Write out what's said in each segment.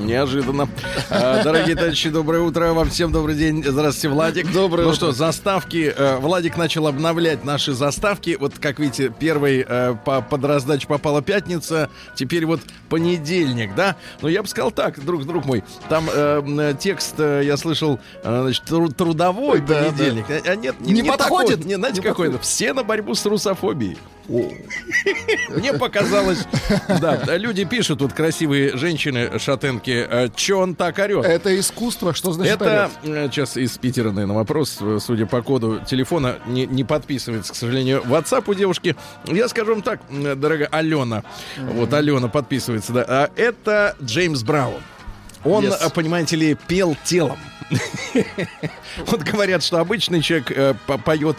Неожиданно. А, Дорогие товарищи, доброе утро. Вам всем добрый день. Здравствуйте, Владик. Доброе Ну утро. что, заставки. Э, Владик начал обновлять наши заставки. Вот, как видите, первый э, по, под раздачу попала пятница. Теперь вот понедельник, да? Ну, я бы сказал так, друг, друг мой. Там э, текст, э, я слышал, э, значит, тру- трудовой Да, понедельник. А, а нет, не, Не не подходит? такой. Не, знаете, какой-то. Все на борьбу с русофобией. Мне показалось, да, люди пишут тут красивые женщины шатенки, что он так орет. Это искусство, что значит Это орёт? э, сейчас из Питера, наверное, вопрос, э, судя по коду телефона, не, не подписывается, к сожалению, WhatsApp у девушки. Я скажу вам так, э, дорогая Алена, вот Алена подписывается, да, а это Джеймс Браун. Он, Yes. э, понимаете ли, пел телом. Вот говорят, что обычный человек э, по- поет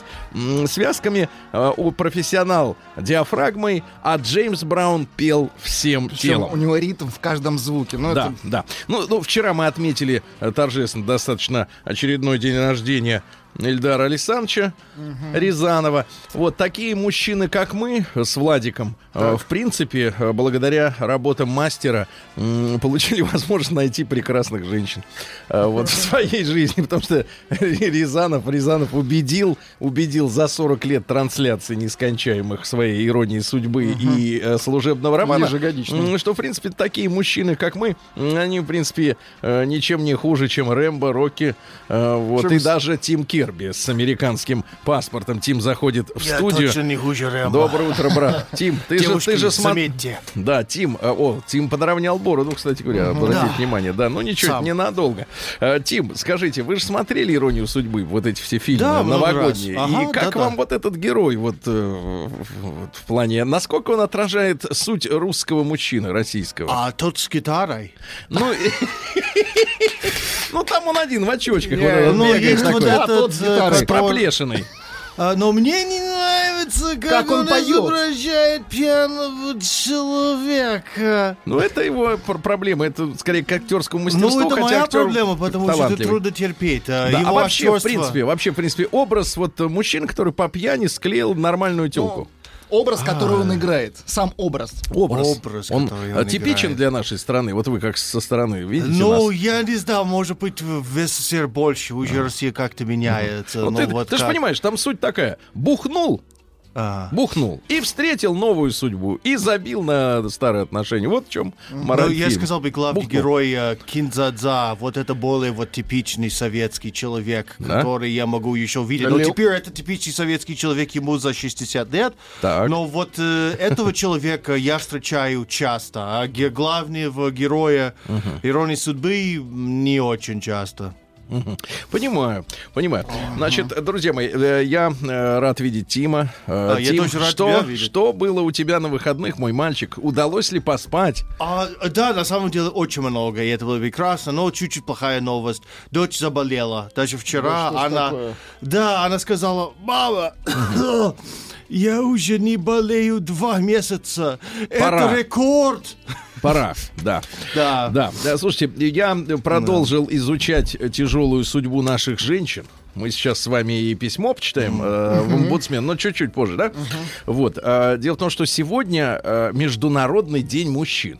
связками, э, у профессионал диафрагмой, а Джеймс Браун пел всем телом. у него ритм в каждом звуке. Ну, Да, да. Ну, ну, вчера мы отметили торжественно достаточно очередной день рождения Эльдара Александровича Рязанова. Вот такие мужчины, как мы, с Владиком, э, в принципе, э, благодаря работам мастера получили возможность найти прекрасных женщин э, вот в своей жизни, потому что Рязанов, Рязанов убедил, убедил за 40 лет трансляции нескончаемых своей иронии судьбы и э, служебного романа, что, в принципе, такие мужчины, как мы, они, в принципе, ничем не хуже, чем Рэмбо, Рокки, вот, Чем и даже Тим Керби с американским паспортом. Тим заходит в студию. не хуже Рэмбо. Доброе утро, брат. Тим, ты Девушки, ты же смо- заметьте. Да, Тим, э, о, Тим подровнял бороду, кстати говоря, обратите Да. внимание. Да, ну ничего, Сам. ненадолго. Э, Тим, скажите, вы же смотрели «Иронию судьбы», вот эти все фильмы Да, новогодние. Ага, и как да-да. вам вот этот герой вот, э, вот в плане, насколько он отражает суть русского мужчины, российского? А тот с гитарой. Ну, ну там он один в этот ну, есть вот этот, тот А, но мне не нравится, как, Как он поет. изображает пьяного человека. Ну, это его пр- проблема. Это скорее к актерскому мастерству. Ну, это моя актер проблема, потому что это талантливый. трудно терпеть. А Да, его а вообще, в актерство- принципе, вообще, в принципе, образ вот э, мужчины, который по пьяни склеил нормальную телку. Образ, который он играет. Сам образ. образ. образ, он, который он типичен играет. для нашей страны. Вот вы как со стороны видите Ну, нас. я не знаю, может быть, в СССР больше, уже Россия как-то меняется. Вот ну, ты, вот ты же понимаешь, там суть такая. Бухнул, А. бухнул. И встретил новую судьбу. И забил на старые отношения. Вот в чем мораль Ну, я фильма. сказал бы, главный Бухнул. герой э, Кинзадза, вот это более вот типичный советский человек, Да? который я могу еще увидеть. Но теперь это типичный советский человек, ему за 60 лет. Так. Но вот э, этого человека я встречаю часто, а ге- главный в герое «Иронии судьбы» не очень часто. Понимаю, понимаю. Значит, друзья мои, э, я э, рад видеть Тима. Э, А, я Тим, тоже рад что, тебя видеть. что было у тебя на выходных, мой мальчик? Удалось ли поспать? А, да, на самом деле очень много, и это было прекрасно, но чуть-чуть плохая новость. Дочь заболела. Даже вчера Да она... такое? Да, она сказала, мама, я уже не болею два месяца. Пора. Это рекорд. Пора, да. Да. Да, да, слушайте, я продолжил изучать тяжелую судьбу наших женщин. Мы сейчас с вами и письмо почитаем э, в омбудсмен, но чуть-чуть позже, да? Вот. а, дело в том, что сегодня э, Международный день мужчин.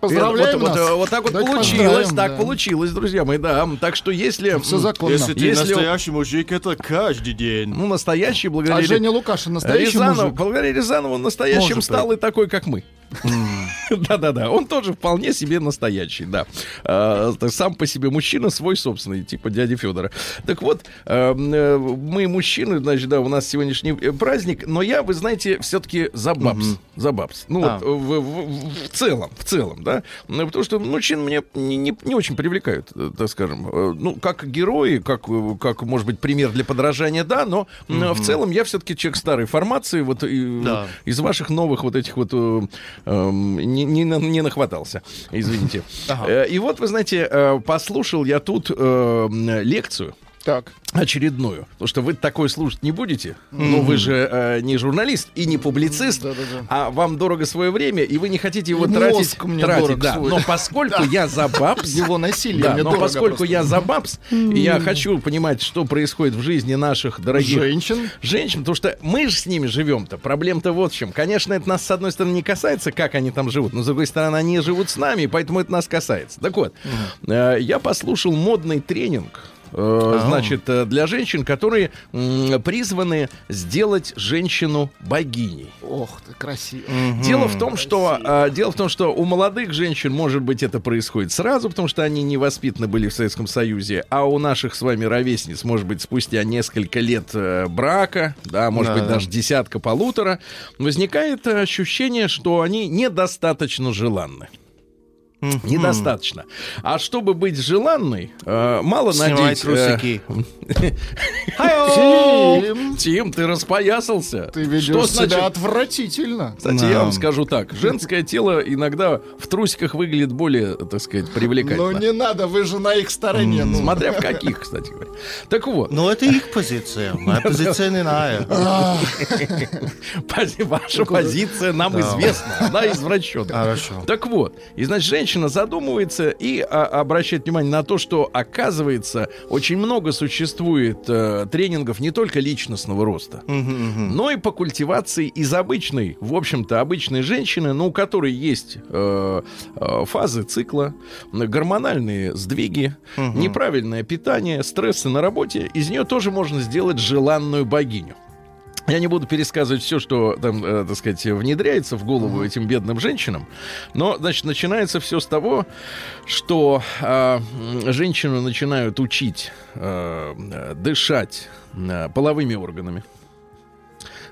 Поздравляем вот, вот, нас. э, вот так вот Давайте получилось, так да. получилось, друзья мои, да. Так что если... Все законно. Если ты Если- настоящий мужик, это каждый день. Ну, настоящий, А благодаря... Женя Лукашин настоящий Рязанов, мужик. благодаря Рязанову он настоящим Может стал и такой, как мы. Да-да-да, он тоже вполне себе настоящий, да. А, Сам по себе мужчина свой собственный, типа дяди Федора. Так вот, э, э, мы мужчины, значит, да, у нас сегодняшний э, праздник, но я, вы знаете, все-таки за бабс. За бабс. Ну, А. вот, в, в- в целом, в целом, да. Ну, Потому что мужчин мне не, очень привлекают, э, так скажем. Э, Ну, как герои, как, э, как, может быть, пример для подражания, да, но э, в целом я все-таки человек старой формации, вот из ваших новых вот этих вот э, эм, не, не, на- не нахватался. Извините. Э, И вот, вы знаете, э, послушал я тут э, лекцию Так. очередную. Потому что вы такое слушать не будете. Но вы же э, не журналист и не публицист, Да-да-да. а вам дорого свое время, и вы не хотите его И тратить. мозг мне тратить, дорог да. свой. Но поскольку я за бабс, Его насилие да, но поскольку я за бабс, я хочу понимать, что происходит в жизни наших дорогих Женщин. женщин, потому что мы же с ними живем-то. Проблема-то вот в чем. Конечно, это нас, с одной стороны, не касается, как они там живут, но, с другой стороны, они живут с нами, поэтому это нас касается. Так вот, э, я послушал модный тренинг. Э, Значит, э, для женщин, которые призваны сделать женщину богиней. Ох ты, красиво. Дело в том, что а, дело в том, что у молодых женщин, может быть, это происходит сразу, потому что они не воспитаны были в Советском Союзе, а у наших с вами ровесниц, может быть, спустя несколько лет э, брака, да, может быть, даже десятка полутора, возникает ощущение, что они недостаточно желанны. Недостаточно. А чтобы быть желанной, э, мало Снимай надеть... э, трусики. Тим, Тим, ты распоясался. ты ведешь Что себя значит отвратительно. Кстати, я вам скажу так. Женское тело иногда в трусиках выглядит более, так сказать, Ну привлекательно. не надо, вы же на их стороне. ну. Смотря в каких, кстати говоря. Так вот, Но это их позиция. Моя позиция не пози- ваша позиция нам известна. Она извращенная. Хорошо. Так вот, и значит, женщина задумывается и а, обращает внимание на то, что, оказывается, очень много существует э, тренингов не только личностного роста, но и по культивации из обычной, в общем-то, обычной женщины, но у которой есть э, э, фазы цикла, гормональные сдвиги, неправильное питание, стрессы на работе, из нее тоже можно сделать желанную богиню. Я не буду пересказывать все, что там, э, так сказать, внедряется в голову этим бедным женщинам. Но, значит, начинается все с того, что э, женщину начинают учить э, э, дышать э, половыми органами.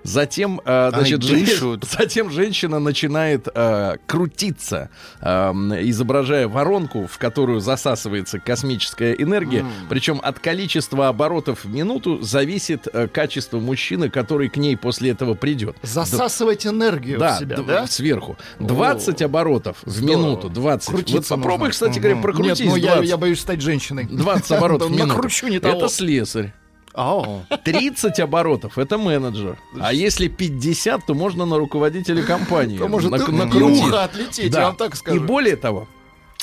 Затем, э, значит, жен- дышат. затем женщина начинает э, крутиться, э, изображая воронку, в которую засасывается космическая энергия. Причем от количества оборотов в минуту зависит э, качество мужчины, который к ней после этого придет. Засасывать энергию Да, в себя, д- да? сверху. 20 оборотов в Здорово. минуту. 20. Крутиться вот попробуй, нужно. кстати говоря, прокрутись. Нет, ну я, 20. я боюсь стать женщиной. 20 оборотов в минуту. накручу не того. Это слесарь. О, 30 оборотов это менеджер. А если 50, то можно на руководителя компании. То может нак- и накрутить. отлететь, Да. я вам так скажу. И более того,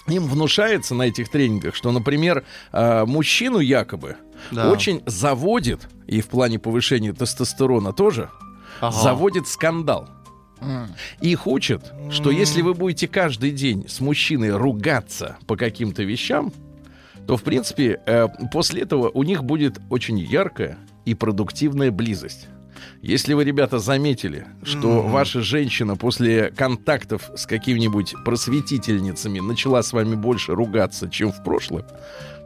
им внушается на этих тренингах, что, например, э, мужчину якобы Да. очень заводит, и в плане повышения тестостерона тоже, Ага. заводит скандал. Их учат, что если вы будете каждый день с мужчиной ругаться по каким-то вещам, то, в принципе, э, после этого у них будет очень яркая и продуктивная близость. Если вы, ребята, заметили, что ваша женщина после контактов с какими-нибудь просветительницами начала с вами больше ругаться, чем в прошлом,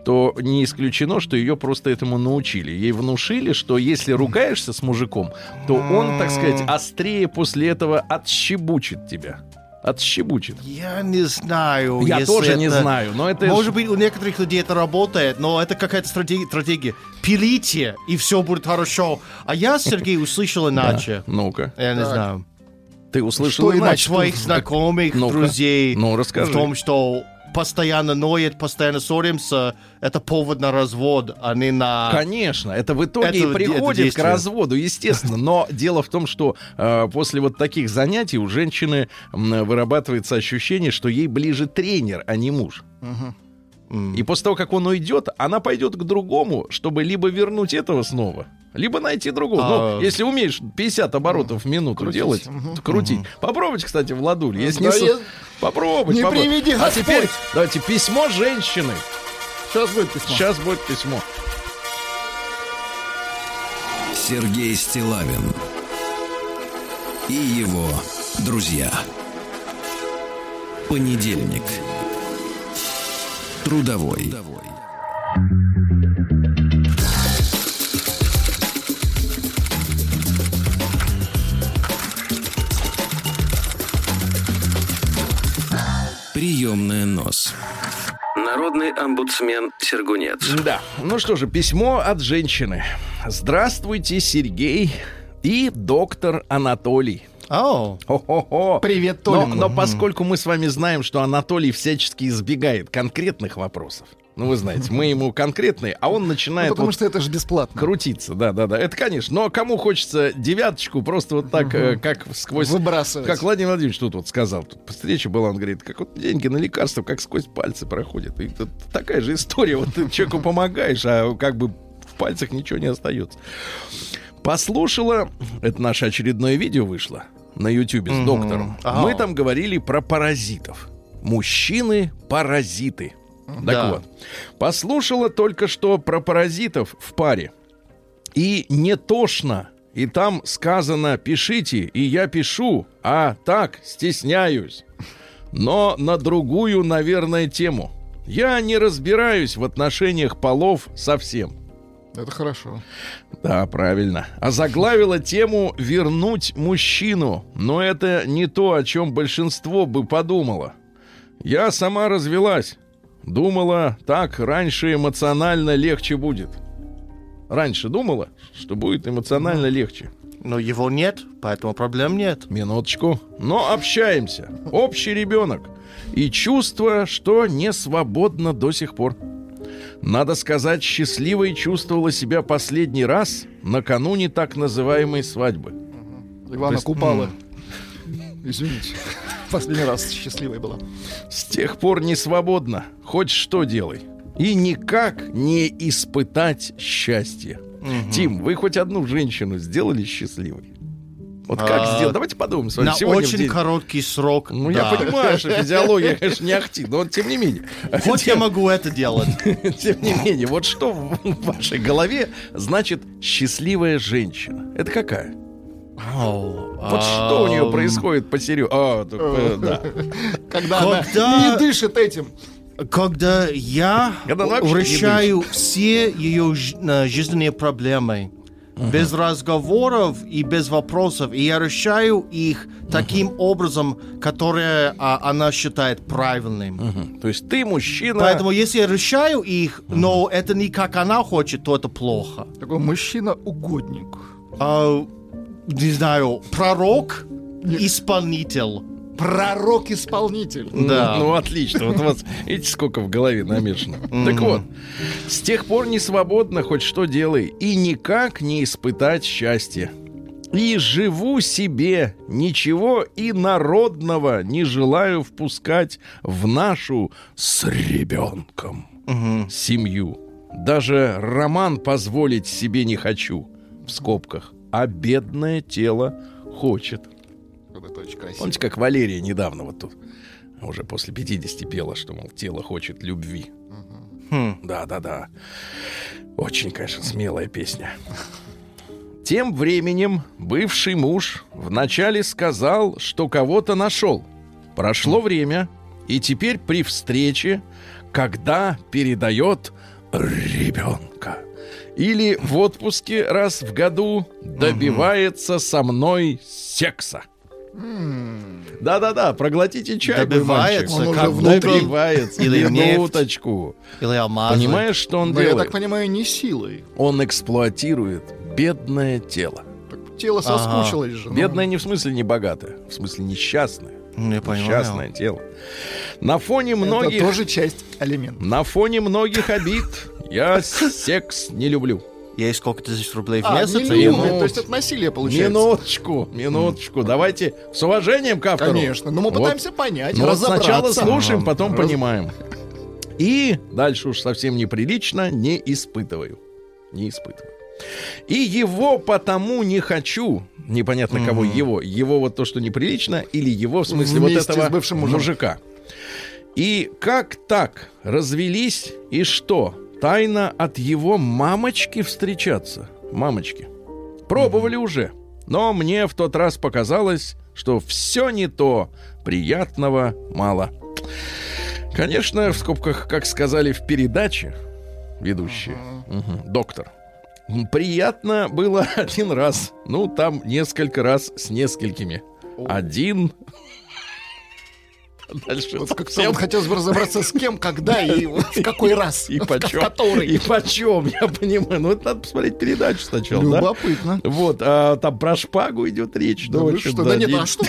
то не исключено, что ее просто этому научили. Ей внушили, что если ругаешься с мужиком, то он, так сказать, острее после этого отщебучит тебя. Отщебучит. я не знаю. Я тоже не это- знаю, но это... Может быть, у некоторых людей это работает, но это какая-то стратегия. стратегия. Пилите, и все будет хорошо. А я, Сергей, услышал иначе. Ну-ка. Я не знаю. Ты услышал Что От иначе. своих знакомых, Ну-ка. друзей. Ну, расскажи. В том, что постоянно ноет, постоянно ссоримся, это повод на развод, а не на... Конечно, это в итоге Это и приходит к разводу, естественно. Но дело в том, что э, после вот таких занятий у женщины вырабатывается ощущение, что ей ближе тренер, а не муж. И после того, как он уйдет, она пойдет к другому, чтобы либо вернуть этого снова, либо найти другого. А. Ну, если умеешь 50 оборотов в минуту Крутить. делать, то крутить. Попробуйте, кстати, Владуль. Если Да не, я- попробуйте. Не попробуйте. приведи А Господь. теперь давайте письмо женщины. Сейчас будет письмо. Сейчас будет письмо. Сергей Стилавин и его друзья. Понедельник. Трудовой. Приемная омбудсмен Сергунец. Да. Ну что же, письмо от женщины. Здравствуйте, Сергей и доктор Анатолий. О, Хо-хо-хо. Привет, Но, Толик. но поскольку мы с вами знаем, что Анатолий всячески избегает конкретных вопросов, ну, вы знаете, мы ему конкретные, а он Ну, начинает потому вот что это же бесплатно. крутиться. Да, да, да. Это, конечно. Но кому хочется девяточку, просто вот так, э, как сквозь... Выбрасывать. Как Владимир Владимирович тут вот сказал, тут по встрече была, он говорит, как вот деньги на лекарства, как сквозь пальцы проходят. И тут такая же история. Вот ты человеку помогаешь, а как бы в пальцах ничего не остается. Послушала, это наше очередное видео вышло на Ютубе с доктором. Мы там говорили про паразитов. Мужчины-паразиты. Так Да. вот, послушала только что про паразитов в паре. И не тошно. И там сказано «пишите», и я пишу, а так стесняюсь. Но на другую, наверное, тему. Я не разбираюсь в отношениях полов совсем. Это хорошо. Да, правильно. А заглавила тему «Вернуть мужчину». Но это не то, о чем большинство бы подумало. Я сама развелась. Думала, так раньше эмоционально легче будет. Раньше думала, что будет эмоционально легче. но его нет, поэтому проблем нет. Минуточку. Но общаемся. Общий ребенок. И чувство, что не свободно до сих пор. Надо сказать, счастливой чувствовала себя последний раз накануне так называемой свадьбы. Ивана есть, Купала. Извините. Последний раз счастливой была. С тех пор не свободно. Хоть что делай. И никак не испытать счастье. Тим, вы хоть одну женщину сделали счастливой? Вот как А, сделать? Давайте подумаем с вами На сегодня очень день. короткий срок. Ну, да. я понимаю, что физиология, конечно, не ахти, но тем не менее. Хоть я могу это делать. Тем не менее, вот что в вашей голове значит счастливая женщина? Это какая? Вот что у нее происходит по серию? А, э, да. Когда, она не дышит этим. Когда я решаю все ее э, жизненные проблемы, без разговоров и без вопросов, и я решаю их таким образом, которое а, она считает правильным. Мгм. То есть ты мужчина. Поэтому если я решаю их, но это не как она хочет, то это плохо. Такой мужчина-угодник. А, не знаю, пророк, исполнитель. Пророк-исполнитель. Да. Ну, отлично. Вот у вас, видите, сколько в голове намешано. Так вот, с тех пор не свободно хоть что делай, и никак не испытать счастья. И живу себе, ничего и народного не желаю впускать в нашу с ребенком семью. Даже роман позволить себе не хочу, в скобках, а бедное тело хочет. Это очень красиво. Помните, как Валерия недавно вот тут уже после 50 пела, что, мол, тело хочет любви. Да, да, да. Очень, конечно, смелая песня. Тем временем бывший муж вначале сказал, что кого-то нашел. Прошло время, и теперь при встрече, когда передает ребенка или в отпуске раз в году добивается со мной секса. Да-да-да, проглотите чай, мой Добивается, мальчик. как уже внутри. Добивается. Или. Минуточку. Или алмазы. Понимаешь, что он Но я так делает? понимаю, не силой. Он эксплуатирует бедное тело. Так тело соскучилось же. ну. Бедное не в смысле не богатое, в смысле несчастное. Не понимаю. Несчастное тело. На фоне Это многих... тоже часть алиментов. На фоне многих обид я секс не люблю. Есть сколько тысяч рублей в А, месяц? и ему- любит, то есть это насилие получается. Минуточку, минуточку. Давайте с уважением к автору. Конечно. Но мы Вот. пытаемся понять, Ну вот разобраться. сначала слушаем, потом Раз- понимаем. И дальше уж совсем неприлично не испытываю. Не испытываю. И его потому не хочу. Непонятно кого его. Его вот то, что неприлично, или его в смысле вот Вместе этого с бывшим мужем. мужика. И как так? Развелись и что? Тайно от его мамочки встречаться? Мамочки. Пробовали уже. Но мне в тот раз показалось, что все не то. Приятного мало. Конечно, в скобках, как сказали в передаче ведущие, мгм, доктор, приятно было один раз. Ну, там несколько раз с несколькими. Один Дальше Вот как-то совсем вот хотелось бы разобраться с кем, когда и в какой раз. И почем. который. И почем, я понимаю. Ну, это надо посмотреть передачу сначала, да? Любопытно. Вот, а там про шпагу идет речь. Да вы что? Да нет, не- а что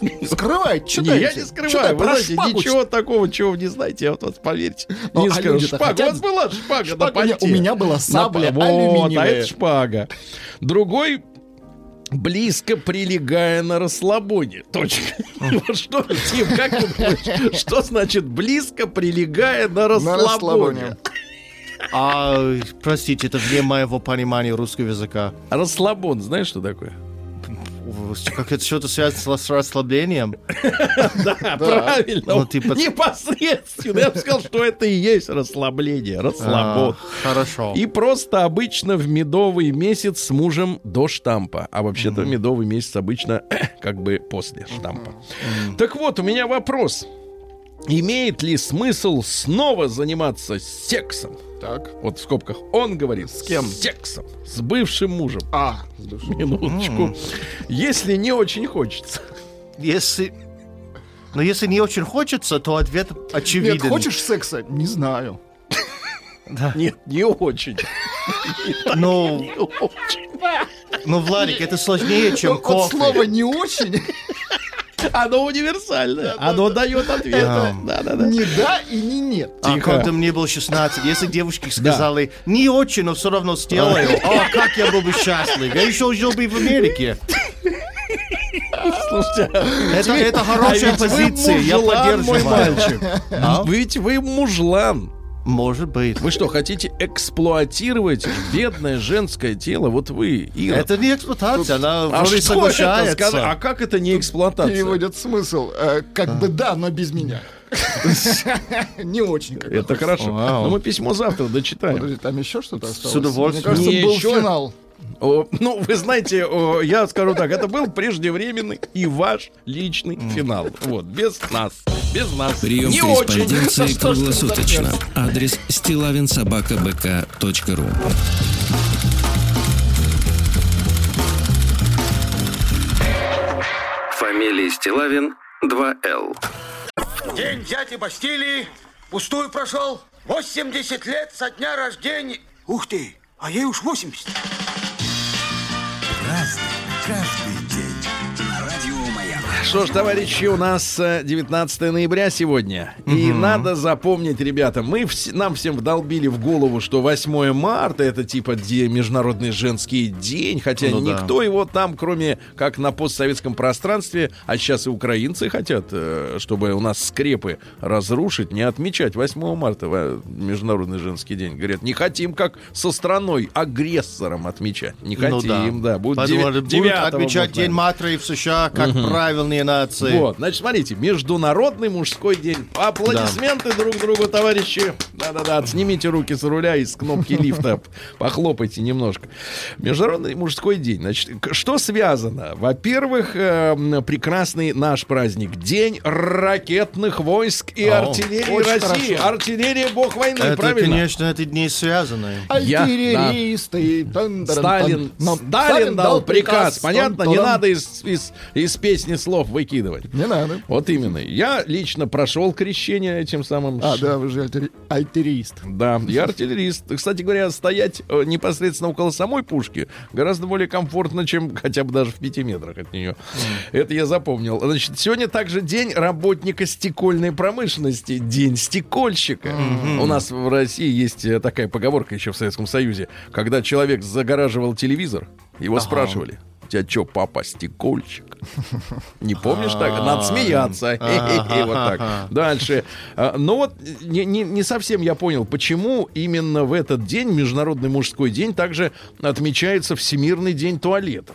вы скрываете? Не, Читайте. я не скрываю. Читай, Вы про знаете, шпагу ничего такого, чего вы не знаете, я вот вас поверьте. Ну, не а скажу. Шпага. хотят- У вас была шпага, на Шпага у меня- понте. у меня была сабля На- Вот, а алюминиевая. это шпага. Другой близко прилегая на расслабоне. Точка. Вот что, Тим, как ты думаешь, что значит близко прилегая на На расслабоне? расслабоне. А, простите, это вне моего понимания русского языка. Расслабон, знаешь, что такое? Как это что-то связано с расслаблением? Да, правильно. Ну, типа- Непосредственно. Я бы сказал, что это и есть расслабление. Расслабон. А, Хорошо. И просто обычно в медовый месяц с мужем до штампа. А вообще-то медовый месяц обычно как бы после штампа. Так вот, у меня вопрос. Имеет ли смысл снова заниматься сексом? Так. Вот в скобках. Он говорит. С кем? Сексом. С бывшим мужем. А, с душой. Минуточку. Если не очень хочется. Если... Но если не очень хочется, то ответ очевиден. Нет, хочешь секса? Не знаю. Нет, не очень. Ну, ну, Владик, это сложнее, чем Вот кофе. слово не очень, Оно универсальное. Оно дает ответ. Да. Да, да, да. не да и не нет. А когда мне было 16, если девушки сказали, не очень, но все равно сделаю, о, как я был бы счастлив. Я еще жил бы в Америке. Слушайте, Это, это а хорошая вы позиция, я поддерживаю. мальчик. А? Ведь вы мужлан. Может быть. Вы что, хотите эксплуатировать бедное женское тело? Вот вы, Ира. Это не эксплуатация, она а вроде что это? соглашается. Скажи, А как это не эксплуатация? Переводят смысл. э, Как бы да, но без меня. Не очень. Это хорошо. Но мы письмо завтра дочитаем. Подожди, там еще что-то осталось? удовольствием. Мне кажется, Не был финал. О, ну, вы знаете, о, я скажу так, это был преждевременный и ваш личный финал. Вот, без нас. Без нас. Прием Не очень. корреспонденции ты круглосуточно. Адрес стилавинсобакабк.ру Фамилия Стилавин 2Л. День дяди Бастилии пустую прошел. 80 лет со дня рождения. Ух ты, а ей уж 80. Razna. Что ж, товарищи, у нас э, 19 ноября сегодня. И надо запомнить, ребята, мы вс- нам всем вдолбили в голову, что 8 марта это типа де- Международный женский день, хотя Ну да. никто его там, кроме как на постсоветском пространстве, а сейчас и украинцы хотят, э, чтобы у нас скрепы разрушить, не отмечать 8 марта э, Международный женский день. Говорят, не хотим как со страной агрессором отмечать. Не Ну хотим, да. Будет Подумали, деви- будут 9 отмечать будет, День матери в США как правильные нации. Вот, значит, смотрите, Международный мужской день. Аплодисменты друг другу, товарищи. Да-да-да, снимите руки с руля и с кнопки лифта похлопайте немножко. Международный мужской день. Значит, что связано? Во-первых, э, м, прекрасный наш праздник. День ракетных войск и О, артиллерии России. хорошо. Артиллерия бог войны, Это, правильно? конечно, это дни связаны. Я- Артиллеристы. тан- Сталин, тан. Но Сталин дал приказ. Понятно, не надо из, из, из песни слов выкидывать. Не надо. Вот именно. Я лично прошел крещение этим самым. А, да, вы же альтери- альтерист. Да, я артиллерист. Кстати говоря, стоять э, непосредственно около самой пушки гораздо более комфортно, чем хотя бы даже в пяти метрах от нее. Это я запомнил. Значит, сегодня также день работника стекольной промышленности, день стекольщика. У нас в России есть э, такая поговорка еще в Советском Союзе, когда человек загораживал телевизор, его спрашивали. Тебя что, папа, стекольщик? Не помнишь так? Надо смеяться. Вот так. Дальше. А, Но вот не, совсем я понял, почему именно в этот день, Международный мужской день, также отмечается Всемирный день туалета.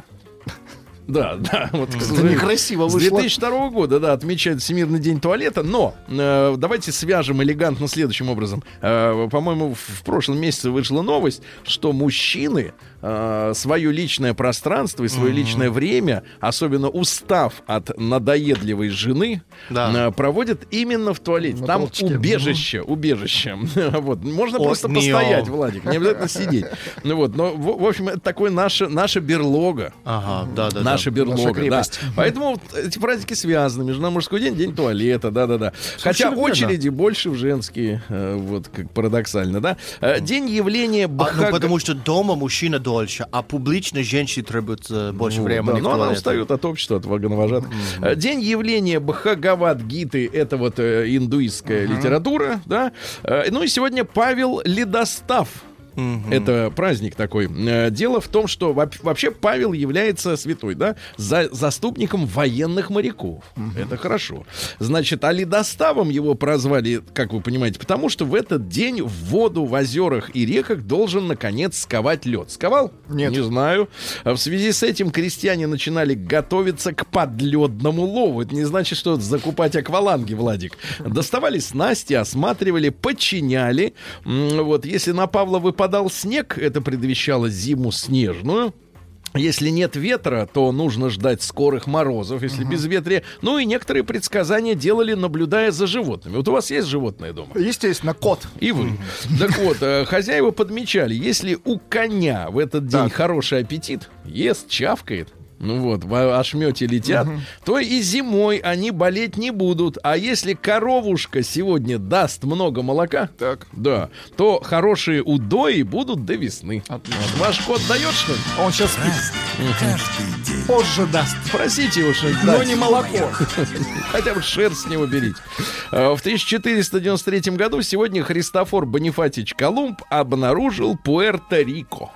Да, да, вот сожалению, некрасиво С вышло. 2002 года, да, отмечают Всемирный день туалета, но э, давайте свяжем элегантно следующим образом. Э, по-моему, в прошлом месяце вышла новость, что мужчины э, свое личное пространство и свое личное время, особенно устав от надоедливой жены, Да. э, проводят именно в туалете. На Там толчке. убежище, убежище. вот. Можно От просто неё. постоять, Владик, не обязательно сидеть. Ну вот, но, в, в общем, это такое наше, наша берлога. Ага, да, да, Наша наша берлога, да. крепость. Поэтому вот эти праздники связаны. Между нами мужской день, день туалета, да-да-да. Хотя верно. очереди больше в женские, э, вот как парадоксально, да. Э, День явления А, ну, потому что дома мужчина дольше, а публично женщине требуется больше Ну, времени. да, но она устает от общества, от вагоновожатых. Э, День явления Бхагавад-гиты — это вот э, индуистская литература, да. Э, Ну и сегодня Павел Ледостав. Это праздник такой. Э, Дело в том, что вообще Павел является святой, да, за, заступником военных моряков. Это хорошо. Значит, а ледоставом его прозвали, как вы понимаете, потому что в этот день в воду в озерах и реках должен, наконец, сковать лед. Сковал? Нет. Не знаю. А В связи с этим крестьяне начинали готовиться к подледному лову. Это не значит, что закупать акваланги, Владик. Доставали снасти, осматривали, подчиняли. Вот, если на Павла выпадал снег, это предвещало зиму снежную. Если нет ветра, то нужно ждать скорых морозов, если без ветрия. Ну и некоторые предсказания делали, наблюдая за животными. Вот у вас есть животное дома? Естественно, кот. И вы. Так вот, э, хозяева подмечали, если у коня в этот день хороший аппетит, ест, чавкает, ну вот, в ошмете летят, то и зимой они болеть не будут. А если коровушка сегодня даст много молока, Так. да, то хорошие удои будут до весны. Отлично. Ваш кот дает что ли? Он сейчас спит. Позже даст. Спросите его что-нибудь. Но не молоко. Хотя бы шерсть с него берите. Э, В 1493 году сегодня Христофор Бонифатич Колумб обнаружил Пуэрто-Рико.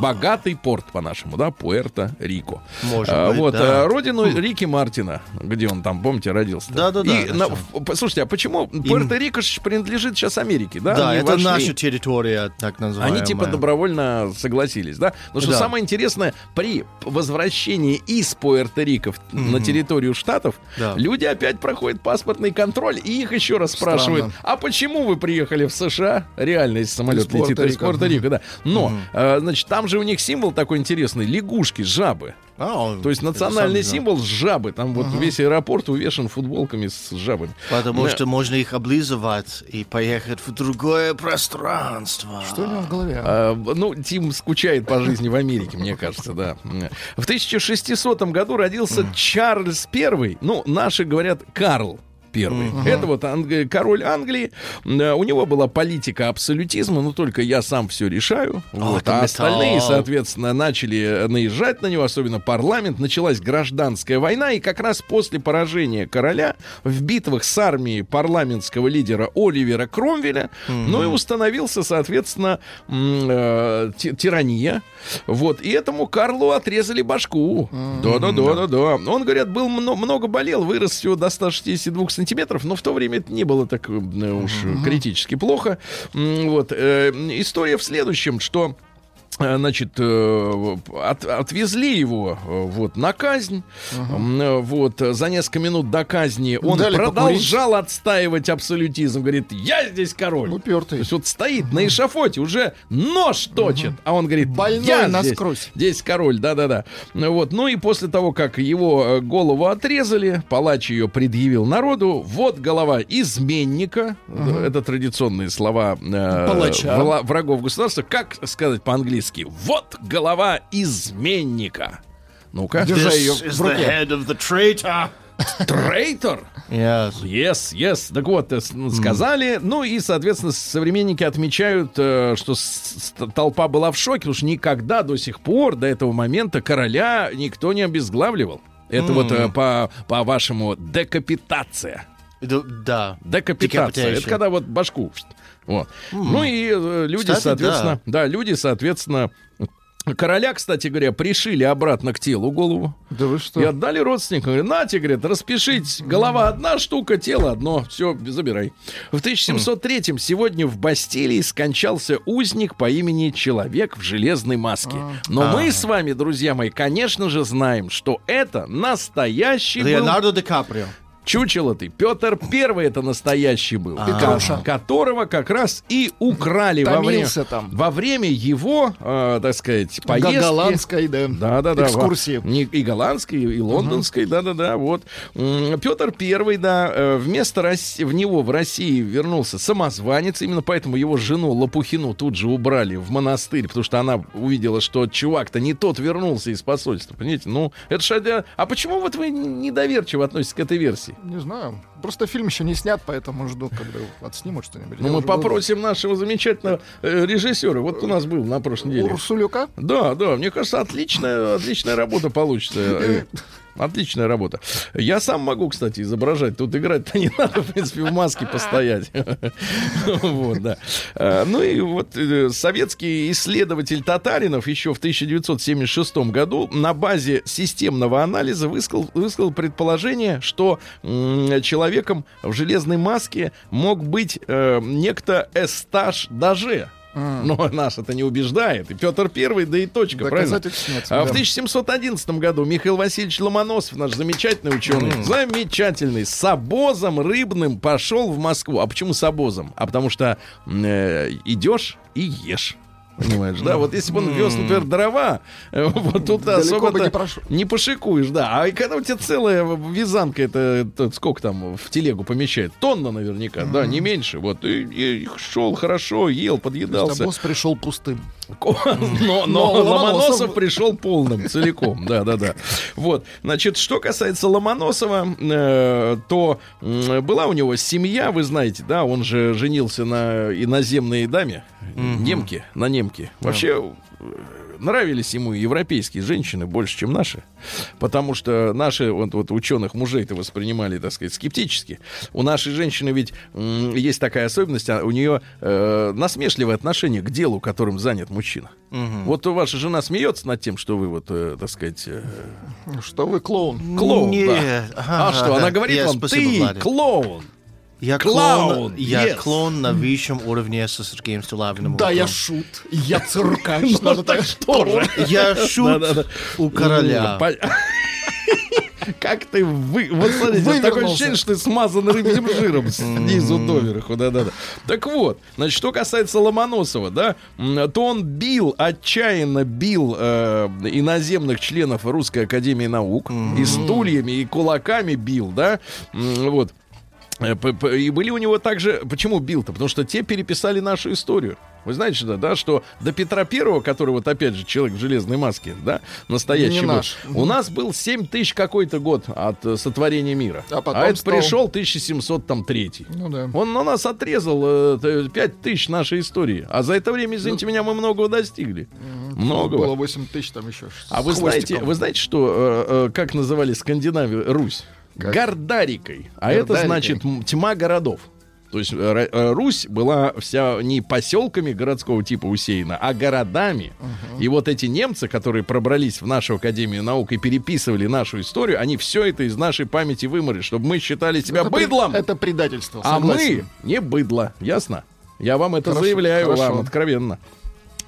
Богатый порт, по-нашему, да, Пуэрто-Рико. Может А, быть, вот, да. э, родину Рики Мартина, где он там, помните, родился. Да-да-да, И на- Послушайте, а почему Пуэрто-Рико ж принадлежит сейчас Америке, да? Да, Они это вошли- наша территория, так называемая. Они типа добровольно согласились, да? Но что Да. самое интересное, при возвращении из Пуэрто-Рико в- на территорию штатов, Да. люди опять проходят паспортный контроль, и их еще раз спрашивают, Странно. а почему вы приехали в США? Реально, если самолет Из летит из Пуэрто-Рико. Пуэрто-Рико, да. Но, э, значит, там же у них символ такой интересный, лягушки, жабы. А, То есть национальный символ с жабы. Там вот весь аэропорт увешан футболками с жабами. Потому Да. что можно их облизывать и поехать в другое пространство. Что у него в голове? А, ну, Тим скучает по жизни в Америке, мне кажется, да. В 1600 году родился Чарльз I, ну, наши говорят Карл Первый. Это вот анг- король Англии. Э, У него была политика абсолютизма, но только я сам все решаю. Вот. это А остальные, соответственно, начали наезжать на него, особенно парламент. Началась гражданская война, и как раз после поражения короля в битвах с армией парламентского лидера Оливера Кромвеля, ну и установился, соответственно, э, ти- тирания. Вот. И этому Карлу отрезали башку. Да-да-да-да-да. Он, говорят, был мно- много болел, вырос всего до 162 сантиметров, но в то время это не было так э, уж критически плохо. Вот. э, История в следующем, что э, Значит, э, от- отвезли его э, вот на казнь. Э, Вот э, за несколько минут до казни он Дали продолжал отстаивать абсолютизм. Говорит, я здесь король. Упертый. То есть вот стоит на эшафоте, уже нож точит, а он говорит, Больной я здесь, насквозь. здесь король, да-да-да. Вот. Ну и после того, как его э, голову отрезали, палач ее предъявил народу, вот голова изменника, это традиционные слова э, Палача. врагов государства, как сказать по-английски, вот голова изменника. Ну-ка. Держа This ее в the руке. head of the traitor. Трейтор? Yes. Yes, yes. Так вот, э, ну, сказали. Ну и, соответственно, современники отмечают, э, что толпа была в шоке, потому что никогда до сих пор, до этого момента, короля никто не обезглавливал. Это вот э, по, по-вашему декапитация. Да. Декапитация. Это когда вот башку. Вот. Ну и э, люди, Кстати, соответственно, да. люди, соответственно, короля, кстати говоря, пришили обратно к телу голову. Да вы что? И отдали родственникам. Говорят, нате, говорят, распишитесь. Голова одна штука, тело одно. Все, забирай. В 1703-м сегодня в Бастилии скончался узник по имени Человек в железной маске. Но мы с вами, друзья мои, конечно же, знаем, что это настоящий был Леонардо Ди Каприо. Чучело ты. Петр Первый это настоящий был. Петруша. ко- Которого как раз и украли во время, там. во время его, э, так сказать, поездки. Голландской, да, Да, да, да. экскурсии. Не- И голландской, и лондонской, да, да, да. Вот. Петр Первый, да, э, вместо России, в него в России вернулся самозванец. Именно поэтому его жену Лопухину тут же убрали в монастырь, потому что она увидела, что чувак-то не тот вернулся из посольства. Понимаете? Ну, это ж... одя- А почему вот вы недоверчиво относитесь к этой версии? Не знаю. Просто фильм еще не снят, поэтому жду, когда отснимут что-нибудь. Ну, мы попросим нашего замечательного э, режиссера. Вот у нас был на прошлой неделе. Урсулюка? Да, да, мне кажется, отличная, отличная работа получится. Э, Отличная работа. Я сам могу, кстати, изображать. Тут играть-то не надо, в принципе, в маске постоять. Вот, да. Э, Ну и вот э, советский исследователь Татаринов еще в 1976 году на базе системного анализа высказал, высказал предположение, что м, человеком в железной маске мог быть э, некто Эсташ Даже. Но нас это не убеждает. И Петр Первый, да и точка, правильно? Нет. А в да. 1711 году Михаил Васильевич Ломоносов, наш замечательный ученый, замечательный, с обозом рыбным пошел в Москву. А почему с обозом? А потому что э, идешь и ешь. Понимаешь, да? Вот если бы он вез, например, дрова, э, вот тут особо не пошикуешь, да. А когда у тебя целая вязанка, это, сколько там в телегу помещает? Тонна наверняка, да, не меньше. Вот, и, шел хорошо, ел, подъедался. обоз пришел пустым. Но, но Но Ломоносов... Пришел полным, целиком. Да, да, да. Вот. Значит, что касается Ломоносова, э, то м, была у него семья, вы знаете, да, он же женился на иноземной даме, немке, на немке. Вообще э, нравились ему европейские женщины больше, чем наши. Потому что наши вот, вот ученых мужей-то воспринимали, так сказать, скептически. У нашей женщины ведь есть такая особенность, а у нее э, насмешливое отношение к делу, которым занят мужчина. Вот ваша жена смеется над тем, что вы вот, э, так сказать, э, Что вы клоун? клоун. Нет. да. А Ага, что, она да. говорит Я- вам, спасибо, ты Владик. клоун. Я Клоун, клоун, я yes. клоун на высшем уровне со Сергеем Стилавиным. Да, я шут. Я циркач. Надо так Что же? Я шут у короля. Как ты вы... Вот смотрите, вот такое ощущение, что ты смазан рыбьим жиром снизу доверху, да-да-да. Так вот, значит, что касается Ломоносова, да, то он бил, отчаянно бил э, иноземных членов Русской Академии Наук и стульями, и кулаками бил, да, вот. Э, И были у него также... Почему бил-то? Потому что те переписали нашу историю. Вы знаете, да, да, что до Петра Первого, который вот опять же человек в железной маске, да, настоящий Не наш. у нас был 7 тысяч какой-то год от э, сотворения мира. А потом это стал- пришел 1703. Ну да. Он на нас отрезал э, 5 тысяч нашей истории. А за это время, извините меня, мы многого достигли. Многого. Было 8 тысяч там еще. А вы знаете, вы знаете, что э, э, как называли Скандинавию Русь? Как? Гордарикой. А это Гордарикой. значит м, тьма городов. То есть э, э, Русь была вся не поселками городского типа усеяна, а городами. И вот эти немцы, которые пробрались в нашу Академию наук и переписывали нашу историю, они все это из нашей памяти выморали, чтобы мы считали себя Это при- быдлом. Это предательство. А согласен. мы не быдло, ясно? Я вам это Хорошо, заявляю хорошо. вам откровенно.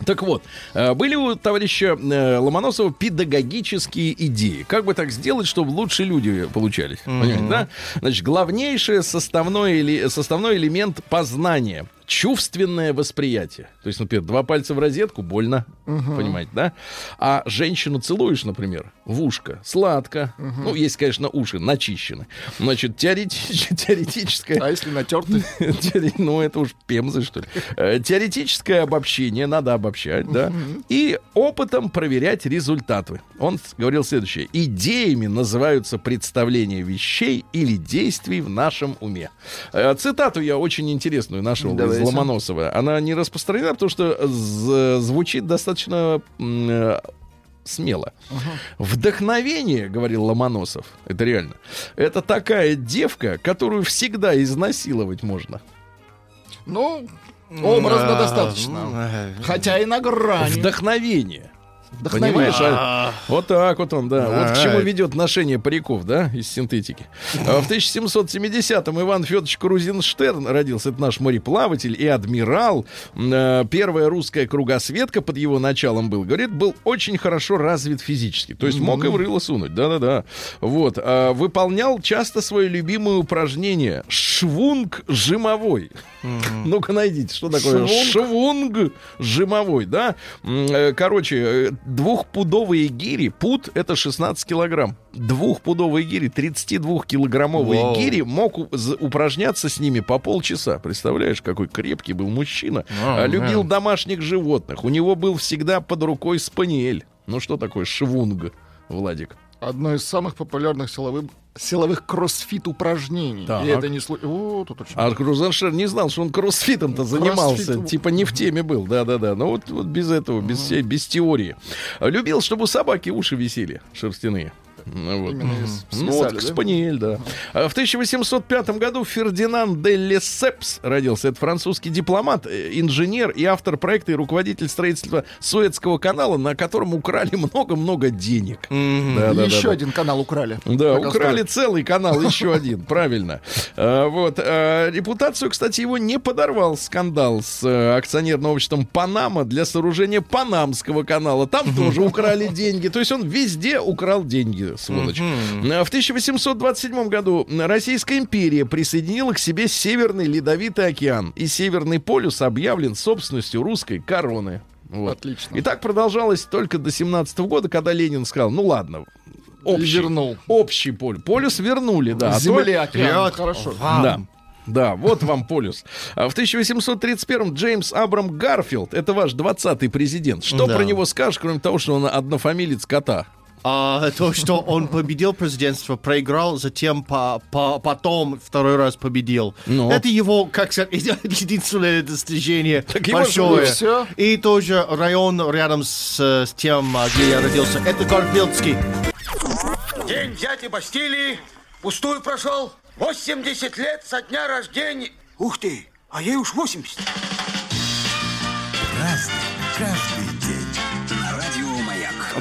Так вот, э, были у товарища э, Ломоносова педагогические идеи. Как бы так сделать, чтобы лучше люди получались? Понимаете, да? Значит, главнейший составной, или, составной элемент познания чувственное восприятие. То есть, например, два пальца в розетку больно, понимаете, да? А женщину целуешь, например, в ушко, сладко. Ну, есть, конечно, уши начищены. Значит, теоретич- теоретическое А если натерты? Ну, это уж пемзы, что ли. Э, Теоретическое обобщение надо обобщать, да. И опытом проверять результаты. Он говорил следующее. Идеями называются представления вещей или действий в нашем уме. Э, Цитату я очень интересную нашел Ломоносова. Она не распространена, потому что звучит достаточно э, смело. Вдохновение, говорил Ломоносов, это реально, это такая девка, которую всегда изнасиловать можно. Ну, образно А, достаточно. м, Хотя и на грани. Вдохновение. Вдохновение. Понимаешь? а? Вот так вот он, да. Вот к чему ведет ношение париков, да, из синтетики. А В 1770-м Иван Федорович Крузенштерн родился. Это наш мореплаватель и адмирал. Э, Первая русская кругосветка под его началом был. Говорит, был очень хорошо развит физически. То есть мог и в рыло сунуть. Да-да-да. Вот. А, Выполнял часто свое любимое упражнение. Швунг жимовой. Ну-ка найдите, что такое швунг жимовой, да? Э, Короче, э, двухпудовые гири, пуд это 16 килограмм. Двухпудовые гири, 32-килограммовые Вау. гири, мог упражняться с ними по полчаса. Представляешь, какой крепкий был мужчина. Вау, А, Любил да. домашних животных. У него был всегда под рукой спаниель. Ну что такое швунг, Владик? Одно из самых популярных силовых, силовых кроссфит упражнений. Так. И это не случайно. О, тут очень... А Крузенштерн не знал, что он кроссфитом-то занимался. Кроссфитом. Типа не в теме был. Да-да-да. Но вот, вот без этого, без, без теории. Любил, чтобы у собаки уши висели шерстяные. Ну, вот. Именно из- Ну вот, да? спаниель, да. А В 1805 году Фердинанд де Лесепс родился. Это французский дипломат, э, инженер и автор проекта и руководитель строительства Суэцкого канала, на котором украли много-много денег. Да, да, Еще да, да. один канал украли. Да, украли стоит. целый канал, еще один, правильно. А, Вот. а, Репутацию, кстати, его не подорвал скандал с э, акционерным обществом Панама для сооружения Панамского канала. Там тоже украли деньги. То есть он везде украл деньги, сволочь. А, В 1827 году Российская империя присоединила к себе Северный Ледовитый океан. И Северный полюс объявлен собственностью русской короны. Вот. Отлично. И так продолжалось только до 17 года, когда Ленин сказал, ну ладно, общий, вернул. общий полюс. Полюс вернули, да. а то- Земля, океан. Вперед. Хорошо. Да. Да, вот вам полюс. А В 1831-м Джеймс Абрам Гарфилд, это ваш 20-й президент. Что Да. про него скажешь, кроме того, что он однофамилец кота? А, то, что он победил президентство, проиграл, затем по, по- потом второй раз победил. Ну. Это его, как сказать, единственное достижение его же большое. и всё. И тоже район рядом с, с тем, где я родился. Это Гарфилдский. День дяди Бастилии пустую прошел. 80 лет со дня рождения. Ух ты, а ей уж 80.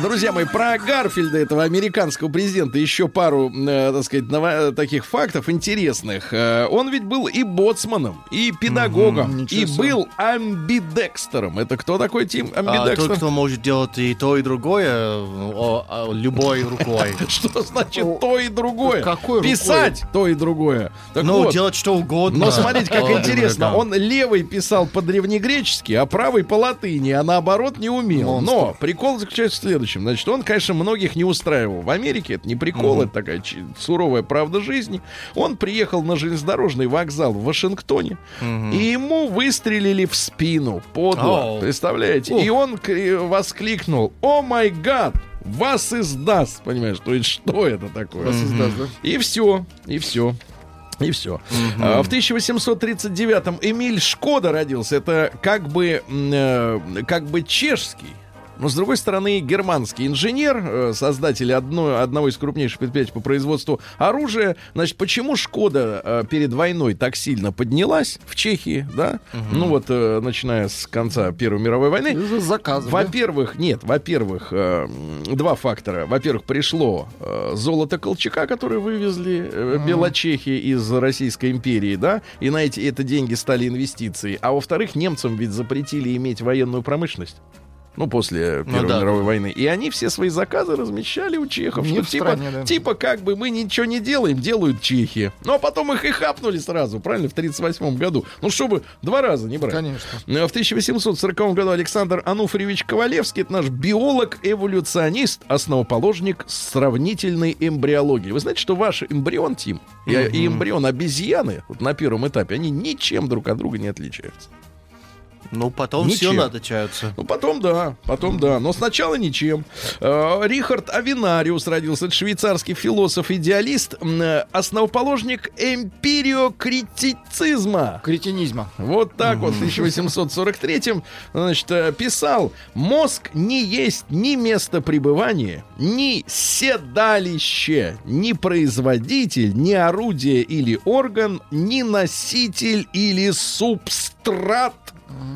Друзья мои, про Гарфильда, этого американского президента, еще пару, э, так сказать, novo- таких фактов интересных. Э, он ведь был и боцманом, и педагогом, ничего и себе. был амбидекстером. Это кто такой Тим А, амбидекстер? тот, кто может делать и то, и другое, о, о, любой рукой. Что значит то и другое? какой? Писать то и другое. Ну, делать что угодно. Но смотрите, как интересно. Он левый писал по-древнегречески, а правый по латыни, а наоборот не умел. Но прикол заключается в следующем. Значит, он, конечно, многих не устраивал. В Америке это не прикол, это такая суровая правда жизни. Он приехал на железнодорожный вокзал в Вашингтоне, и ему выстрелили в спину подло. Ау. Представляете? И он к- воскликнул: О май гад! Вас издаст, понимаешь? То есть что это такое? Вас издаст, да? И все, и все. И все. А, В 1839-м Эмиль Шкода родился. Это как бы, э, как бы чешский. Но, с другой стороны, германский инженер, э, создатель одно, одного из крупнейших предприятий по производству оружия. Значит, почему Шкода э, перед войной так сильно поднялась в Чехии, да? Ну вот, э, начиная с конца Первой мировой войны. Да? Во-первых, нет, во-первых, два фактора. Во-первых, пришло золото Колчака, которое вывезли э, Белочехи из Российской империи, да, и на эти это деньги стали инвестиции. А во-вторых, немцам ведь запретили иметь военную промышленность. Ну, после Первой да. мировой войны. И они все свои заказы размещали у чехов. Не Что типа, стране, да. типа, как бы мы ничего не делаем, делают чехи. Ну, а потом их и хапнули сразу, правильно, в 1938 году. Ну, чтобы два раза не брать. Конечно. Э, В 1840 году Александр Ануфриевич Ковалевский, это наш биолог-эволюционист, основоположник сравнительной эмбриологии. Вы знаете, что ваш эмбрион, Тим, и, и эмбрион обезьяны вот на первом этапе, они ничем друг от друга не отличаются. Ну, потом Ничем. все отличаются. Ну, потом да, потом да. Но сначала ничем. Э, Рихард Авинариус родился. Это швейцарский философ-идеалист, э, основоположник эмпириокритицизма. Кретинизма. Вот так вот в 1843-м значит, э, писал, мозг не есть ни место пребывания, ни седалище, ни производитель, ни орудие или орган, ни носитель или субстрат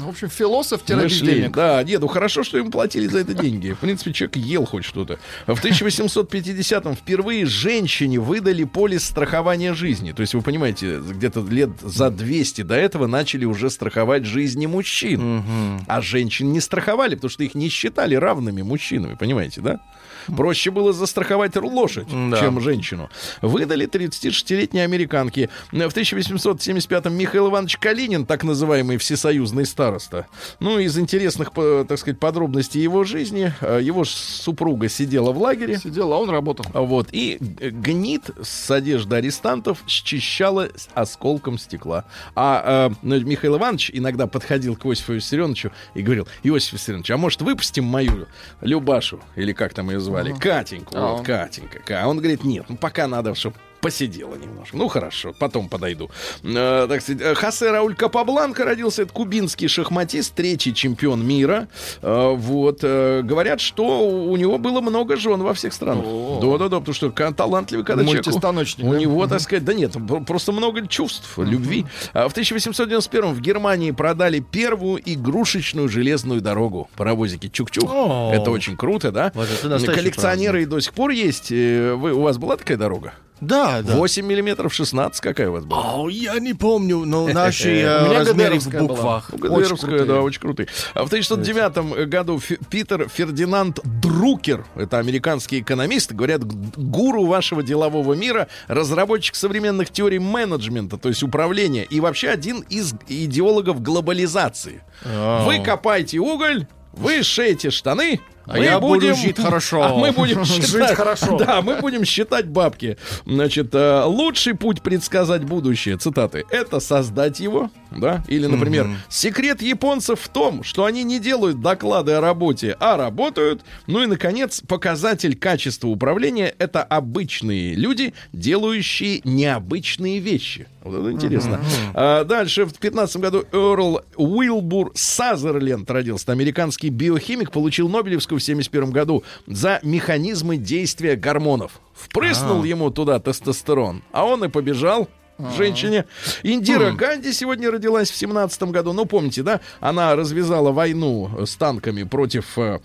В общем, философ Мышление. бездельник. Да, нет, ну хорошо, что ему платили за это деньги. В принципе, человек ел хоть что-то. В 1850-м впервые женщине выдали полис страхования жизни. То есть, вы понимаете, где-то лет за 200 до этого начали уже страховать жизни мужчин. А женщин не страховали, потому что их не считали равными мужчинами, понимаете, да? Проще было застраховать лошадь, Да. чем женщину. Выдали 36-летней американке. В 1875-м Михаил Иванович Калинин, так называемый всесоюзный староста. Ну, из интересных, так сказать, подробностей его жизни, э, его супруга сидела в лагере. Сидел, а он работал. Вот, и г- гнит с одежды арестантов счищала осколком стекла. А э, ну, Михаил Иванович иногда подходил к Иосифу Виссарионовичу и говорил, Иосиф Виссарионович, а может выпустим мою Любашу, или как там ее звали, Катеньку, А вот, он? Катенька. Ка- А он говорит, нет, ну пока надо, чтобы посидела немножко. Ну хорошо, потом подойду. Э, так сказать, э, Хосе Рауль Капабланка родился, это кубинский шахматист, третий чемпион мира. Э, вот, э, говорят, что у него было много жен во всех странах. Да-да-да, потому что талантливый когда человек. Мультистаночник, У него, так сказать, да нет, пр- просто много чувств, любви. А в 1891 в Германии продали первую игрушечную железную дорогу. Паровозики Чук-Чук. Это очень круто, да? Коллекционеры и до сих пор есть. Э, Вы, у вас была такая дорога? Да, да. 8 миллиметров 16 какая у вас была? О, я не помню, но наши э, размеры в буквах. Ну, крутые. да, очень крутые. А в 1909 году Питер Фердинанд Друкер, это американский экономист, говорят, гуру вашего делового мира, разработчик современных теорий менеджмента, то есть управления, и вообще один из идеологов глобализации. Вы копаете уголь, вы шеете штаны, А я буду жить хорошо. А мы будем Жить считать, хорошо. Да, мы будем считать бабки. Значит, э, лучший путь предсказать будущее, цитаты, это создать его, да? Или, например, секрет японцев в том, что они не делают доклады о работе, а работают. Ну и, наконец, показатель качества управления это обычные люди, делающие необычные вещи. Вот это интересно. А, дальше, в 15 году Эрл Уилбур Сазерленд родился. Американский биохимик, получил Нобелевскую в 71 году за механизмы действия гормонов. Впрыснул ему туда тестостерон, а он и побежал к женщине. Индира Ганди сегодня родилась в 17 году. Ну, помните, да? Она развязала войну с танками против... э,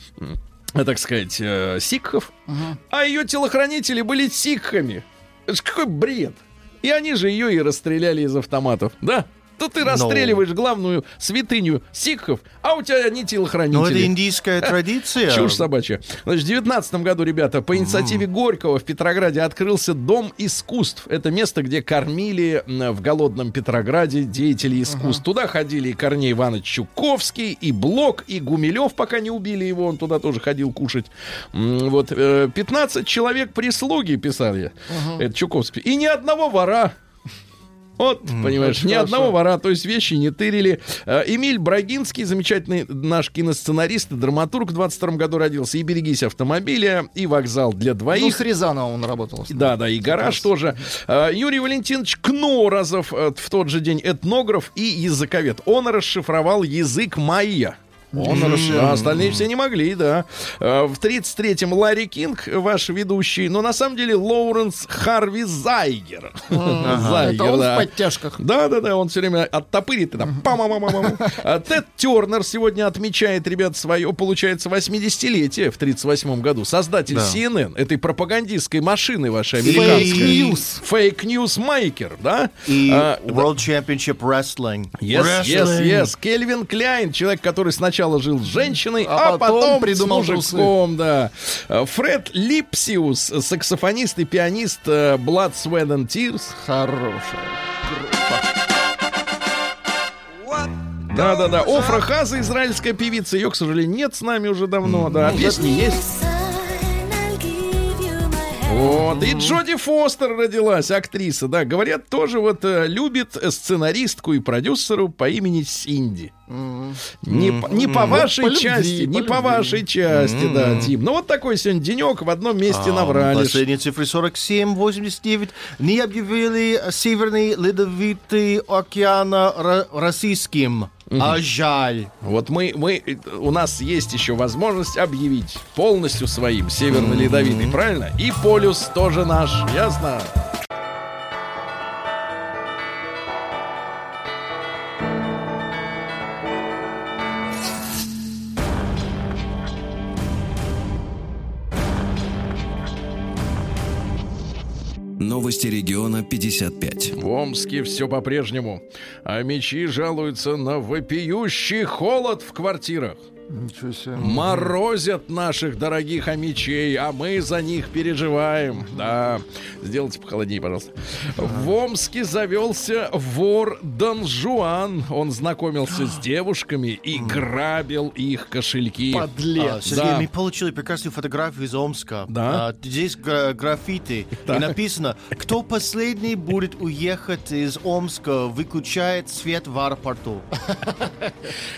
э, так сказать, э, сикхов, а ее телохранители были сикхами. Это ж какой бред! И они же ее и расстреляли из автоматов, да? То ты расстреливаешь главную святыню сикхов, а у тебя не телохранители. Но это индийская традиция. Чушь собачья. Значит, в 19 году, ребята, по инициативе Горького в Петрограде открылся Дом искусств. Это место, где кормили в голодном Петрограде деятелей искусств. Туда ходили и Корней Иванович Чуковский, и Блок, и Гумилев, пока не убили его, он туда тоже ходил кушать. Вот, э, 15 человек прислуги писали, это Чуковский, и ни одного вора. Вот, понимаешь, очень ни хорошо. одного вора, то есть вещи не тырили. Э, Эмиль Брагинский, замечательный наш киносценарист и драматург, в 22 году родился. И «Берегись автомобиля», и «Вокзал для Ну, двоих». с Рязановым он работал. Да, да, и гараж тоже. А, Юрий Валентинович Кнорозов э, в тот же день этнограф и языковед. Он расшифровал язык майя. Он расшифровал, а остальные все не могли, да. А, В 33-м Ларри Кинг, ваш ведущий, но на самом деле Лоуренс Харви Зайгер. Зайгер, Это он да. в подтяжках. Да, да, да, он все время оттопырит и там А Тед Тернер сегодня отмечает, ребят, свое, получается, 80-летие в 38 году. Создатель Да. CNN, этой пропагандистской машины вашей американской. Fake news. Fake news maker, да? И А, World Championship Wrestling. Yes, yes, Wrestling. yes. Кельвин Кляйн, человек, который сначала жил с женщиной, а, А потом, потом придумал с мужиком, да. А, Фред Липсиус, саксофонист и пианист э, Blood, Sweat and Tears. Хорошая. Да-да-да. Офра Хаза, израильская певица. Ее, к сожалению, нет с нами уже давно, да. Песни есть. Вот. И Джоди Фостер родилась, актриса, да. Говорят, тоже вот э, любит сценаристку и продюсеру по имени Синди. Не, по- не по вашей любви, части, по не по вашей части, да, Тим. Ну вот такой сегодня денек в одном месте А, наврали. Последние цифры 47, 89. Не объявили Северный Ледовитый океана ро- российским. А жаль. Вот мы, мы, у нас есть еще возможность объявить полностью своим Северный Ледовитый, правильно? И полюс тоже наш, ясно? Новости региона 55. В Омске все по-прежнему. А мечи жалуются на вопиющий холод в квартирах. Ничего себе. Морозят наших дорогих амичей, а мы за них переживаем. Да, сделайте похолоднее, пожалуйста. В Омске завелся вор Дон Жуан. Он знакомился с девушками и грабил их кошельки. А, Подлец. Сергей, Да. мы получили прекрасную фотографию из Омска. Да? А, здесь гра- граффити. И написано, кто последний будет уехать из Омска, выключает свет в аэропорту.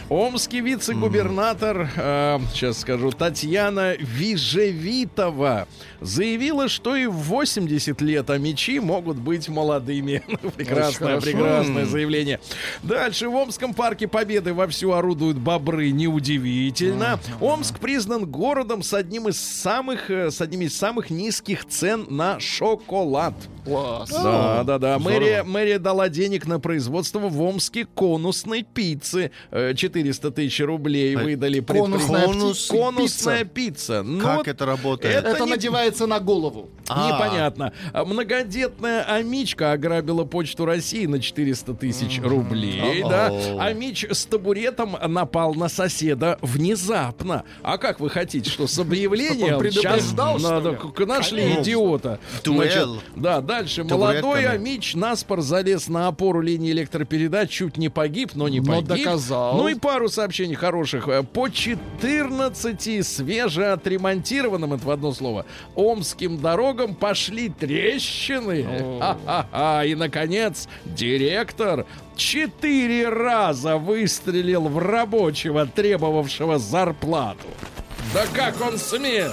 Омский вице-губернатор, э, сейчас скажу, Татьяна Вижевитова заявила, что и в 80 лет амичи могут быть молодыми. Прекрасное, прекрасное заявление. Дальше в Омском парке Победы вовсю орудуют бобры, неудивительно. Омск признан городом с одним из самых, э, с одним из самых низких цен на шоколад. Класс. Да, да, да. Мэрия, мэрия дала денег на производство в Омске конусной пиццы. Э, 400 тысяч рублей выдали. предпри- конусная Конусная пицца. Ну, Как вот это работает? это Это не- надевается на голову. А. Непонятно. А Многодетная Амичка ограбила почту России на 400 тысяч рублей. Да. Амич с табуретом напал на соседа внезапно. А как вы хотите, что с объявлением сейчас что надо нашли Конечно. идиота. Дуэль. да, дальше. Табуретками. Молодой Амич наспор залез на опору линии электропередач, чуть не погиб, но не Но погиб. доказал. Ну и пару сообщений хороших. По 14 свежеотремонтированным, это в одно слово, омским дорогам пошли трещины. Ха-ха-ха. И, наконец, директор четыре раза выстрелил в рабочего, требовавшего зарплату. Да как он смел?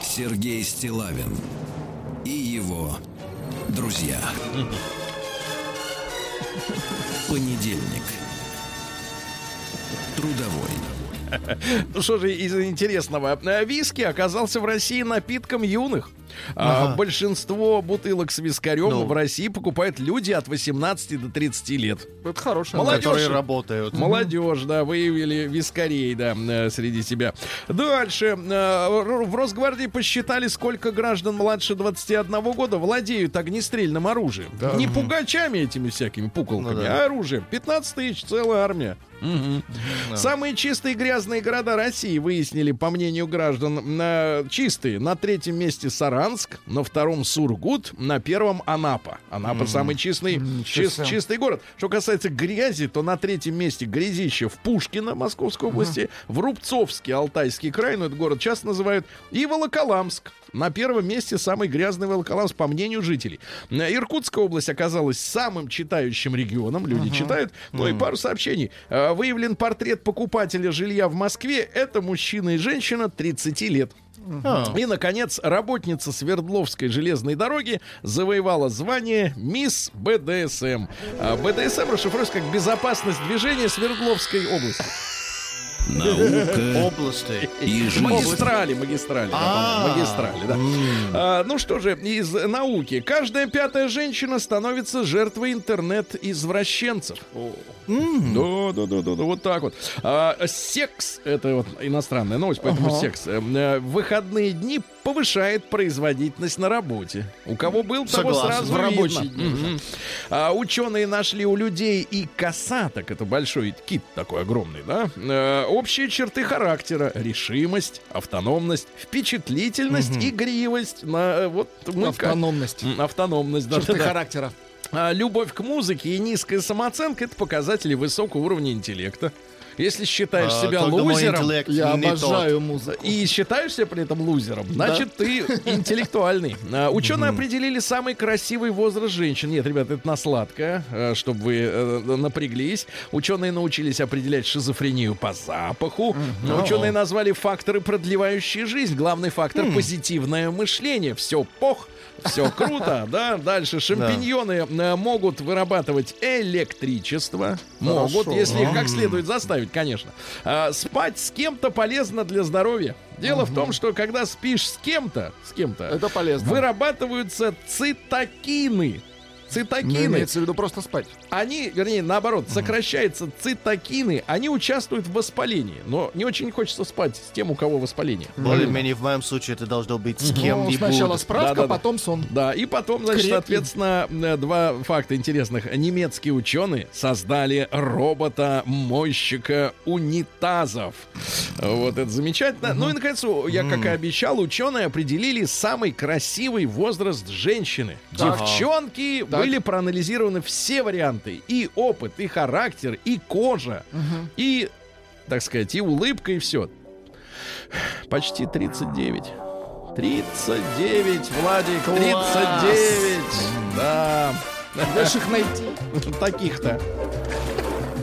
Сергей Стилавин и его друзья. Понедельник. Трудовой. Ну что же из интересного? Э, Виски оказался в России напитком юных. А, большинство бутылок с вискарем Ну. в России покупают люди от 18 до 30 лет. Это хорошая Молодежь. Которые работают. Молодежь, да, выявили вискарей, да, э, среди себя. Дальше. э, В Росгвардии посчитали, сколько граждан младше 21 года владеют огнестрельным оружием. Не пугачами этими всякими пуколками, Ну да. а оружием. 15 тысяч, целая армия. Мгм. Самые чистые грязные города России выяснили, по мнению граждан, на- чистые. На третьем месте Саранск, на втором Сургут, на первом Анапа. Анапа самый чистый, Ничего чис- себе. чистый город. Что касается грязи, то на третьем месте грязище в Пушкино, Московской области, в Рубцовске, Алтайский край, ну, этот город часто называют, и Волоколамск. На первом месте самый грязный Волоколамск, по мнению жителей. Э, Иркутская область оказалась самым читающим регионом. Люди читают. Ну и пару сообщений. Э, Выявлен портрет покупателя жилья в Москве. Это мужчина и женщина 30 лет. А. И, наконец, работница Свердловской железной дороги завоевала звание Мисс БДСМ. А БДСМ расшифруется как «Безопасность движения Свердловской области». Наука Области. и жизнь. Магистрали, магистрали. да, А. магистрали, да. А, ну что же, из науки. Каждая пятая женщина становится жертвой интернет-извращенцев. Да, да, да, да, да, вот так вот. А, секс, это вот иностранная новость, поэтому Ага. секс. э, э, В выходные дни повышает производительность на работе. У кого был, того Согласен. сразу В видно. рабочие дни Мгм. А, ученые нашли у людей и косаток, это большой кит такой огромный, да, э, общие черты характера, решимость, автономность, впечатлительность, игривость, на, э, вот мы как- Автономность. М, автономность, да, Черты да, да. характера. А, любовь к музыке и низкая самооценка это показатели высокого уровня интеллекта. Если считаешь А, себя лузером Я не тот. обожаю музыку. и считаешь себя при этом лузером, значит, ты интеллектуальный. А, Ученые определили самый красивый возраст женщин. Нет, ребят, это на сладкое, э, чтобы вы э, напряглись. Ученые научились определять шизофрению по запаху. Ученые назвали факторы, продлевающие жизнь. Главный фактор позитивное мышление. Все пох. Все круто, да. Дальше шампиньоны э, могут вырабатывать электричество. Могут, если их как следует заставить, конечно. А, спать с кем-то полезно для здоровья. Дело в том, что когда спишь с кем-то, с кем-то, Это полезно. вырабатываются цитокины. Ну, цитокины, имеется в виду просто спать. они, вернее, наоборот, сокращаются цитокины, они участвуют в воспалении. Но не очень хочется спать с тем, у кого воспаление. Более-менее в моем случае это должно быть с Ну, кем-нибудь. сначала справка, Да-да-да. потом сон. Да, и потом, значит, Крепкий. соответственно, э, два факта интересных. Немецкие ученые создали робота-мойщика унитазов. Вот это замечательно. Ну и, наконец, я, как и обещал, ученые определили самый красивый возраст женщины. Так. Девчонки Так. Были проанализированы все варианты. И опыт, и характер, и кожа, и, так сказать, и улыбка, и все. Почти 39. 39, Владик, 39. Да. Дальше их найти. Таких-то.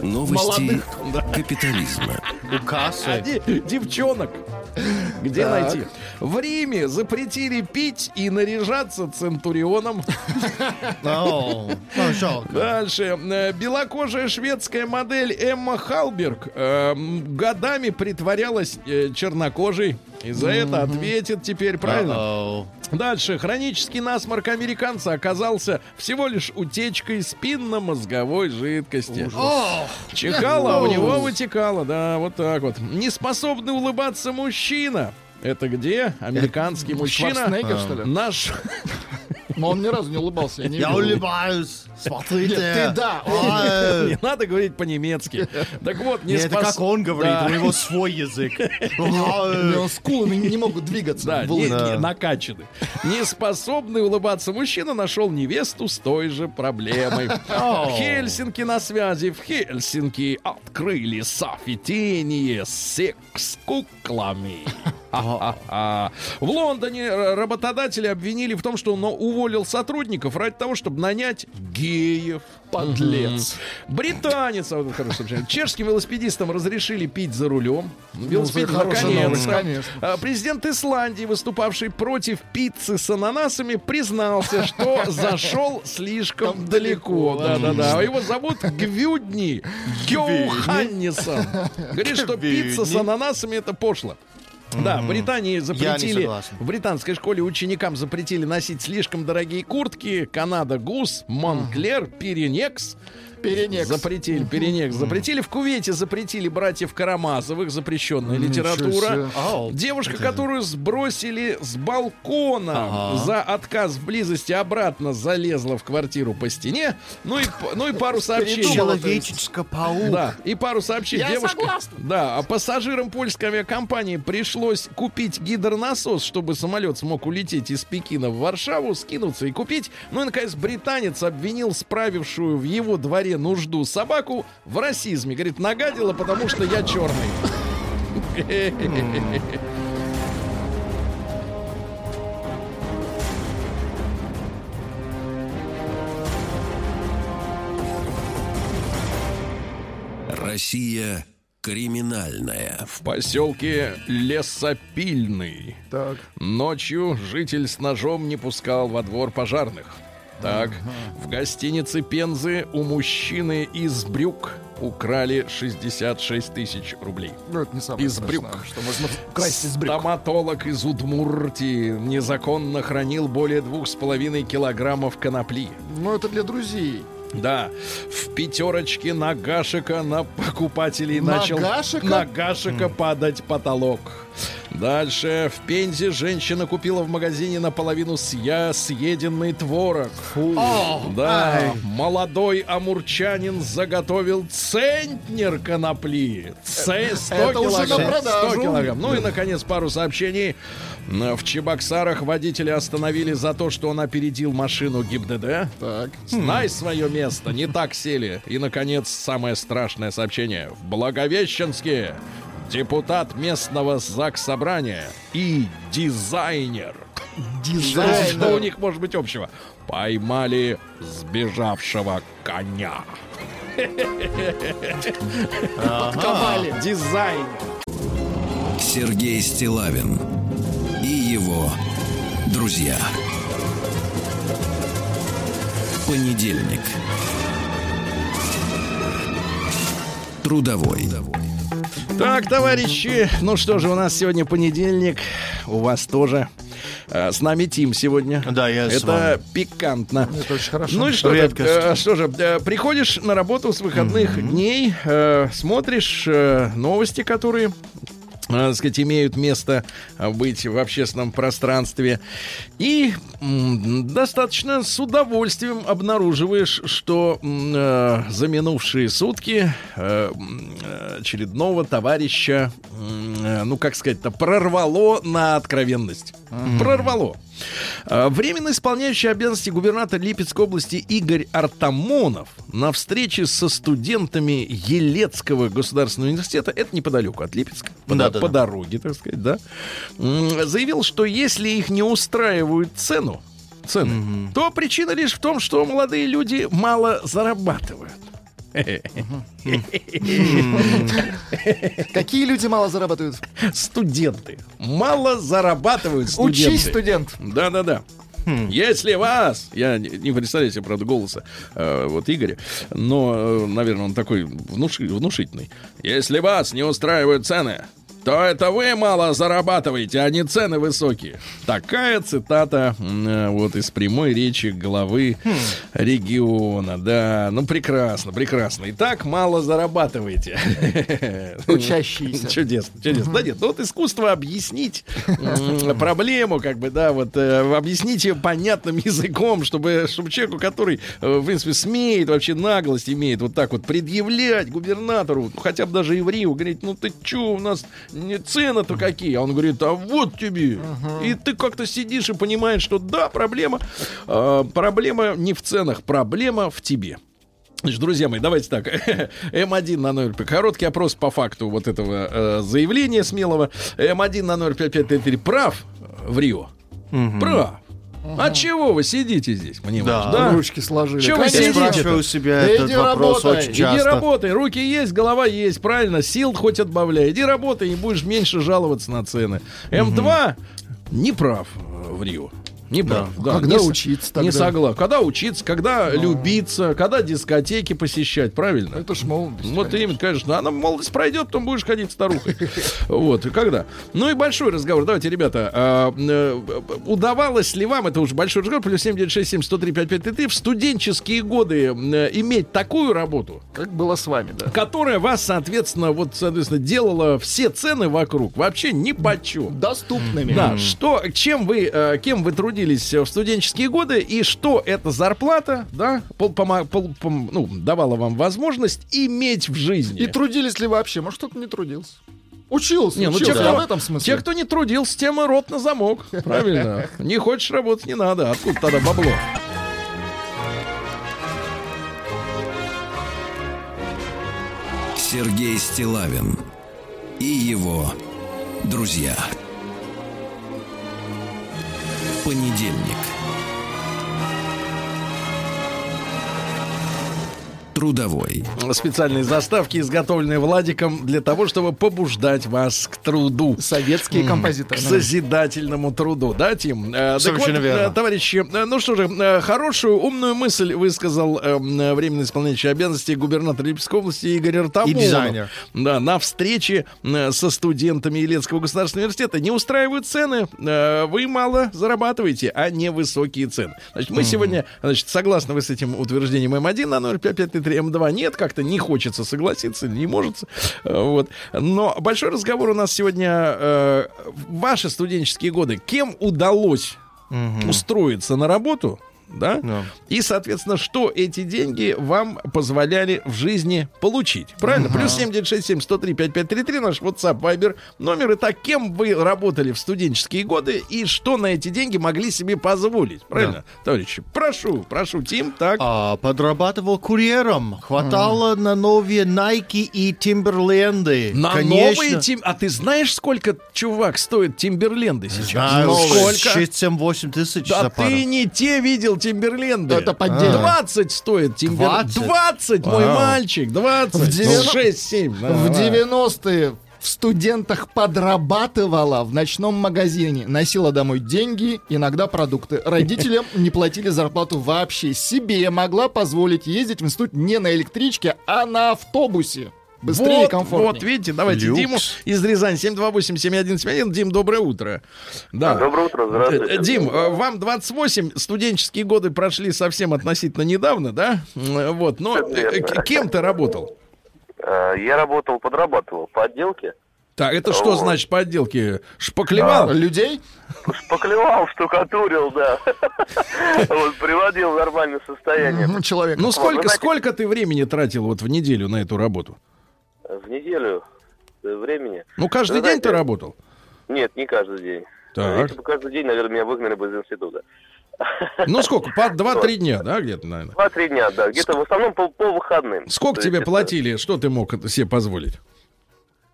Новости капитализма. У А кассы. де- девчонок. Где Так. найти? В Риме запретили пить и наряжаться центурионом. Жалко. Дальше. Э, Белокожая шведская модель Эмма Халберг э, годами притворялась э, чернокожей. И за это ответит теперь, правильно? Дальше. Хронический насморк американца оказался всего лишь утечкой спинномозговой жидкости. Чихало, а у него вытекало, да, вот так вот. Неспособный улыбаться мужчина. Это где? Американский мужчина. Шварценеггер, что ли? Наш Но он ни разу не улыбался. Я не Я улыбаюсь. Смотрите. Нет, ты да. Ой. не надо говорить по-немецки. Так вот, не Не, это как он говорит, Да. у него свой язык. У него скулы не могут двигаться. Да, в не, не, накачаны. Неспособный улыбаться мужчина нашел невесту с той же проблемой. Хельсинки на связи. В Хельсинки открыли софитение с секс-куклами. В Лондоне работодатели обвинили в том, что он уволил сотрудников ради того, чтобы нанять геев. Подлец. Британец, а чешским велосипедистам разрешили пить за рулем. Велосипед, это хорошая наконец. новость, конечно. А, Президент Исландии, выступавший против пиццы с ананасами, признался, что зашел слишком далеко. Да-да-да. Его зовут Гвюдни Йоханнисон. Говорит, что пицца с ананасами это пошло. Да, в Британии запретили, в британской школе ученикам запретили носить слишком дорогие куртки. Канада Гус, Монклер, Пиренекс. Перенекс. Запретили, Перенекс запретили. В Кувейте запретили братьев Карамазовых, запрещенная литература. Девушка, которую сбросили с балкона за отказ в близости, обратно залезла в квартиру по стене. Ну и, ну и пару сообщений. Человечечка паук. Да, и пару сообщений. Я Девушка, согласна. Да, а пассажирам польской авиакомпании пришлось купить гидронасос, чтобы самолет смог улететь из Пекина в Варшаву, скинуться и купить. Ну и, наконец, британец обвинил справившую в его дворе нужду собаку в расизме. Говорит, нагадила, потому что я черный. Россия криминальная. В поселке Лесопильный Так. Ночью житель с ножом не пускал во двор пожарных. Так, в гостинице Пензы у мужчины из брюк украли 66 тысяч рублей. Ну, это не самое Из страшное, брюк. Что можно красть из брюк. Стоматолог из Удмуртии незаконно хранил более двух с половиной килограммов конопли. Ну, это для друзей. Да, в пятерочке Нагашика на покупателей начал Нагашика? Нагашика падать потолок. Дальше в Пензе женщина купила в магазине наполовину съя съеденный творог. Фу. да, молодой амурчанин заготовил центнер конопли. 100 Это уже на килограмм. продажу. 100 килограмм. Ну и, наконец, пару сообщений. В Чебоксарах водители остановили за то, что он опередил машину ГИБДД. Так. Знай свое место, не так сели. И, наконец, самое страшное сообщение. В Благовещенске депутат местного ЗАГС собрания и дизайнер. Что у Дизайнер. них может быть общего? Поймали сбежавшего коня. Подковали. Дизайнер. Сергей Стилавин и его друзья. Понедельник. Трудовой. Так, товарищи, ну что же, у нас сегодня понедельник, у вас тоже. Э, С нами Тим сегодня. Да, я с Это вами. пикантно. Это очень хорошо. Ну и что, Редкость. э, что же, э, приходишь на работу с выходных дней, э, смотришь э, новости, которые так сказать, имеют место э, быть в общественном пространстве. И достаточно с удовольствием обнаруживаешь, что э, за минувшие сутки э, э, очередного товарища, э, ну, как сказать-то, прорвало на откровенность. Прорвало. А, Временно исполняющий обязанности губернатора Липецкой области Игорь Артамонов на встрече со студентами Елецкого государственного университета, это неподалеку от Липецка, по, Да-да-да. по дороге, так сказать, да, заявил, что если их не устраивают цену, цены, то причина лишь в том, что молодые люди мало зарабатывают. Какие люди мало зарабатывают? Студенты. Мало зарабатывают студенты. Учись, студент. Да-да-да. Если вас, я не не представляю себе, правда, голоса э, вот Игоря, но, э, наверное, он такой внуши- внушительный. Если вас не устраивают цены, то это вы мало зарабатываете, а не цены высокие. Такая цитата э, вот из прямой речи главы региона. Да, ну прекрасно, прекрасно. И так мало зарабатываете. Учащиеся. Чудесно, чудесно. Да нет, ну вот искусство объяснить проблему, как бы, да, вот э, объяснить ее понятным языком, чтобы, чтобы человеку, который, э, в принципе, смеет, вообще наглость имеет вот так вот предъявлять губернатору, хотя бы даже еврею, говорить, ну ты чё, у нас цены-то какие? А он говорит, а вот тебе. И ты как-то сидишь и понимаешь, что да, проблема, э, проблема не в ценах, проблема в тебе. Значит, друзья мои, давайте так. М1 на 0. Короткий опрос по факту вот этого э, заявления смелого. М1 на 05533 прав в Рио? Прав. А чего вы сидите здесь, мне Да. важно, да? Ручки сложили. Чё вы Я сидите? спрашиваю у себя Да этот иди вопрос работай. очень Иди часто. работай, руки есть, голова есть, правильно, сил хоть отбавляй. Иди работай, и будешь меньше жаловаться на цены. М2 не прав э, в Рио. Не прав. Да. Когда не учиться Не тогда? согласен. Когда учиться, когда любиться, когда дискотеки посещать, правильно? Это ж молодость. Вот именно, конечно. Она молодость пройдет, потом будешь ходить старухой. Вот, и когда? Ну и большой разговор. Давайте, ребята, а, э, удавалось ли вам, это уже большой разговор, плюс 7967 103 5533, в студенческие годы э, иметь такую работу, Как было с вами, да. которая вас, соответственно, вот, соответственно, делала все цены вокруг вообще ни почем. Доступными. Да, что, чем вы, э, кем вы трудились в студенческие годы и что эта зарплата, да, пол- пома- пол- пом- ну, давала вам возможность иметь в жизни. И трудились ли вообще? Может, кто-то не трудился? Учился, Не, ну те, учился, кто, а в этом смысле. те, кто не трудился, тем и рот на замок. Правильно. Не хочешь работать, не надо. Откуда тогда бабло? Сергей Стилавин и его друзья. Понедельник. Трудовой. Специальные заставки, изготовленные Владиком для того, чтобы побуждать вас к труду. Советские композиторы. К созидательному труду, да, Тим? Э, так Совершенно вот, верно. э, товарищи, э, ну что же, хорошую, умную мысль высказал э, временно исполняющий обязанности губернатора Липецкой области Игорь Артамонов. И дизайнер. Да, на встрече со студентами Елецкого государственного университета. Не устраивают цены, э, вы мало зарабатываете, а не высокие цены. Значит, мы сегодня, значит, согласны вы с этим утверждением М1 на 05533, М2 нет, как-то не хочется согласиться, не может. Э, Вот. Но большой разговор у нас сегодня э, ваши студенческие годы. Кем удалось устроиться на работу? Да? Да. И, соответственно, что эти деньги вам позволяли в жизни получить. Правильно? Плюс 7967 103 5533 наш WhatsApp, Viber номер. Итак, кем вы работали в студенческие годы и что на эти деньги могли себе позволить? Правильно, товарищи? Прошу, прошу, Тим, так. А, подрабатывал курьером. Хватало на новые Nike и Timberland. на Конечно. новые тим... А ты знаешь, сколько, чувак, стоит Тимберленды сейчас? Знаю, Сколько? 6, 7, 8 тысяч Да ты не те видел Тимберленды. Это поддельно. 20 стоит Тимберленд. 20? 20, мой мальчик, 20. В девяно- 6-7. В 90-е в студентах подрабатывала в ночном магазине, носила домой деньги, иногда продукты. Родителям не платили зарплату вообще. Себе могла позволить ездить в институт не на электричке, а на автобусе. Быстрее и вот, комфортнее. вот, видите, давайте Люкс. Диму из Рязани 728-7171. Дим, доброе утро. Да. Доброе утро, здравствуйте. Э, Дим, э, вам 28, студенческие годы прошли совсем относительно недавно, да? Вот, но э, кем ты работал? Я работал, подрабатывал по отделке. Так, это что значит по отделке? Шпаклевал? Людей? Поклевал, штукатурил, да. Вот, приводил в нормальное состояние. Мгм, Человек. Ну, сколько, сколько ты времени тратил вот в неделю на эту работу? В неделю э, времени. Ну, каждый Вы день ты знаете, работал? Нет, не каждый день. Так. Если бы каждый день, наверное, меня выгнали бы из института. Ну, сколько? По 2-3 дня, да, где-то, наверное? Два-три дня, да. Где-то в основном по, по выходным. Сколько То тебе есть это, платили? Что ты мог себе позволить?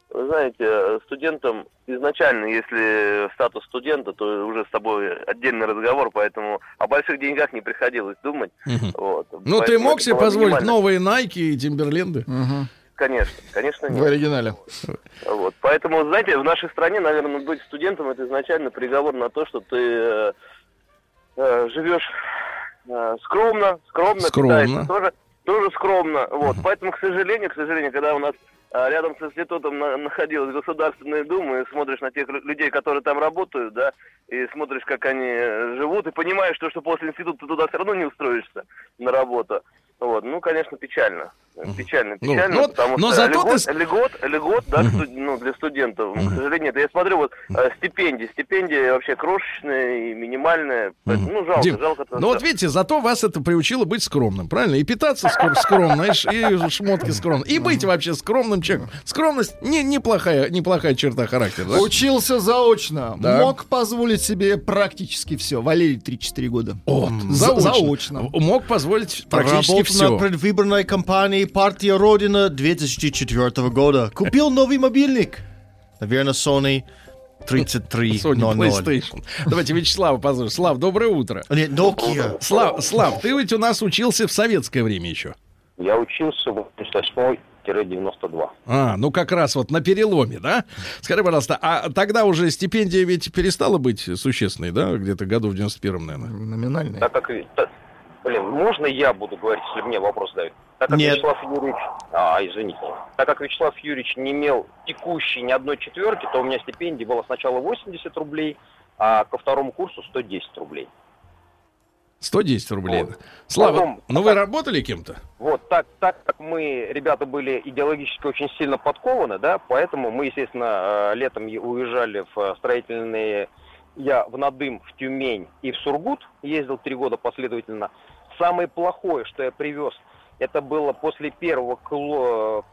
Вы знаете, студентам изначально, если статус студента, то уже с тобой отдельный разговор, поэтому о больших деньгах не приходилось думать. Мгм. Вот. Ну, ты мог себе позволить минимально. новые Найки и Тимберленды? Мгм. Конечно, конечно В нет. оригинале. Вот. Поэтому, знаете, в нашей стране, наверное, быть студентом это изначально приговор на то, что ты э, э, живешь э, скромно, скромно, Скромно. питаешься тоже, тоже скромно. Вот. Поэтому, к сожалению, к сожалению, когда у нас э, рядом с институтом на- находилась Государственная Дума, и смотришь на тех лю- людей, которые там работают, да, и смотришь, как они э, живут, и понимаешь, что, что после института ты туда все равно не устроишься на работу. Вот. Ну, конечно, печально. Печально, Ну, печально, ну вот, потому но что зато льгот, ты льгот, льгот, да, студ- ну, для студентов, к сожалению, это я смотрю, вот э, стипендии, стипендии вообще крошечные и минимальные, поэтому, ну, жалко, Дим, жалко. ну вот видите, зато вас это приучило быть скромным, правильно? И питаться скромно, и, шмотки скромно, и быть вообще скромным человеком. Скромность не, неплохая, неплохая черта характера. да? Учился заочно. Да. Мог позволить себе практически все. Валерий 3-4 года. Вот, За- заочно. заочно. Мог позволить практически Работал все. на предвыборной кампании партии Родина 2004 года. Купил новый мобильник. Наверное, Sony 3300. Sony PlayStation. Давайте Вячеслава позволим. Слав, доброе утро. Нет, Nokia. Слав, Слав, ты ведь у нас учился в советское время еще. Я учился в 88-92. А, ну как раз вот на переломе, да? Скажи, пожалуйста, а тогда уже стипендия ведь перестала быть существенной, да? Где-то году в 91-м, наверное. Номинальный. Так как... Блин, можно я буду говорить, если мне вопрос дают? Так как Нет. Вячеслав Юрьевич... А, извините. Так как Вячеслав Юрьевич не имел текущей ни одной четверки, то у меня стипендия была сначала 80 рублей, а ко второму курсу 110 рублей. 110 рублей. Вот. Слава, Потом- ну вы работали кем-то? Вот, так, так как мы, ребята, были идеологически очень сильно подкованы, да, поэтому мы, естественно, э, летом уезжали в э, строительные... Я в Надым, в Тюмень и в Сургут ездил три года последовательно. Самое плохое, что я привез, это было после первого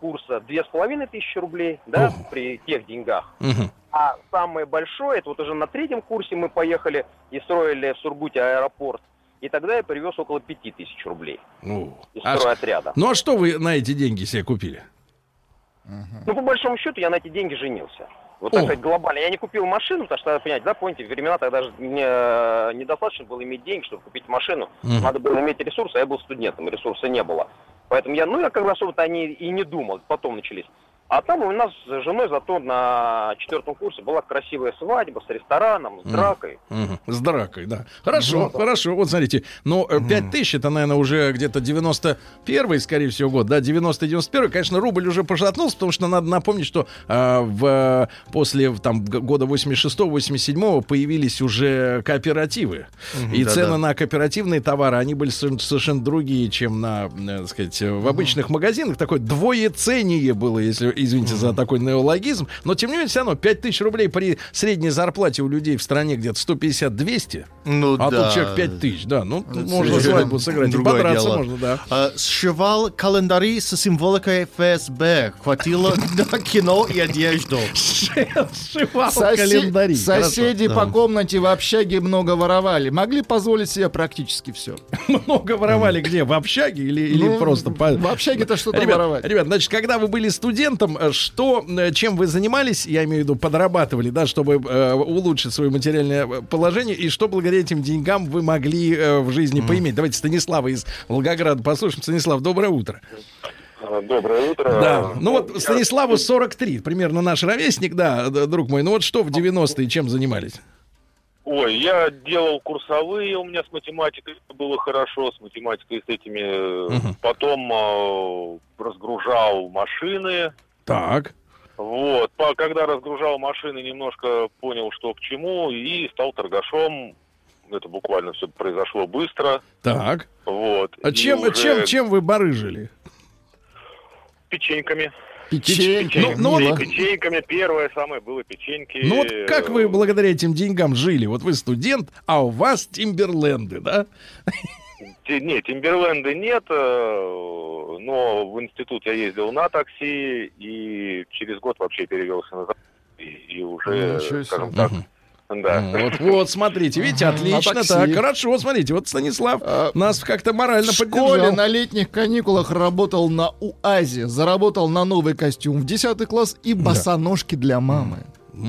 курса две с половиной тысячи рублей, да, Ого. при тех деньгах. Мгм. А самое большое, это вот уже на третьем курсе мы поехали и строили в Сургуте аэропорт. И тогда я привез около пяти тысяч рублей Ну, из а стройотряда. ну а что вы на эти деньги себе купили? Ну, по большому счету, я на эти деньги женился. Вот О. так сказать, глобально. Я не купил машину, потому что, понимаете, да, помните, времена тогда же не, недостаточно было иметь деньги, чтобы купить машину. Мгм. Надо было иметь ресурсы, а я был студентом, ресурса не было. Поэтому я, ну, я как бы особо-то они и не думал, потом начались. А там у нас с женой зато на четвертом курсе была красивая свадьба с рестораном, с дракой. Мгм. С дракой, да. Хорошо, хорошо. Вот смотрите, ну, 5 тысяч, это, наверное, уже где-то 91 скорее всего, год, да, 90-91. Конечно, рубль уже пошатнулся, потому что надо напомнить, что а, в, после там, года 86-87 появились уже кооперативы. И да-да. цены на кооперативные товары, они были совершенно другие, чем на, э, так сказать, в обычных магазинах. Такое двоецение было, если, извините за такой неологизм. Но, тем не менее, все равно 5 тысяч рублей при средней зарплате у людей в стране где-то 150-200. Ну А да. тут человек 5 тысяч, да. Ну, Это можно свадьбу сыграть. И другое подраться дело. можно, да. А, сшивал календари со символикой ФСБ. Хватило на кино и одежду. Сшивал календари. Соседи по комнате в общаге много воровали. Могли позволить себе практически все. Много воровали где? В общаге или, Ну, просто. В общаге-то что там Ребят, воровать? ребят, значит, когда вы были студентом, э, что, э, чем вы занимались, я имею в виду, подрабатывали, да, чтобы э, улучшить свое материальное э, положение, и что благодаря этим деньгам вы могли э, в жизни поиметь? Давайте Станислава из Волгограда послушаем. Станислав, доброе утро. Доброе утро. Да, ну вот Станиславу 43, примерно наш ровесник, да, друг мой. Ну вот что в 90-е, чем занимались? Ой, я делал курсовые, у меня с математикой было хорошо, с математикой с этими. Мгм. Потом э, разгружал машины. Так. Вот, По- когда разгружал машины, немножко понял, что к чему, и стал торгашом. Это буквально все произошло быстро. Так. Вот. А чем, уже чем, чем вы барыжили? Печеньками. Печеньки. Ну, ну, мило. Печеньками. Первое самое было печеньки. Ну вот как вы благодаря этим деньгам жили? Вот вы студент, а у вас Тимберленды, да? Нет, Тимберленда нет, э, но в институт я ездил на такси и через год вообще перевелся на и, и уже, скажем так, да. Вот, вот, смотрите, видите, отлично, такси. так, хорошо, смотрите, вот Станислав А, нас как-то морально В школе поддержал. на летних каникулах работал на УАЗе, заработал на новый костюм в 10 класс и босоножки для мамы.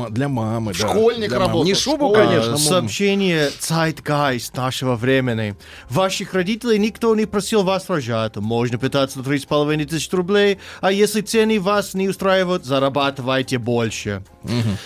Для мамы, да. Школьник Для мамы. работал, Не шубу, школьник. конечно, А, мам. Сообщение Zeitgeist нашего времени. Ваших родителей никто не просил вас рожать. Можно питаться на 3,5 тысяч рублей, а если цены вас не устраивают, зарабатывайте больше.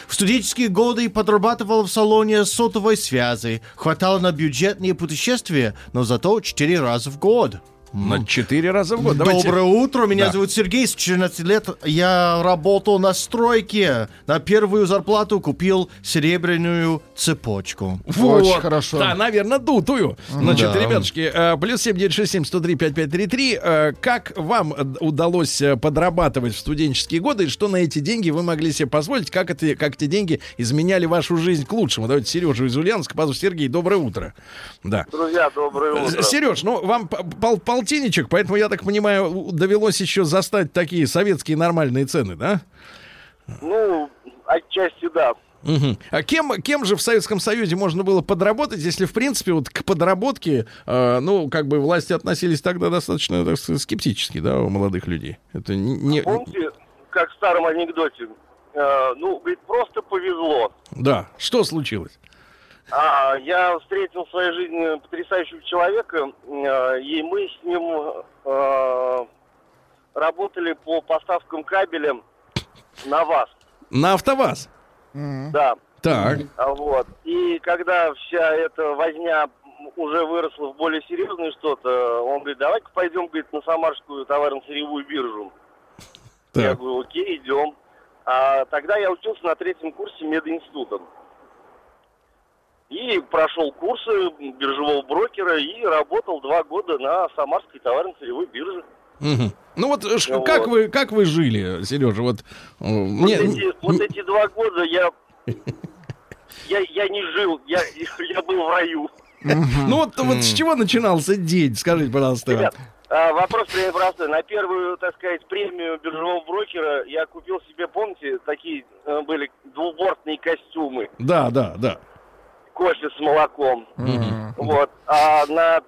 В студенческие годы подрабатывал в салоне сотовой связи. Хватало на бюджетные путешествия, но зато 4 раза в год. На четыре раза в год. Давайте- Доброе утро, меня Да. зовут Сергей, с 14 лет я работал на стройке. На первую зарплату купил серебряную цепочку. Вот. Очень хорошо. Да, наверное, дутую. Значит, Да. ребятушки, э, плюс 7967 103 5533. э, Как вам э, удалось подрабатывать в студенческие годы? И что на эти деньги вы могли себе позволить? Как, это, как эти деньги изменяли вашу жизнь к лучшему? Давайте Сережу из Ульяновска. Сергей, доброе утро. Да. Друзья, доброе утро. Сереж, ну вам п- пол- полтинничек, поэтому, я так понимаю, довелось еще застать такие советские нормальные цены, да? Ну, отчасти да. Мгм. А кем, кем же в Советском Союзе можно было подработать, если, в принципе, вот к подработке, э, ну, как бы власти относились тогда достаточно так сказать, скептически, да, у молодых людей? Это не... не- Помните, как в старом анекдоте? Э, ну, говорит, просто повезло. Да, что случилось? А, я встретил в своей жизни потрясающего человека, э, и мы с ним э, работали по поставкам кабеля на вас. На АвтоВАЗ. Да. Так. А Вот. И когда вся эта возня уже выросла в более серьезное что-то, он говорит, давай-ка пойдем, говорит, на Самарскую товарно-сырьевую биржу. Я Так. говорю, окей, идем. А тогда я учился на третьем курсе мединститута. И прошел курсы биржевого брокера и работал два года на Самарской товарно-сырьевой бирже. Мгм. Ну вот, Ну как, вот. вы, как вы жили, Сережа? Вот, э, Вот, мне- эти, вот эти два года я, я, я не жил, я, я был в раю. ну вот, вот с чего начинался день, скажите, пожалуйста. Ребят, а, вопрос простой. На первую, так сказать, премию биржевого брокера я купил себе, помните, такие э, были двубортные костюмы, Да, да, да. Кофе с молоком. Вот. А на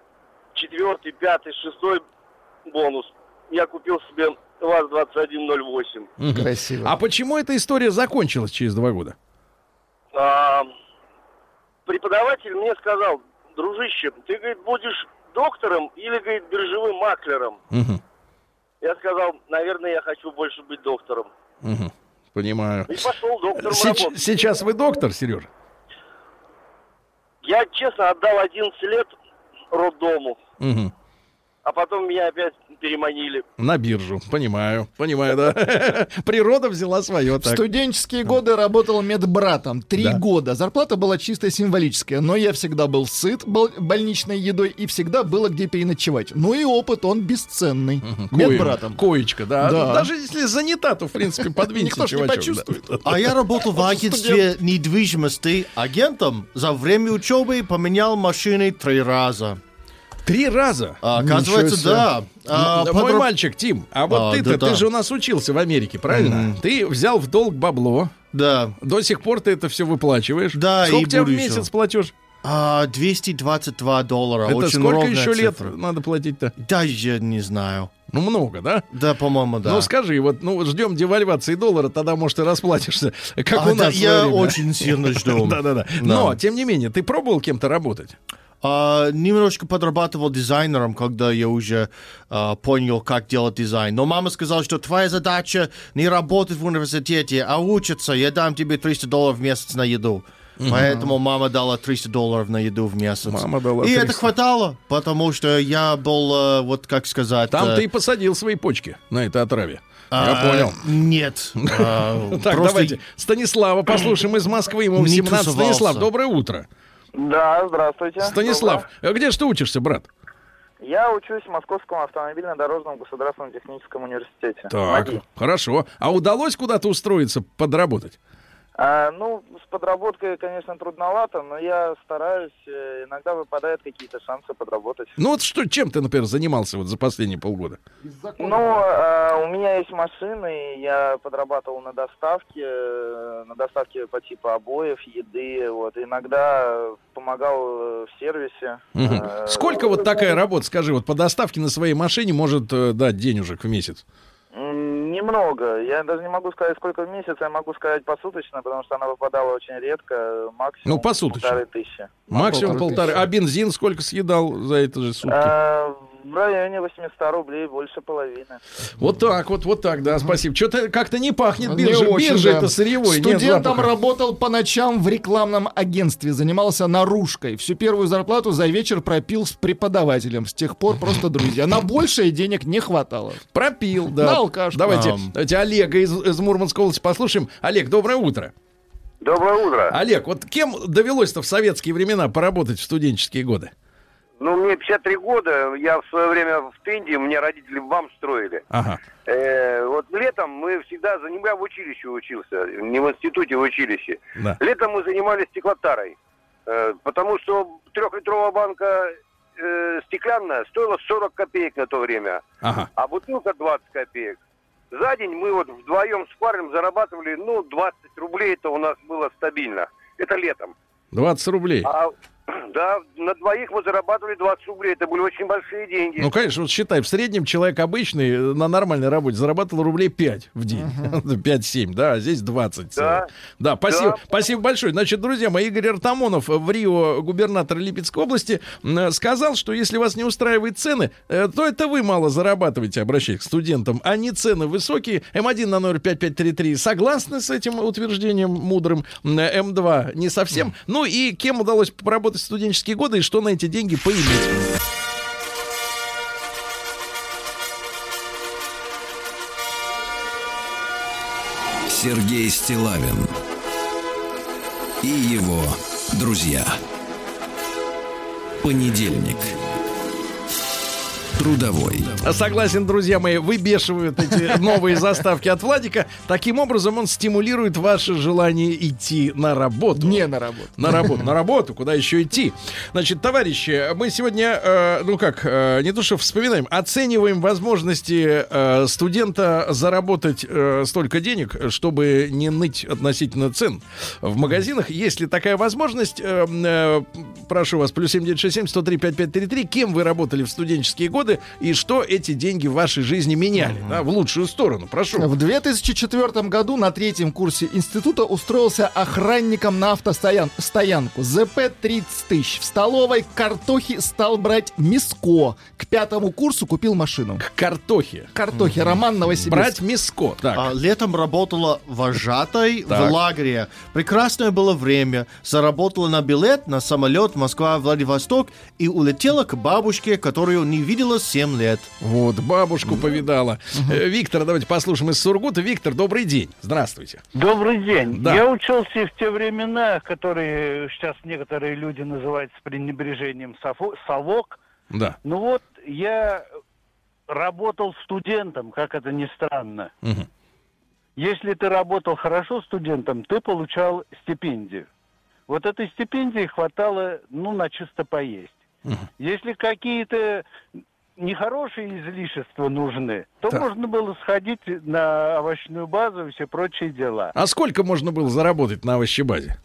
четвертый, пятый, шестой бонус я купил себе ВАЗ-2108. Мгм. Красиво. А почему эта история закончилась через два года? А, преподаватель мне сказал, дружище, ты, говорит, будешь доктором или, говорит, биржевым маклером? Мгм. Я сказал, наверное, я хочу больше быть доктором. Мгм. Понимаю. И пошел доктором Сеч- работать. сейчас вы доктор, Сережа? Я, честно, отдал 11 лет роддому, Мгм. А потом меня опять переманили. На биржу. Понимаю. Понимаю, да. Природа взяла свое. В Так. студенческие годы работал медбратом. Три Да. года. Зарплата была чисто символическая, но я всегда был сыт бол- больничной едой и всегда было где переночевать. Ну и опыт, он бесценный. Кое- Медбратом. Коечка, да. Да. Даже если занята, то, в принципе, подвиньте Никто ж не чувачок, почувствует. да. А я работал в агентстве недвижимости агентом. За время учебы поменял машины три раза. Три раза. А, оказывается, себе. да. А, Мой подраб- мальчик, Тим, а вот А, ты-то, да-да. ты же у нас учился в Америке, правильно? Ты взял в долг бабло, Да. до сих пор ты это все выплачиваешь. Да, Сколько и тебе в месяц еще. платеж? А, 222 доллара. это Очень сколько ровная еще лет цифра. надо платить-то? Даже не знаю. Ну, много, да? Да, по-моему, да. Ну, скажи, вот, ну, ждем девальвации доллара, тогда, может, и расплатишься, как А, у да, нас. в я время. очень сильно жду. Да-да-да. Но, тем не менее, ты пробовал кем-то работать? А, немножко подрабатывал дизайнером, когда я уже а, понял, как делать дизайн. Но мама сказала, что твоя задача не работать в университете, а учиться. Я дам тебе 300 долларов в месяц на еду. Поэтому мама дала 300 долларов на еду в месяц. Мама дала и 300. это хватало, потому что я был, э, вот как сказать... Там э, ты и посадил свои почки на этой отраве. а, Я понял. Нет. а, Так, просто давайте Станислава послушаем из Москвы. Ему Не 18. тусовался. Станислав, доброе утро. Да, здравствуйте. Станислав, а где же ты учишься, брат? Доброе. Я учусь в Московском автомобильно-дорожном государственном техническом университете. Так, МАДИ. хорошо. А удалось куда-то устроиться, подработать? А, ну, с подработкой, конечно, трудновато, но я стараюсь. э, Иногда выпадают какие-то шансы подработать. Ну вот что, чем ты, например, занимался вот за последние полгода? Ну, а, у меня есть машины, и я подрабатывал на доставке, э, на доставке по типу обоев, еды. Вот иногда помогал э, в сервисе. Мгм. Э, Сколько вот такая работа, скажи, вот по доставке на своей машине может дать денежек в месяц? Немного. Я даже не могу сказать, сколько в месяц, я могу сказать посуточно, потому что она выпадала очень редко, максимум Ну, посуточно. полторы тысячи. Максимум полторы полторы. А бензин сколько съедал за это же сутки? А, в районе 800 рублей, больше половины. Вот так вот, вот так, да, спасибо. Что-то как-то не пахнет Не биржа. очень, Биржа да. это сырьевой, Студентом работал по ночам в рекламном агентстве, занимался наружкой. Всю первую зарплату за вечер пропил с преподавателем. С тех пор просто друзья. На большее денег не хватало. Пропил, да. На алкашку. Давайте, Ам. давайте Олега из, из Мурманской области послушаем. Олег, доброе утро. Доброе утро. Олег, вот кем довелось-то в советские времена поработать в студенческие годы? Ну, мне 53 года, я в свое время в Тенде, у меня родители ВАМ строили. Ага. Э, вот летом мы всегда занимались, в училище учился, не в институте, в училище. Да. Летом мы занимались стеклотарой, э, потому что трехлитровая банка э, стеклянная стоила 40 копеек на то время, Ага. а бутылка 20 копеек. За день мы вот вдвоем с парнем зарабатывали, ну, 20 рублей, это у нас было стабильно. Это летом. 20 рублей. А, да, на двоих мы зарабатывали 20 рублей. Это были очень большие деньги. Ну, конечно, вот считай, в среднем человек обычный э, на нормальной работе зарабатывал рублей 5 в день. 5-7, да, а здесь 20. Да. Да, спасибо, Да. спасибо большое. Значит, друзья мои, Игорь Артамонов в Рио, губернатор Липецкой области, м, сказал, что если вас не устраивают цены, э, то это вы мало зарабатываете, обращаясь к студентам, а не цены высокие. М1 на номер 5533 согласны с этим утверждением мудрым? М, М2 не совсем. Ну и кем удалось поработать в студенческие годы и что на эти деньги поиметь? Сергей Стилавин и его друзья. Понедельник. Трудовой. Согласен, друзья мои, выбешивают эти новые заставки от Владика. Таким образом, он стимулирует ваше желание идти на работу. Не на работу. На работу, на работу, куда еще идти? Значит, товарищи, мы сегодня, э, ну как, э, не то что вспоминаем, оцениваем возможности э, студента заработать э, столько денег, чтобы не ныть относительно цен в магазинах. Есть ли такая возможность? Э, э, прошу вас, плюс 7967 103 5533. Кем вы работали в студенческие годы и что эти деньги в вашей жизни меняли? да, в лучшую сторону, прошу. В 2004 году на третьем курсе института устроился охранником на автостоянку. ЗП 30 тысяч. В столовой картохи стал брать миско. К пятому курсу купил машину. К картохе. Картохи. Роман Новосибирск. Брать миско. Так. А, летом работала вожатой Так. в лагере. Прекрасное было время. Заработала на билет на самолет Москва-Владивосток и улетела к бабушке, которую не видела 7 лет. Вот, бабушку повидала. Э, Виктор, давайте послушаем из Сургута. Виктор, добрый день. Здравствуйте. Добрый день. Да. Я учился в те времена, которые сейчас некоторые люди называют с пренебрежением совок. Да. Ну вот, я работал студентом, как это ни странно. Мгм. Если ты работал хорошо студентом, ты получал стипендию. Вот этой стипендии хватало, ну, на чисто поесть. Если какие-то нехорошие излишества нужны, то Так. можно было сходить на овощную базу и все прочие дела. А сколько можно было заработать на овощебазе?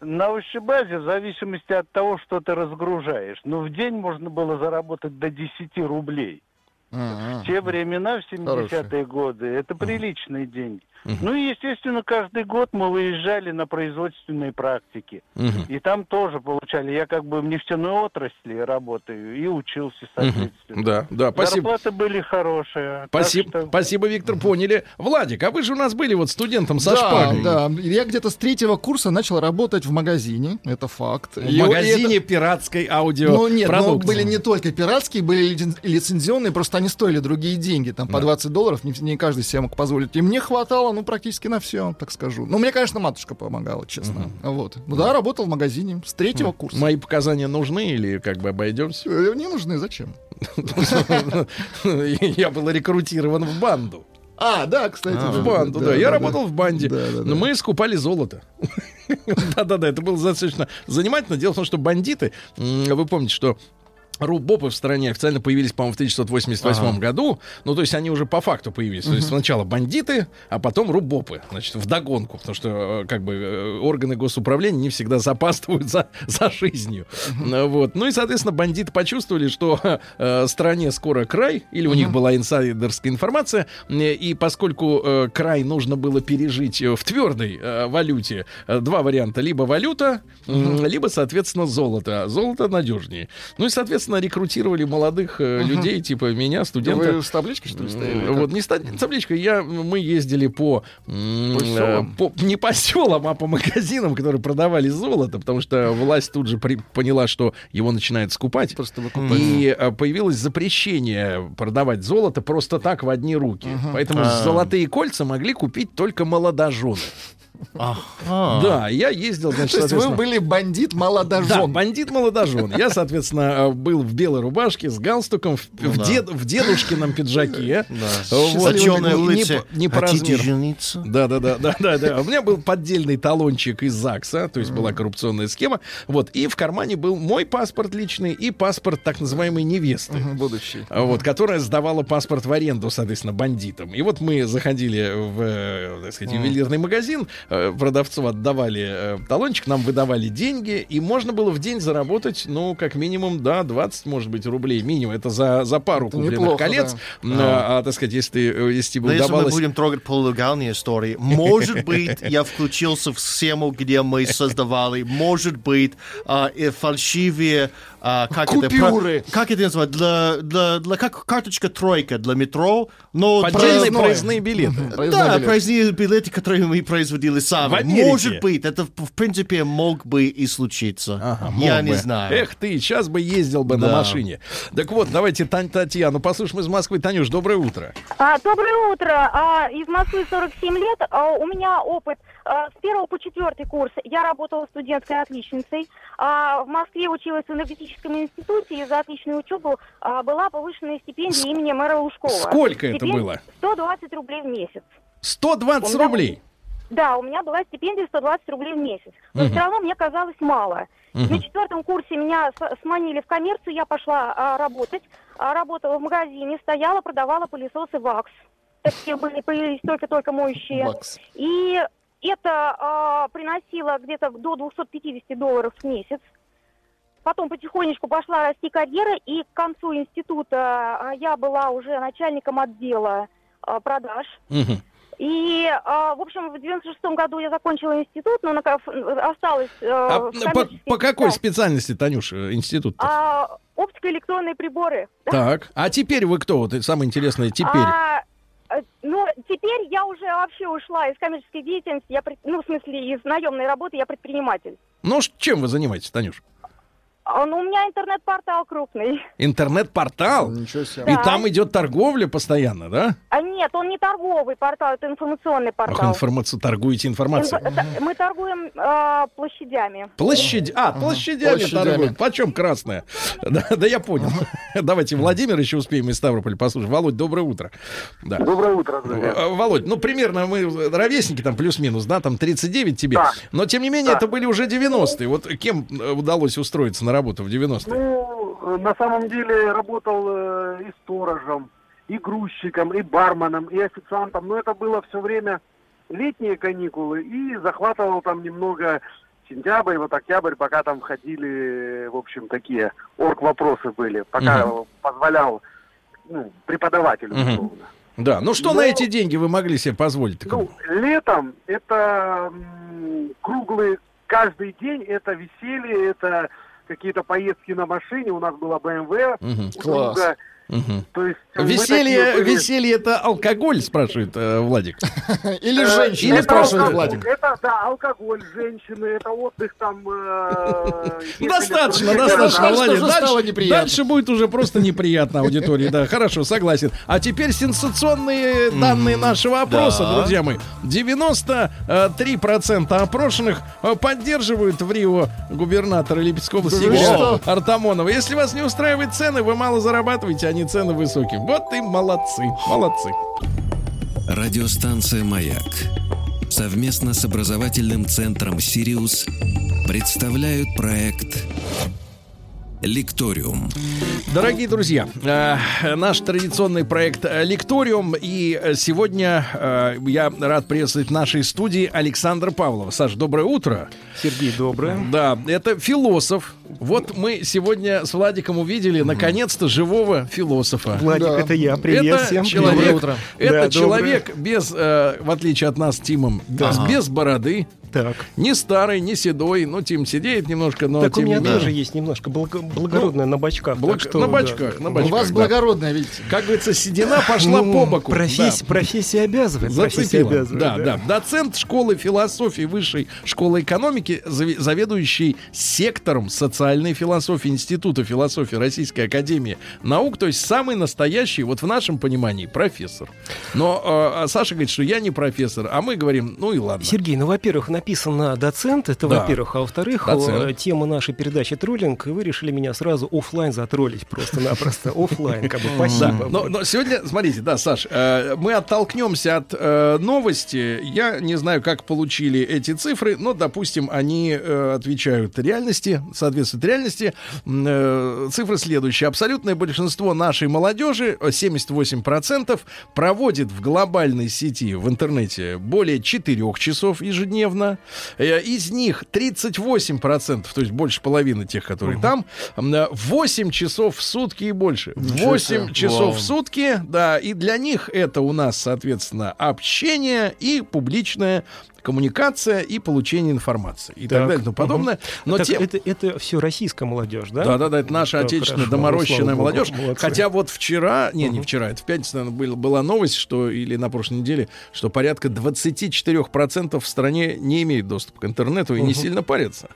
На овощебазе, в зависимости от того, что ты разгружаешь, но в день можно было заработать до 10 рублей. В те времена, в 70-е годы, это приличные деньги. Ну и, естественно, каждый год мы выезжали на производственные практики. И там тоже получали. Я как бы в нефтяной отрасли работаю и учился, соответственно. Да, да, спасибо. Зарплаты были хорошие. Спасибо, что- спасибо, Виктор, поняли. Владик, а вы же у нас были вот студентом со да, шпагой. да. Я где-то с третьего курса начал работать в магазине, это факт. В И- магазине это- пиратской аудио. Ну нет, но продукции. были не только пиратские, были лицен- лицензионные, просто они стоили другие деньги, там по Да. 20 долларов, не, не каждый себе мог позволить. И мне хватало, ну, практически на все, так скажу. Ну, мне, конечно, матушка помогала, честно. Вот. Ну да, работал в магазине с третьего курса. Мои показания нужны или как бы обойдемся? Э, Не нужны, зачем? Я был рекрутирован в банду. А, да, кстати. В да, банду, да, да. да, Я да. работал в банде. Да, да, да. Но мы скупали золото. Да-да-да, это было достаточно занимательно. Дело в том, что бандиты, вы помните, что Рубопы в стране официально появились, по-моему, в 1988 Ага. году. Ну, то есть они уже по факту появились. То есть сначала бандиты, а потом рубопы. Значит, вдогонку. Потому что, э, как бы, э, органы госуправления не всегда запаздывают за, за жизнью. Э, Вот. Ну и, соответственно, бандиты почувствовали, что э, стране скоро край, или у них была инсайдерская информация, э, и поскольку э, край нужно было пережить в твердой э, валюте, э, два варианта. Либо валюта, м, либо, соответственно, золото. Золото надежнее. Ну и, соответственно, рекрутировали молодых э, людей, типа меня, студента. Вы с табличкой, что ли, стояли? Вот, не не табличка. Я, мы ездили по, э, по- не по селам, а по магазинам, которые продавали золото, потому что власть тут же при- поняла, что его начинают скупать. Просто выкупать. И э, появилось запрещение продавать золото просто так в одни руки. Поэтому А. золотые кольца могли купить только молодожены. Ага. Да, я ездил, значит, То есть вы были бандит молодожен. да, бандит молодожен. Я, соответственно, э, был в белой рубашке с галстуком, в, в да. дед- в дедушкином пиджаке. Да. Вот. Точёная Не- по- не по Хотите размеру. жениться? Да, да, да, да, да, да. У меня был поддельный талончик из ЗАГСа, то есть была коррупционная схема. Вот, и в кармане был мой паспорт личный и паспорт так называемой невесты. Будущий. А Вот, которая сдавала паспорт в аренду, соответственно, бандитам. И вот мы заходили в, э, так сказать, ювелирный магазин, продавцу отдавали э, талончик, нам выдавали деньги, и можно было в день заработать, ну, как минимум, да, 20, может быть, рублей минимум. Это за, за пару Это купленных неплохо, колец. да. А, а, так сказать, если, э, если тебе Но если мы удавалось... будем трогать полулегальные истории, может быть, я включился в схему, где мы создавали, может быть, а, и фальшивые, а, как это, Купюры. про- как это называется, для, для, для- как карточка тройка для метро, но Поддельные проездное. проездные билеты. Проездной да, билет. проездные билеты, которые мы производили сами. Может быть, это в принципе мог бы и случиться. Ага, я не бы. знаю. Эх ты, сейчас бы ездил бы на Да. машине. Так вот, давайте Тань, Татьяну послушаем из Москвы. Танюш, доброе утро. А, доброе утро. А, из Москвы 47 лет. А, у меня опыт а, с первого по четвертый курс. Я работала студенткой отличницей. А, в Москве училась в энергетическом институте и за отличную учебу а, была повышенная стипендия имени мэра Лужкова. Сколько это было? 120 рублей в месяц. 120 У меня- рублей. Да, у меня была стипендия 120 рублей в месяц. Но Мгм. все равно мне казалось мало. Мгм. На четвертом курсе меня сманили в коммерцию, я пошла а, работать. А, работала в магазине, стояла, продавала пылесосы ВАКС. Такие были, появились только-только моющие. Бакс. И это а, приносило где-то до 250 долларов в месяц. Потом потихонечку пошла расти карьера, и к концу института а, я была уже начальником отдела а, продаж. И, а, в общем, в 96 году я закончила институт, но на, осталась э, А по, по какой да. специальности, Танюш, э, институт? А, оптико-электронные приборы. Так, а теперь вы кто? Вот самое интересное теперь. А, э, ну, теперь я уже вообще ушла из коммерческой деятельности, я, ну, в смысле, из наемной работы, я предприниматель. Ну, чем вы занимаетесь, Танюш? А, ну, у меня интернет-портал крупный. Интернет-портал? Ничего себе. И Да. там идет торговля постоянно, да? А нет, он не торговый портал, это информационный Ах, портал. информацию торгуете информацией. Инфо- это- Мы торгуем а, площадями. Площадь, а, площадями, площадями. торгуют. Почем красная? Да, да я понял. Давайте Владимир еще успеем из Ставрополя послушать. Володь, доброе утро. Да. Доброе утро, друзья. Э, Володь, ну примерно мы ровесники там плюс-минус, да, там 39 тебе. Да. Но тем не менее Да. это были уже 90-е. Вот кем э, удалось устроиться на работу в 90-е? Ну, э, на самом деле работал э, и сторожем, и грузчиком, и барменом, и официантом. Но это было все время летние каникулы, и захватывал там немного сентябрь, вот октябрь, пока там ходили, в общем, такие орг-вопросы были, пока Мгм. позволял ну, преподавателю, Мгм. условно. Да, ну что Но- на эти деньги вы могли себе позволить? Ну, летом это круглый, каждый день это веселье, это какие-то поездки на машине. У нас была BMW. Мгм. у друга. Мгм. То есть мы Веселье, веселье это алкоголь, спрашивает э, Владик. Или Э, женщина, Или спрашивает Владик. Это, да, алкоголь, женщины, это отдых там... э, Достаточно, достаточно. Владик. Дальше, дальше будет уже просто неприятно аудитории. Да, хорошо, согласен. А теперь сенсационные данные нашего опроса, Да. друзья мои. 93% опрошенных э, поддерживают в Рио губернатора Липецкой области? Артамонова. Если вас не устраивают цены, вы мало зарабатываете, а не цены высокие. Вот и молодцы, молодцы. Радиостанция «Маяк» совместно с образовательным центром «Сириус» представляют проект «Лекториум». Дорогие друзья, э, наш традиционный проект «Лекториум». И сегодня э, я рад приветствовать в нашей студии Александра Павлова. Саш, доброе утро. Сергей, доброе. Да, это философ. Вот мы сегодня с Владиком увидели, наконец-то, живого философа. Владик, Да. это я. Привет это всем. человек, Доброе утро. это Да, человек без, э, в отличие от нас с Тимом, Да. без бороды, Так. не старый, не седой. Ну, Тим сидеет немножко, но так у тем меня не менее. тоже есть немножко благо- благородное на бочках. благ- так что, на да. бочках, на У бочках. вас да. благородная, видите. Как говорится, седина пошла Ну, по боку. профессия, Да. профессия обязывает. профессия Зацепила. обязывает, Да, да, Доцент школы философии Высшей школы экономики, заведующий сектором социальной философии Института философии Российской Академии Наук, то есть самый настоящий, вот в нашем понимании, профессор. Но э, а Саша говорит, что я не профессор, а мы говорим, ну и ладно. Сергей, ну, во-первых, написано доцент, это Да. во-первых, а во-вторых, Доцент. э, тема нашей передачи троллинг, и вы решили меня сразу оффлайн затроллить просто-напросто. оффлайн, как бы, спасибо. Но, но сегодня, смотрите, да, Саш, э, мы оттолкнемся от э, новости. Я не знаю, как получили эти цифры, но, допустим, они э, отвечают реальности, соответствуют реальности. Э, цифры следующие. Абсолютное большинство нашей молодежи, э, 78%, проводит в глобальной сети в интернете более 4 часов ежедневно. Э, Из них 38%, то есть больше половины тех, которые там, м, э, 8 часов в сутки и больше. Ничего 8 себе. часов Вау. в сутки, да, и для них это у нас, соответственно, общение и публичная коммуникация и получение информации и так, Так. далее и тому подобное. Но Так тем- это, это все российская молодежь, да? да, да, да, это наша Так, отечественная хорошо. доморощенная богу, молодежь. молодцы. Хотя вот вчера, не, не вчера, это в пятницу, наверное, был- была новость, что или на прошлой неделе, что порядка 24% в стране не имеют доступа к интернету и не Мгм. сильно парятся.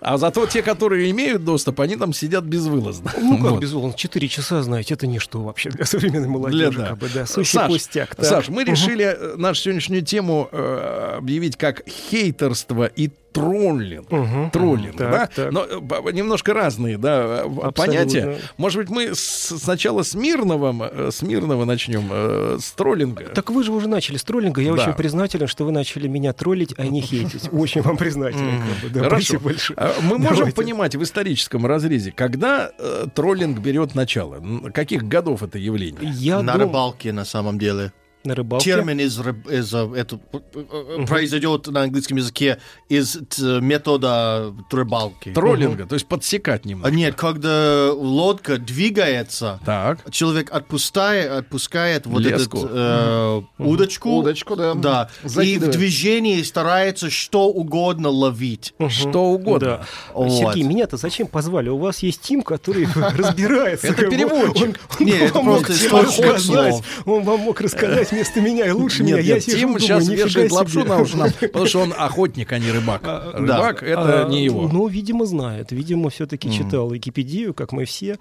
А зато те, которые имеют доступ, они там сидят безвылазно. Ну как, Вот. безусловно, 4 часа, знаете, это ничто вообще для современной молодежи. Для- да. как бы, да, сущий Саш, пустяк. так. Саш, мы решили э, нашу сегодняшнюю тему э, объявить как хейтерство и троллинг. Мгм. Троллинг, Так, да? так. Но э, немножко разные, да, э, Абсолютно. понятия. Может быть, мы с- сначала с мирного, э, с мирного начнем, э, с троллинга. Так вы же уже начали с троллинга. Я Да. очень признателен, что вы начали меня троллить, а не хейтить. Очень вам признателен. да, Хорошо. спасибо большое. А Мы можем Давайте. понимать в историческом разрезе, когда э, троллинг берет начало. Каких годов это явление? Я на дум- рыбалке, на самом деле. На рыбалке? Термин из, из э, это, э, произойдет на английском языке из метода рыбалки. Троллинга, то есть подсекать А немного. Нет, когда лодка двигается, Так. человек отпускает, отпускает вот Леску. этот э, удочку, Удочку, да. да, и в движении старается что угодно ловить. Что угодно. Да. Вот. Сергей, меня-то зачем позвали? У вас есть Тим, который разбирается. Это переводчик. Он- Не, он это вам мог просто источник рассказать. слов. Он вам мог рассказать вместо меня и лучше меня. Нет, Я нет, сижу, Тим думаю, сейчас вешает лапшу на уши нам, потому что он охотник, а не рыбак. Рыбак это А, не его. Ну, видимо, знает. Видимо, все-таки читал Википедию, как мы все.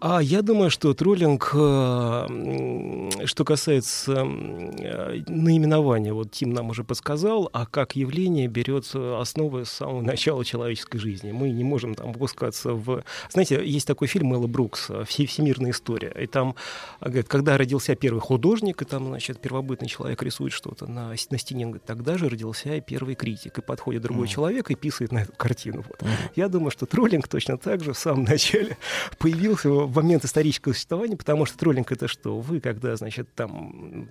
А я думаю, что троллинг, э, что касается э, наименования, вот Тим нам уже подсказал, а как явление берет основы с самого начала человеческой жизни. Мы не можем там выпускаться в... Знаете, есть такой фильм Элла Брукс «Все- «Всемирная история». И там, а, говорит, когда родился первый художник, и там, значит, значит, первобытный человек рисует что-то на, на стене, он говорит, тогда же родился и первый критик. И подходит другой Мгм. человек и писает на эту картину. Вот. Мгм. Я думаю, что троллинг точно так же в самом начале появился в момент исторического существования, потому что троллинг это что? Вы, когда, значит, там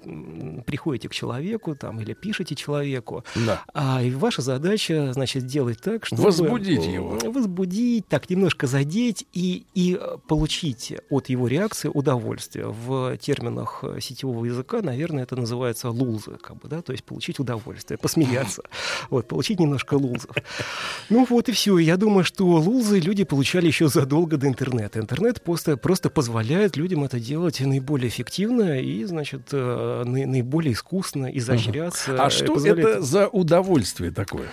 приходите к человеку там, или пишете человеку, Да. а и ваша задача, значит, сделать так, чтобы... Возбудить его. Возбудить, так, немножко задеть и, и получить от его реакции удовольствие. В терминах э, сетевого языка, наверное, это называется лузы, как бы, да, то есть получить удовольствие, посмеяться, вот, получить немножко лузов. Ну вот и все. Я думаю, что лузы люди получали еще задолго до интернета. Интернет просто, просто позволяет людям это делать наиболее эффективно и, значит, э, наи- наиболее искусно изощряться. А что позволяет- это за удовольствие такое?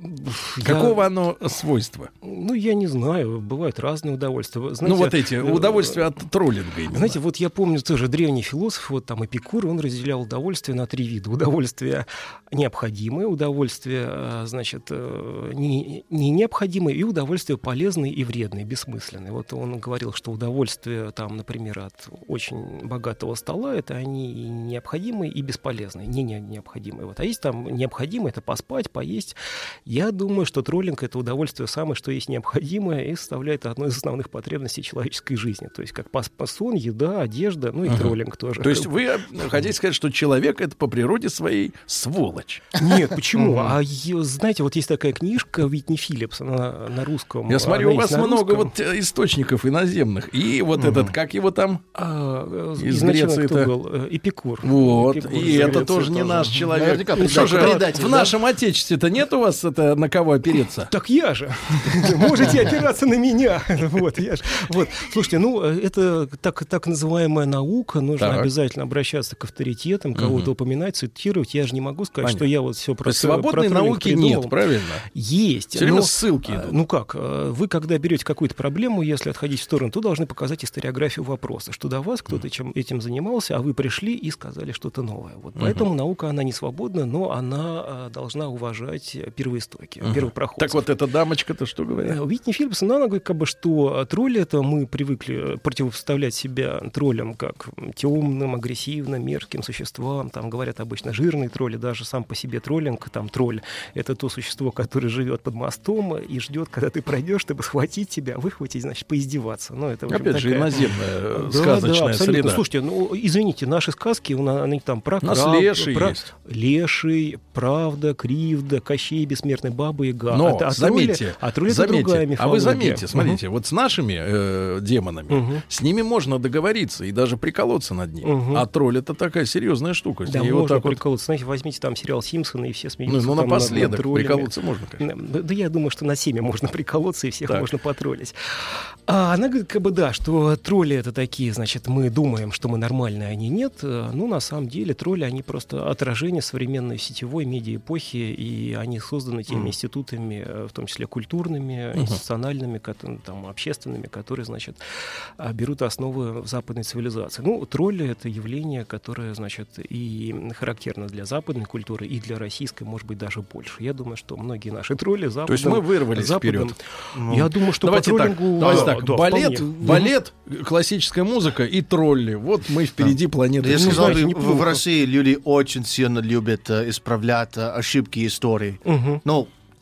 Я- Какого оно свойства? Ну, я не знаю, бывают разные удовольствия. Знаете, ну, вот эти э, удовольствия от троллинга именно. Знаете, вот я помню тоже древний философ, вот там Эпикур, он разделял удовольствие на три вида. Удовольствие необходимое, удовольствие, э, значит, э, не, не необходимое, и удовольствие полезное и вредное, бессмысленное. Вот он говорил, что удовольствие, там, например, от очень богатого стола, это они и необходимые, и бесполезные, не, не необходимые. Вот. А есть там необходимое, это поспать, поесть. Я думаю, что троллинг — это удовольствие самое, что есть необходимое, и составляет одну из основных потребностей человеческой жизни. То есть как пас- сон, еда, одежда, ну и Ага. троллинг тоже. То есть вы э, хотите сказать, что человек это по природе своей сволочь? Нет, почему? А знаете, вот есть такая книжка Витни Филлипс, она на русском. Я смотрю, у вас много вот э, источников иноземных. И вот этот, как его там? А, э, Из Греции кто был? Эпикур. Вот, и это тоже не наш человек. Что же, в нашем отечестве-то нет у вас это на кого опереться? Так я же. Можете опираться на меня. Вот, я же. Вот. Слушайте, ну, э, это так, так называемая наука. Нужно Так. обязательно обращаться к авторитетам, кого-то Мгм. упоминать, цитировать. Я же не могу сказать, Понятно. что я вот все про свободной науки придумал. нет, правильно? Есть. Все время но, ссылки а, идут. Ну как, э, вы когда берете какую-то проблему, если отходить в сторону, то должны показать историографию вопроса, что до вас кто-то чем, этим занимался, а вы пришли и сказали что-то новое. Вот поэтому наука, она не свободна, но она э, должна уважать первоистоки, Мгм. первопроходцев. Так вот, эта дамочка-то что говорит? Э, Уитни Филлипс, ну, она говорит, как бы, что э, тролли это мы привыкли э, противопоставлять себя троллям как темным, агрессивным, мерзким существам. Там говорят обычно жирные тролли, даже сам по себе троллинг, там тролль это то существо, которое живет под мостом и ждет, когда ты пройдешь, чтобы схватить тебя, выхватить, значит, поиздеваться. Ну, это, общем, Опять же, такая- иноземная э, Да, сказочная да, абсолютно. среда. Слушайте, ну, извините, наши сказки, у нас, они там про У нас краб, леший про- есть. Леший, правда, кривда, Кощей, бессмертный баба и Яга. Но а, а заметьте, тролли, а тролли это заметьте, другая а вы заметьте, смотрите, вот с нашими э, демонами, Мгм. с ними можно договориться и даже приколоться над ними. Мгм. А тролль это такая серьезная штука. Да, можно вот так вот приколоться. Знаете, возьмите там сериал «Симпсоны» и все смеются. Ну, ну, напоследок над приколоться можно, конечно. Да, да я думаю, что на семя можно приколоться и всех Так. можно потроллить. А она говорит, как бы да, что тролли это такие, значит, мы думаем, что мы нормальные, а они нет. Э, Ну, на самом деле, тролли, они просто отражение современной сетевой медиа-эпохи, и они созданы теми Мгм. институтами, э, в том числе культурными, Мгм. институциональными, там, общественными, которые, значит, а, берут основы в западной цивилизации. Ну, тролли — это явление, которое, значит, и характерно для западной культуры, и для российской, может быть, даже больше. Я думаю, что многие наши тролли западным... То есть мы вырвались западным- вперед. Я думаю, что давайте по так, троллингу... давайте да, так, да, балет, вполне. балет, классическая музыка и тролли. Вот мы впереди планеты. Я всей. сказал, знаете, в- в. России люди очень сильно любят э, исправлять э, ошибки истории. Мгм.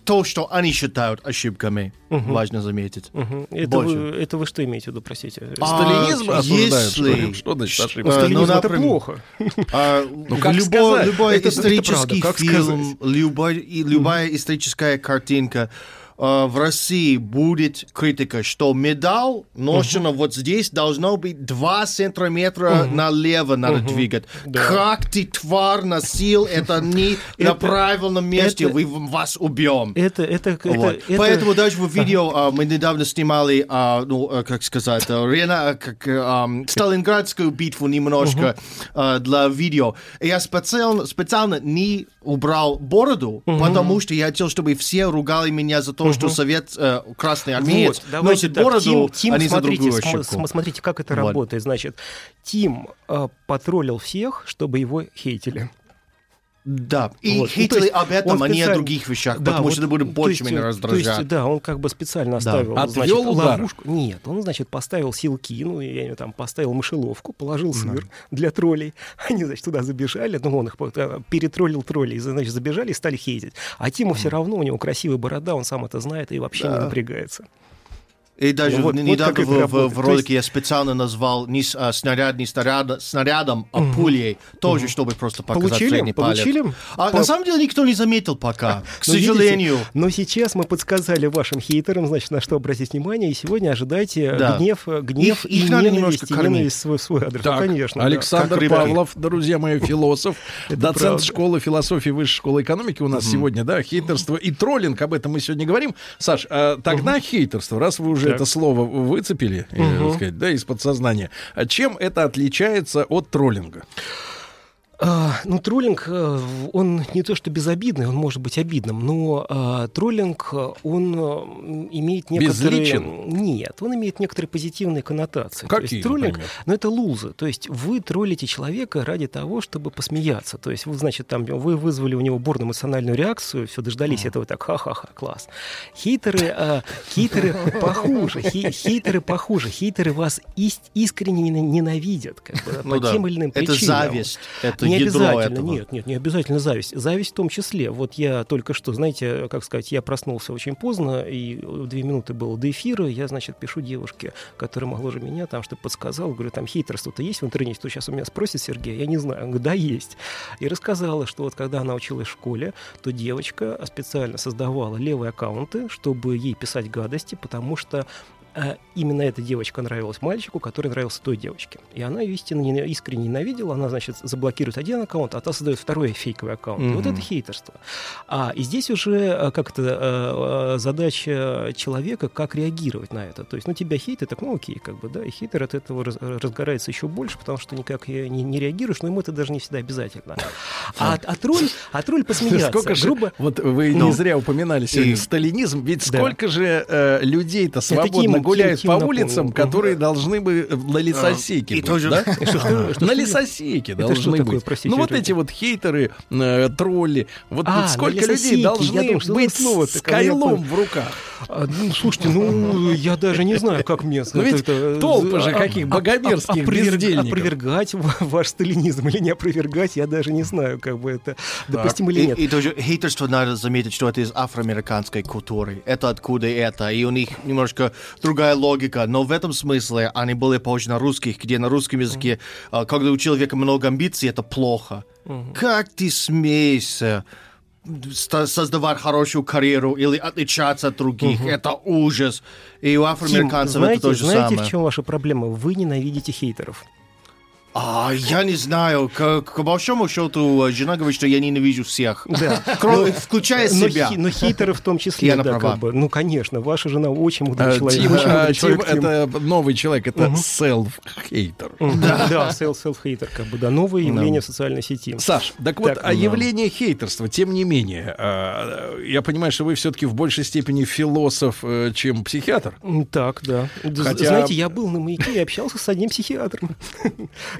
То, что они считают ошибками, Мгм. важно заметить. Мгм. Это Больше. вы, это вы что имеете в виду, простите? А, Сталинизм ли? если- Что значит ошибка? э, сталинизм ну, это например, плохо. А, Ну, как любой, сказать? любой Это- это исторический правда, как фильм, любой, и любая историческая картинка в России будет критика, что медаль ношена вот здесь должно быть 2 сантиметра налево надо двигать. Да. Как ты, тварь, носил это не на правильном месте, это- мы вас убьем. Это, это, это, Вот. это- Поэтому даже в видео а, мы недавно снимали, а, ну, а, как сказать, а, Рена, как, э, Сталинградскую битву немножко а, для видео. И я специально, специально не убрал бороду, потому что я хотел, чтобы все ругали меня за то, что совет э, красный армеец Вот, носит так, бороду, Тим, Тим, а не за смотрите, другую см- ошибку. см- смотрите, как это Вот. работает. Значит, Тим э, потроллил всех, чтобы его хейтили. Да, и Вот. Ну, есть об этом, а не о других вещах, Да, потому вот, что это будет больше меня э, то есть, раздражать. да, он как бы специально Да. оставил, Отвел значит, удар. ловушку. Нет, он, значит, поставил силки, ну, я не там, поставил мышеловку, положил сыр для троллей. Они, значит, туда забежали, ну, он их э, перетроллил троллей, значит, забежали и стали хейтить. А Тиму все равно, у него красивая борода, он сам это знает и вообще не Да. напрягается. И даже Вот- вот недавно это в, в- в ролике я специально назвал не а, снаряд не снаряд, снарядом, а Мгм. пулей, тоже, Мгм. чтобы просто показать Получили? средний палец. Получили? А По- на самом деле никто не заметил пока, к Ну, видите, сожалению. но сейчас мы подсказали вашим хейтерам, значит, на что обратить внимание, и сегодня ожидайте э, Да. гнев, э, гнев Их- и их надо ненависть, немножко кормить. ненависть свой, свой адрес. Ну, Так, конечно. да. Александр рыбки. Павлов, друзья мои, философ, доцент правда. школы философии Высшей школы экономики у нас сегодня, да, хейтерство и троллинг, об этом мы сегодня говорим. Саш, а тогда хейтерство, раз вы уже Так. это слово выцепили, так сказать, да, из подсознания, а чем это отличается от троллинга? А, ну, троллинг, э, он не то что безобидный, он может быть обидным, но а, троллинг, э, он э, имеет некоторые... Безличен? Нет, он имеет некоторые позитивные коннотации. то Какие, есть троллинг, например? ну, это лузы. То есть вы троллите человека ради того, чтобы посмеяться. То есть вы, значит, там, вы вызвали у него бурно-эмоциональную реакцию, все, дождались этого, так, ха-ха-ха, класс. Хейтеры, а, хейтеры похуже, хей- хейтеры похуже. Хейтеры вас ис- искренне нена- ненавидят, как бы, Ну по тем или иным Это причинам. зависть, это не ядро обязательно, этого. нет, нет, не обязательно зависть. Зависть в том числе. Вот я только что, знаете, как сказать, я проснулся очень поздно, и две минуты было до эфира, я, значит, пишу девушке, которая моложе меня, там, чтобы подсказала, говорю, там хейтерство-то есть в интернете, то сейчас у меня спросит Сергей, я не знаю, он говорит, да, есть. И рассказала, что вот когда она училась в школе, то девочка специально создавала левые аккаунты, чтобы ей писать гадости, потому что а именно эта девочка нравилась мальчику, который нравился той девочке. И она ее истинно не- искренне ненавидела. Она, значит, заблокирует один аккаунт, а та создает второй фейковый аккаунт. И вот это хейтерство. А, и здесь уже а, как то а, а, задача человека, как реагировать на это. То есть, ну, тебя хейтят, так, ну, окей, как бы, да, и хейтер от этого раз- разгорается еще больше, потому что никак не, не реагируешь, но ему это даже не всегда обязательно. А, а тролль, а тролль посмеяться. Сколько же, грубо... вот вы Ну. не зря упоминали сегодня И- сталинизм, ведь Да. сколько же э, людей-то свободно гуляют по улицам, которые должны бы э, на лесосеке что, что, на лесосеке должны быть. ну вот эти вот хейтеры, э, тролли, вот, А, сколько лесосеке, людей должны быть с кайлом в руках. А, ну, слушайте, ну, я даже не знаю, как мне... Ну ведь это- толпы же а- каких а- богомерзких бездельников. Опровергать ва- ваш сталинизм или не опровергать, я даже не знаю, как бы это допустимо или нет. и тоже хейтерство надо заметить, что это из афроамериканской культуры. Это откуда это. И у них немножко другая логика. Но в этом смысле они более похожи на русских, где на русском языке, а, когда у человека много амбиций, это плохо. Как ты смеешься создавать хорошую карьеру или отличаться от других? Мгм. Это ужас. И у Тим, афроамериканцев знаете, это то же знаете, самое. в чем ваша проблема? Вы ненавидите хейтеров. А, я не знаю. К, к большому счету, э, жена говорит, что я ненавижу всех. Да. Кроме, Но- включая но себя. Но хейтеры в том числе, она да, права. как бы. Ну, конечно, ваша жена очень мудрый А, человек. Тим, очень а, мудрый Тим, человек, Тим. это новый человек, это self-хейтер. Мгм. Да, self- self-hater, как бы, да, новое Да. явление в социальной сети. Саш, так вот, Так, а да. явление хейтерства, тем не менее, а, я понимаю, что вы все-таки в большей степени философ, э, чем психиатр. Так, да. Хотя- Знаете, я был на маяке и общался с одним психиатром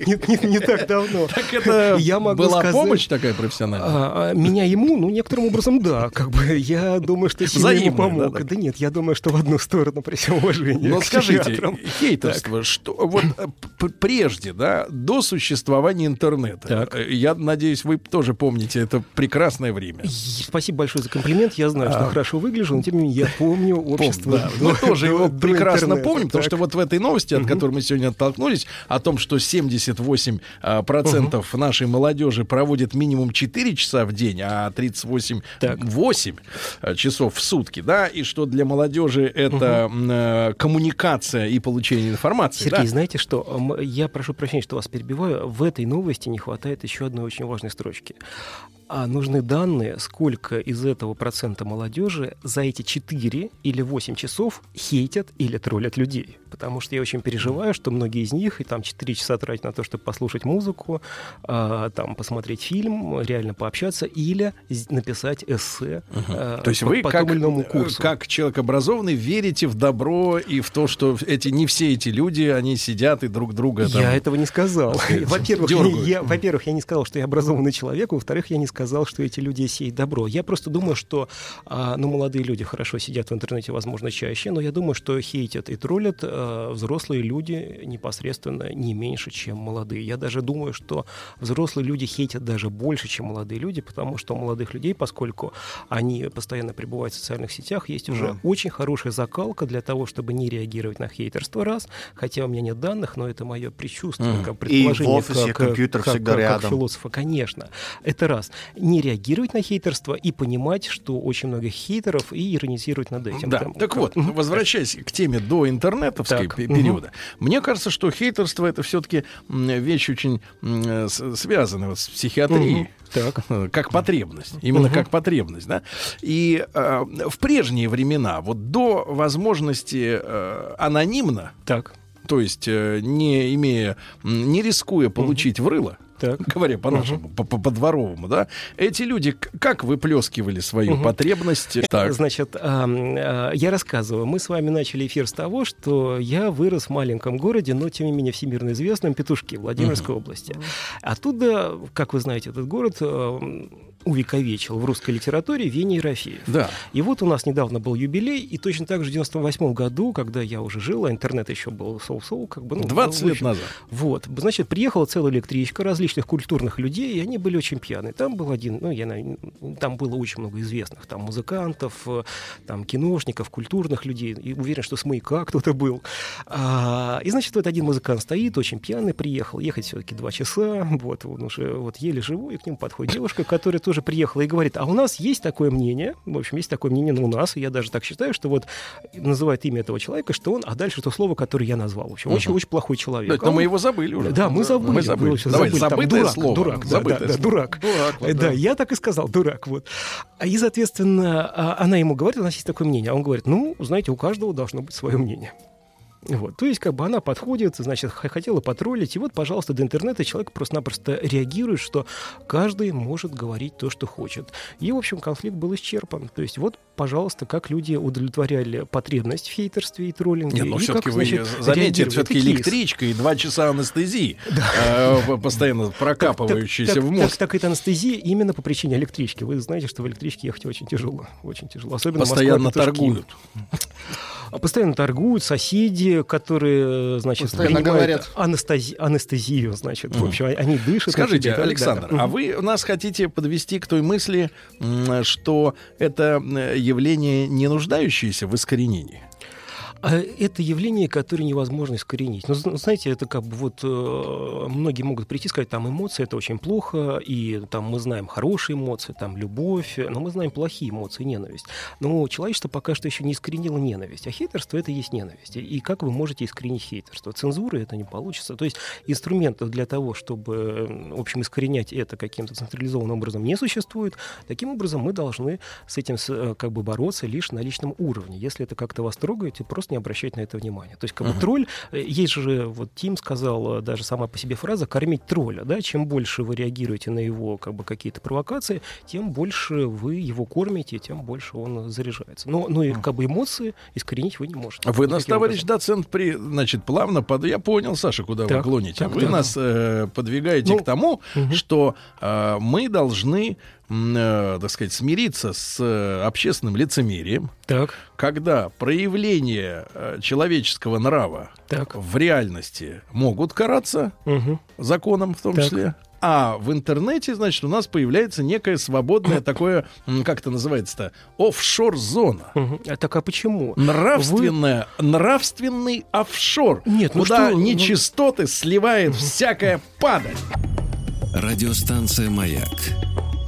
не, не, не так давно. Так это я могу была сказать, помощь такая профессиональная? А, а, меня ему, ну, некоторым образом, да. Как бы я думаю, что сильно Взаимная, ему помог. Да, да. да нет, я думаю, что в одну сторону при всем уважении. Ну, но скажите, театрам. хейтерство, так. что вот э, прежде, да, до существования интернета, так. Э, я надеюсь, вы тоже помните это прекрасное время. Спасибо большое за комплимент. Я знаю, что а... хорошо выгляжу, но тем не менее я помню общество. Пом, да. Мы тоже его прекрасно помним, потому что вот в этой новости, от которой мы сегодня оттолкнулись, о том, что 70 38% угу. А, нашей молодежи проводит минимум 4 часа в день, а 38 так. 8 а, часов в сутки, да, и что для молодежи это угу. коммуникация и получение информации. Сергей, да? знаете что, я прошу прощения, что вас перебиваю, в этой новости не хватает еще одной очень важной строчки. А нужны данные, сколько из этого процента молодежи за эти 4 или 8 часов хейтят или троллят людей. Потому что я очень переживаю, что многие из них и там 4 часа тратят на то, чтобы послушать музыку, а, там посмотреть фильм, реально пообщаться или написать эссе а, То есть по- вы по как, иному э, курсу. как человек образованный верите в добро и в то, что эти не все эти люди, они сидят и друг друга там, Я этого не сказал. Во-первых, я, во-первых, я не сказал, что я образованный человек, во-вторых, я не сказал, сказал, что эти люди сеют добро. Я просто думаю, что а, ну, молодые люди хорошо сидят в интернете, возможно, чаще, но я думаю, что хейтят и троллят а, взрослые люди непосредственно не меньше, чем молодые. Я даже думаю, что взрослые люди хейтят даже больше, чем молодые люди, потому что у молодых людей, поскольку они постоянно пребывают в социальных сетях, есть уже Да. очень хорошая закалка для того, чтобы не реагировать на хейтерство, раз, хотя у меня нет данных, но это мое предчувствие, Мгм. как И предположение. в офисе как, компьютер как- всегда как- как рядом. философа, конечно. Это раз. Не реагировать на хейтерство и понимать, что очень много хейтеров, и иронизировать над этим. Да, Там, так как- вот, возвращаясь к теме до Так, мгм. периода, мне кажется, что хейтерство это все-таки вещь очень связанная с психиатрией. Мгм. Так. Э, Как потребность. Именно Мгм. как потребность, да. И э, в прежние времена, вот до возможности э, анонимно, так. то есть э, не имея, не рискуя получить в рыло, Так. говоря по-нашему, по- по- по-дворовому, да, эти люди как выплескивали свою Мгм. потребность? Так. Значит, ам, а, я рассказываю. Мы с вами начали эфир с того, что я вырос в маленьком городе, но тем не менее всемирно известном Петушке Владимирской области. Оттуда, как вы знаете, этот город ам, увековечил в русской литературе Веня Ерофеев. Да. И вот у нас недавно был юбилей, и точно так же в 98 году, когда я уже жил, а интернет еще был соу-соу, как бы... Ну, 20 в лет назад. Вот. Значит, приехала целая электричка различных культурных людей, и они были очень пьяные. Там был один, ну, я, там было очень много известных, там, музыкантов, э, там, киношников, культурных людей, и уверен, что с маяка кто-то был. А, и, значит, вот один музыкант стоит, очень пьяный, приехал, ехать все-таки два часа, вот, он уже вот еле живой, и к нему подходит девушка, которая тоже приехала и говорит, а у нас есть такое мнение, в общем, есть такое мнение, ну, у нас, и я даже так считаю, что вот называет имя этого человека, что он, а дальше то слово, которое я назвал. В общем, очень-очень плохой человек. Да, А но мы он- его забыли уже. Да, мы забыли. Мы забыли. Было всё, Давай, забыли. Там дурак, слово. Дурак, да, Забытое да, да, слово. дурак. Дурак, вот, Э, да. да, я так и сказал, дурак, вот. И, соответственно, а, она ему говорит, у нас есть такое мнение. А он говорит, ну, знаете, у каждого должно быть свое мнение. Вот. То есть, как бы она подходит, значит, хотела потроллить, и вот, пожалуйста, до интернета человек просто-напросто реагирует, что каждый может говорить то, что хочет. И, в общем, конфликт был исчерпан. То есть, вот, пожалуйста, как люди удовлетворяли потребность в хейтерстве и троллинге. Нет, но и все-таки вы это реагировали. все-таки электричка и два часа анестезии, э, постоянно прокапывающиеся так, в мозг. так это анестезия именно по причине электрички. Вы знаете, что в электричке ехать очень тяжело. Очень тяжело. Особенно Постоянно торгуют. Постоянно торгуют соседи, которые, значит, Постоянно говорят. анестези- анестезию, значит. В общем, они дышат. Скажите, да, да, Александр, да. а вы нас хотите подвести к той мысли, что это э, явление, не нуждающееся в искоренении? А это явление, которое невозможно искоренить. Ну, зн- знаете, это как бы вот э, многие могут прийти и сказать, там эмоции это очень плохо, и там мы знаем хорошие эмоции, там любовь, но мы знаем плохие эмоции, ненависть. Но человечество пока что еще не искоренило ненависть, а хейтерство это и есть ненависть. И- как вы можете искоренить хейтерство? Цензуры это не получится. То есть инструментов для того, чтобы, в общем, искоренять это каким-то централизованным образом не существует. Таким образом, мы должны с этим э, как бы бороться лишь на личном уровне. Если это как-то вас трогает, просто не обращать на это внимания. То есть, как бы Мгм. тролль, э, есть же, вот Тим сказал, э, даже сама по себе фраза «кормить тролля», да, чем больше вы реагируете на его, как бы, какие-то провокации, тем больше вы его кормите, тем больше он заряжается. Но, ну и, как бы, эмоции искоренить вы не можете. Вы нас, товарищ образом. доцент, при, значит, плавно под... Я понял, Саша, куда вы Так, клоните. так, вы так. нас э, подвигаете Ну, к тому, что э, мы должны, э, так сказать, смириться с э, общественным лицемерием, Так. когда проявления э, человеческого нрава в реальности могут караться Мгм. законом в том Так. числе. А в интернете, значит, у нас появляется некое свободное такое, как это называется-то, офшор-зона. Мгм. А так а почему? Нравственная, нравственный офшор, Нет, ну куда что, ну- нечистоты сливает всякая падаль. Радиостанция «Маяк»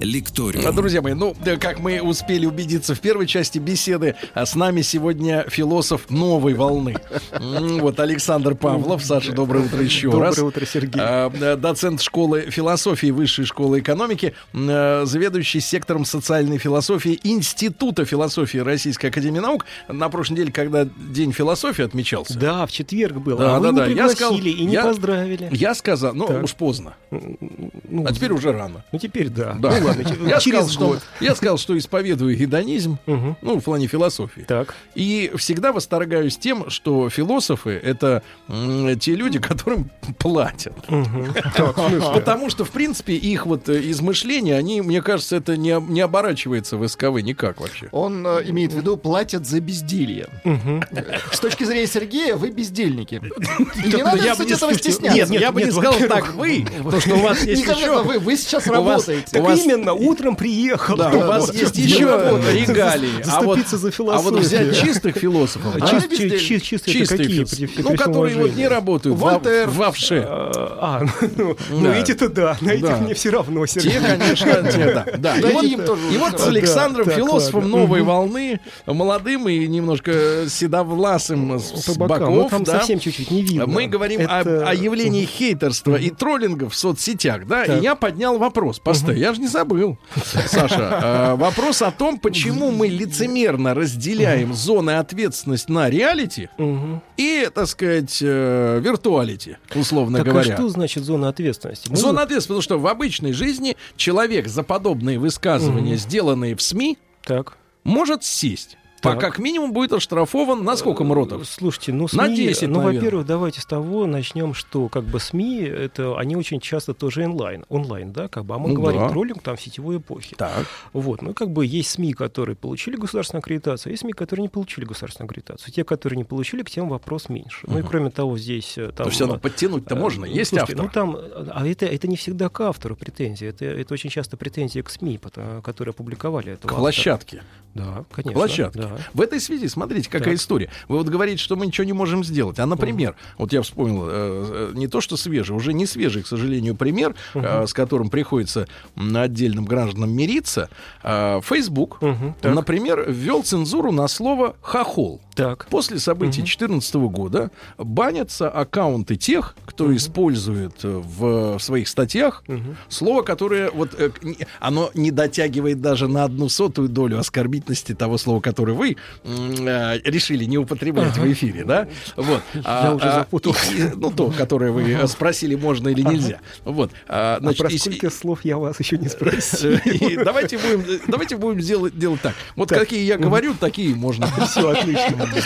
«Лекториум». А, Друзья мои, ну, как мы успели убедиться в первой части беседы, а с нами сегодня философ новой волны. Вот Александр Павлов. Саша, доброе утро еще Доброе раз. утро, Сергей. А, Доцент школы философии Высшей школы экономики, э, заведующий сектором социальной философии Института философии Российской Академии Наук. На прошлой неделе, когда День философии отмечался. Да, в четверг было. Да, а да, не да. Я пригласили сказал, и не я- поздравили. Я сказал, ну, Так. уж поздно. Ну, А теперь уже рано. Ну, теперь да. Да. Ладно, Я через сказал, что, год. я сказал, что исповедую гедонизм, ну, в плане философии. Так. И всегда восторгаюсь тем, что философы — это м, те люди, которым платят. Потому что, в принципе, их вот э, измышления, они, мне кажется, это не, не оборачивается в СКВ никак вообще. Он э, имеет в виду платят за безделье. С точки зрения Сергея, вы бездельники. И не надо, Я бы кстати, не- этого стесняться. Нет, я бы не сказал так вы, потому что у вас есть еще... вы, вы сейчас у вас- работаете. Так именно, утром приехал. Да, у вас есть еще регалии. А вот, Заступиться за а философию. вот взять чистых философов, А чистые какие? ну, которые вот не работают Вольтер. в овше. А, ну, ну, Да. эти-то да, на этих мне все равно. Те, конечно, те, да. да. И, вот, с Александром, философом новой волны, молодым и немножко седовласым с, боков, Ну, там да, совсем чуть-чуть не видно. мы говорим о- явлении хейтерства и троллинга в соцсетях, да, и я поднял вопрос, постой, я же не забыл, Саша, э, вопрос о том, почему мы лицемерно разделяем зоны ответственности на реалити и, так сказать, э, виртуалити, условно а говоря. что значит зона ответственности? Зона ответственности, потому что в обычной жизни человек за подобные высказывания, сделанные в СМИ, Так. может сесть. А Так. как минимум будет оштрафован на сколько мротов? Слушайте, ну СМИ, На 10, ну, во-первых, давайте с того начнем, что как бы СМИ, это они очень часто тоже онлайн, онлайн, да, как бы, а мы Ну говорим да. троллинг там в сетевой эпохе. Так. Вот, ну как бы есть СМИ, которые получили государственную аккредитацию, а есть СМИ, которые не получили государственную аккредитацию. Те, которые не получили, к тем вопрос меньше. Ну и кроме того, здесь э, там... То есть оно э, подтянуть-то можно, э, есть слушайте, автор. Ну там, э, а это, это не всегда к автору претензии, это, это очень часто претензии к СМИ, которые опубликовали К этого автора. площадке. Да, конечно. Площадке. да. В этой связи, смотрите, какая Так. история. Вы вот говорите, что мы ничего не можем сделать. А, например, вот я вспомнил, э, э, не то что свежий, уже не свежий, к сожалению, пример, э, с которым приходится м, отдельным гражданам мириться. Э, Facebook, так. например, ввел цензуру на слово «хохол». Так. После событий 2014 года банятся аккаунты тех, кто использует э, в своих статьях слово, которое вот э, оно не дотягивает даже на одну сотую долю оскорбительности того слова, которое вы э, решили не употреблять в эфире, да? Вот. Я уже запутался. и- ну, то, которое вы э, спросили, можно или нельзя. Вот. А, А значит, про и- сколько слов я вас еще не спросил? и давайте будем, давайте будем делать, делать так. Вот Так. какие я говорю, такие можно. Все отлично.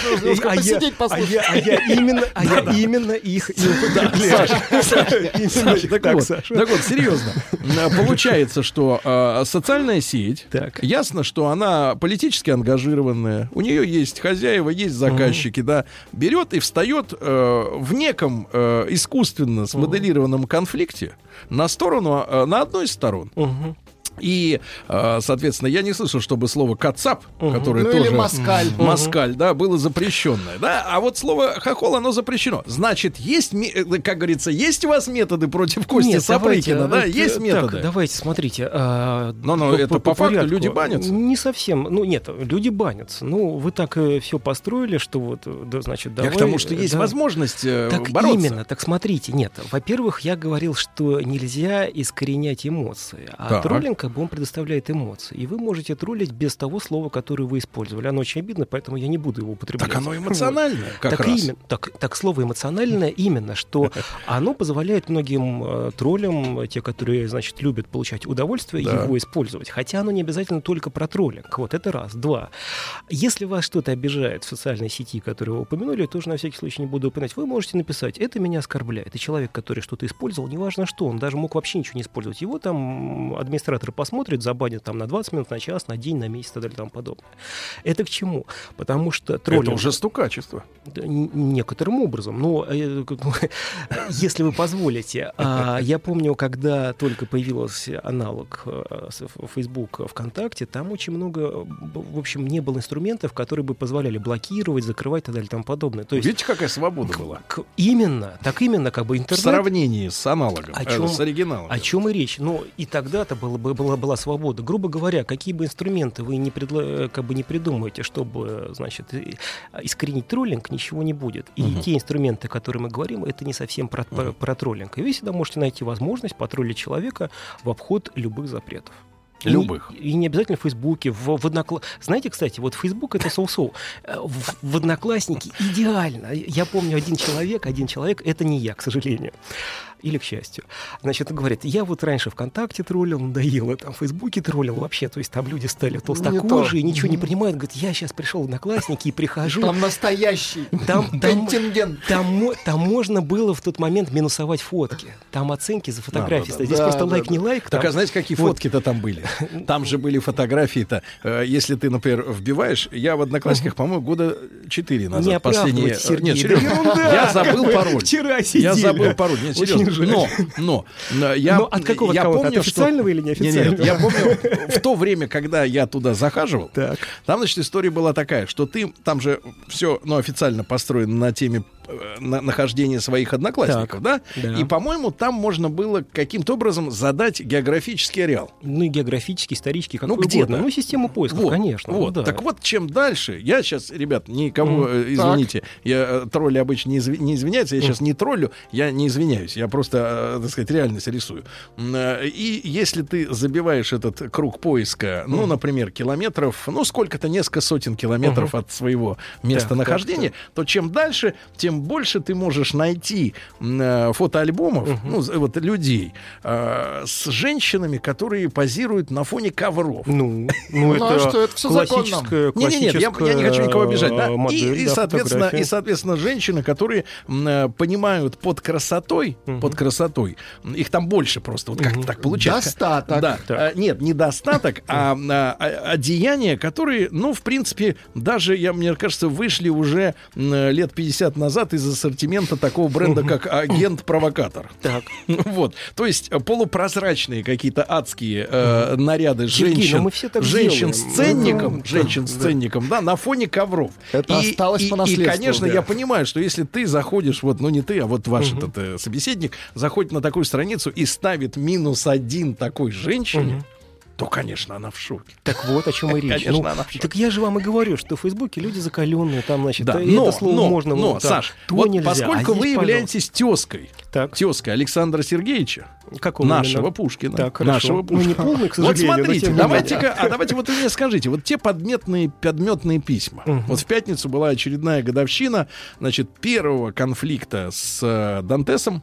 А я- а я- а я именно, а я именно их и употребляю. Саша, так, вот, так вот, серьезно. Э, Получается, что э, социальная сеть, Так. ясно, что она политически ангажированная, у нее есть хозяева, есть заказчики, да, берет и встает э, в неком э, искусственно смоделированном конфликте на сторону, э, на одной из сторон. Мгм. И, э, соответственно, я не слышал, чтобы слово «кацап», которое Ну тоже... или москаль. Москаль, да, было запрещенное, да, а вот слово хохол, оно запрещено. Значит, есть, э, как говорится, есть у вас методы против Кости Нет, Сапрыкина, да, давайте, э, есть так, методы. давайте, смотрите. а, Но, но по- это по факту порядку. люди банятся. Не совсем. Ну, нет, люди банятся. Ну, вы так все построили, что вот, э, да, значит, Я давай... к тому, что есть да. возможность э, Так бороться. именно, так смотрите, нет. Во-первых, я говорил, что нельзя искоренять эмоции, а Так. троллинг как бы он предоставляет эмоции. И вы можете троллить без того слова, которое вы использовали. Оно очень обидно, поэтому я не буду его употреблять. Так оно Вот. эмоциональное, как так, раз. именно, так, так слово эмоциональное именно, что оно позволяет многим э, троллям, те, которые, значит, любят получать удовольствие, Да. его использовать. Хотя оно не обязательно только про троллинг. Вот это раз. Два. Если вас что-то обижает в социальной сети, которую вы упомянули, тоже на всякий случай не буду упоминать, вы можете написать, это меня оскорбляет. И человек, который что-то использовал, неважно что, он даже мог вообще ничего не использовать. Его там администратор посмотрит, забанит там на 20 минут, на час, на день, на месяц и так далее и тому подобное. Это к чему? Потому что троллинг... Это уже стукачество. Некоторым образом. Но э, если вы позволите, а, я помню, когда только появился аналог э, Facebook ВКонтакте, там очень много, в общем, не было инструментов, которые бы позволяли блокировать, закрывать и так далее и тому подобное. То есть Видите, какая свобода была? к- именно, так именно, как бы В интернет. сравнении с аналогом, О э, с оригиналом. о чем и речь? Ну, и тогда-то было бы, была, была свобода. Грубо говоря, какие бы инструменты вы не, предла- как бы не придумаете, чтобы, значит, и- искоренить троллинг, ничего не будет. И Мгм. те инструменты, о которых мы говорим, это не совсем про, про- про троллинг. И вы всегда можете найти возможность потроллить человека в обход любых запретов. И Любых. И, не обязательно в Фейсбуке, в, в Однокла- Знаете, кстати, вот Фейсбук это соу-соу. Э, В, в Одноклассники идеально. Я помню один человек, один человек, это не я, к сожалению. Или к счастью. Значит, он говорит, я вот раньше ВКонтакте троллил, надоело, там в Фейсбуке троллил вообще, то есть там люди стали толстокожие, ничего не принимают, говорит, я сейчас пришел в Одноклассники и прихожу. Там настоящий там, там, контингент. Там, там можно было в тот момент минусовать фотки. Там оценки за фотографии. Да, да. Здесь Да, просто да, лайк, да. не лайк. Так, там. а знаете, какие Вот. фотки-то там были? Там же были фотографии-то. э, Если ты, например, вбиваешь, я в Одноклассниках, по-моему, года 4 назад. Не последние. оправдывайте, Сергей, Нет, серьезно. Я забыл пароль. вчера Я сидели. забыл пароль. Нет, серьезно. Но, но, но я, Но от какого я аккаунта? От помню, что- официального или Нет, неофициального? нет, я помню, в то время, когда я туда захаживал, Так. там, значит, история была такая, что ты, там же все, ну, официально построено на теме на- нахождения своих одноклассников, да? да. И, по-моему, там можно было каким-то образом задать географический ареал. Ну и географический, исторический, какой Ну, угодно. Ну, систему поиска, Вот, конечно. Вот. да. Так вот, чем дальше, я сейчас, ребят, никому, Мгм. э, извините, я э, тролли обычно не, изв- не извиняются, я сейчас не троллю, я не извиняюсь, я просто, э, так сказать, реальность рисую. И если ты забиваешь этот круг поиска, ну, например, километров, ну, сколько-то, несколько сотен километров Мгм. от своего местонахождения, так, то чем дальше, тем больше ты можешь найти э, фотоальбомов, ну, з- вот людей э, с женщинами, которые позируют на фоне ковров. Ну, ну Ну, а это что, это законно. классическая, Не, не, нет, я, я не хочу никого обижать, да. классическая модель, и, и, да, соответственно, фотография. и, соответственно, женщины, которые э, понимают под красотой, под красотой, их там больше просто, вот как так получается. Достаток. Да, а, нет, не достаток, а, а, а, одеяния, которые, ну, в принципе, даже, я, мне кажется, вышли уже м, лет 50 назад из ассортимента такого бренда, как агент-провокатор. Так. Вот, то есть э, полупрозрачные какие-то адские э, наряды Сергей, женщин, ну женщин с ценником, Ну, женщин с ценником, да, на фоне ковров. Это и, осталось и- по И, наследству, конечно, да. я понимаю, что если ты заходишь, вот, ну не ты, а вот ваш этот э, собеседник заходит на такую страницу и ставит минус один такой женщине, то, конечно, она в шоке. Так вот, о чем и речь. Конечно, Ну, она в шоке. так я же вам и говорю, что в Фейсбуке люди закаленные, там, значит, Да, да, но, это слово но, можно... но, вот, там, Саш, то вот нельзя, а поскольку здесь, вы являетесь тезкой, Так. тезкой Александра Сергеевича, Какого нашего именно? Пушкина, Так, хорошо. нашего Ну, Пушкина. не полный, к Вот сожалению, но смотрите, давайте-ка, а давайте вот вы мне скажите, вот те подметные, подметные письма. Вот в пятницу была очередная годовщина, значит, первого конфликта с э, Дантесом.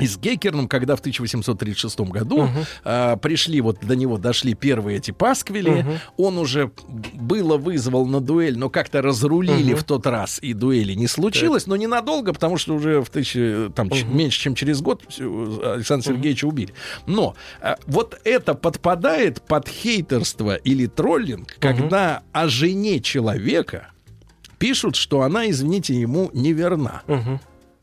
И с Геккерном, когда в 1836 году а, пришли, вот до него дошли первые эти пасквили, Мгм. он уже было вызвал на дуэль, но как-то разрулили Мгм. в тот раз, и дуэли не случилось, но ненадолго, потому что уже в тысячи, там, ч- меньше, чем через год Александра Сергеевича убили. Но а, вот это подпадает под хейтерство или троллинг, когда о жене человека пишут, что она, извините, ему неверна.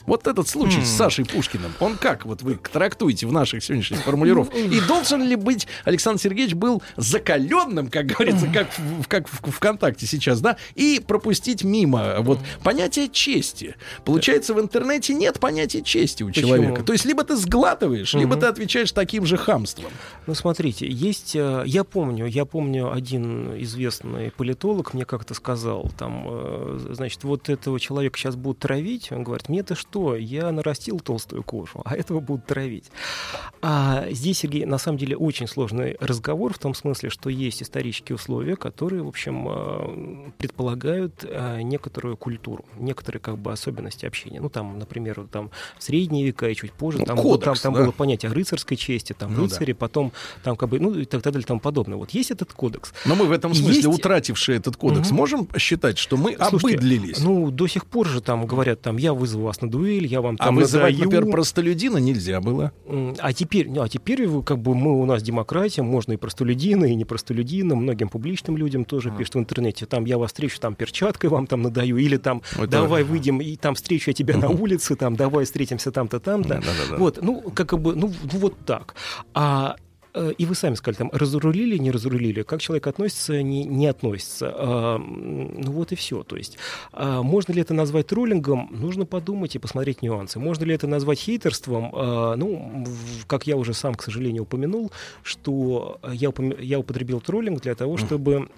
Вот этот случай с Сашей Пушкиным, он как вот вы трактуете в наших сегодняшних формулировках? И должен ли быть Александр Сергеевич был закаленным, как говорится, как в, как в ВКонтакте сейчас, да, и пропустить мимо вот понятие чести. Получается, в интернете нет понятия чести у Почему? человека. То есть либо ты сглатываешь, либо ты отвечаешь таким же хамством. Ну, смотрите, есть, э, я помню, я помню, один известный политолог мне как-то сказал, там, э, значит, вот этого человека сейчас будут травить, он говорит, мне-то что, я нарастил толстую кожу, а этого будут травить. А здесь, Сергей, на самом деле очень сложный разговор в том смысле, что есть исторические условия, которые, в общем, э, предполагают э, некоторую культуру, некоторые как бы особенности общения. Ну, там, например, там в средние века и чуть позже, Ну, там, было- кодекс, там, там да. было понятие рыцарской чести, там Ну да. рыцари, потом там как бы, ну и так далее, и тому подобное. Вот есть этот кодекс. Но мы в этом смысле, есть- утратившие этот кодекс, Мгм. можем считать, что мы Слушайте, обыдлились? Ну, до сих пор же там говорят, там, я вызову вас на дуэль, я вам а там вызывать, надаю. например, простолюдина нельзя было. А теперь, ну, а теперь вы, как бы мы у нас демократия, можно и простолюдина, и не простолюдина, многим публичным людям тоже пишут в интернете, там я вас встречу, там перчаткой вам там надаю, или там Это- давай выйдем и там встречу я тебя на улице, там давай встретимся там-то там-то. Да-да-да. Вот, ну как бы, ну, ну вот так. А и вы сами сказали, там, разрулили, не разрулили, как человек относится, не, не относится. А, ну вот и все. То есть, а, можно ли это назвать троллингом? Нужно подумать и посмотреть нюансы. Можно ли это назвать хейтерством? А, ну, как я уже сам, к сожалению, упомянул, что я, упомя- я употребил троллинг для того, чтобы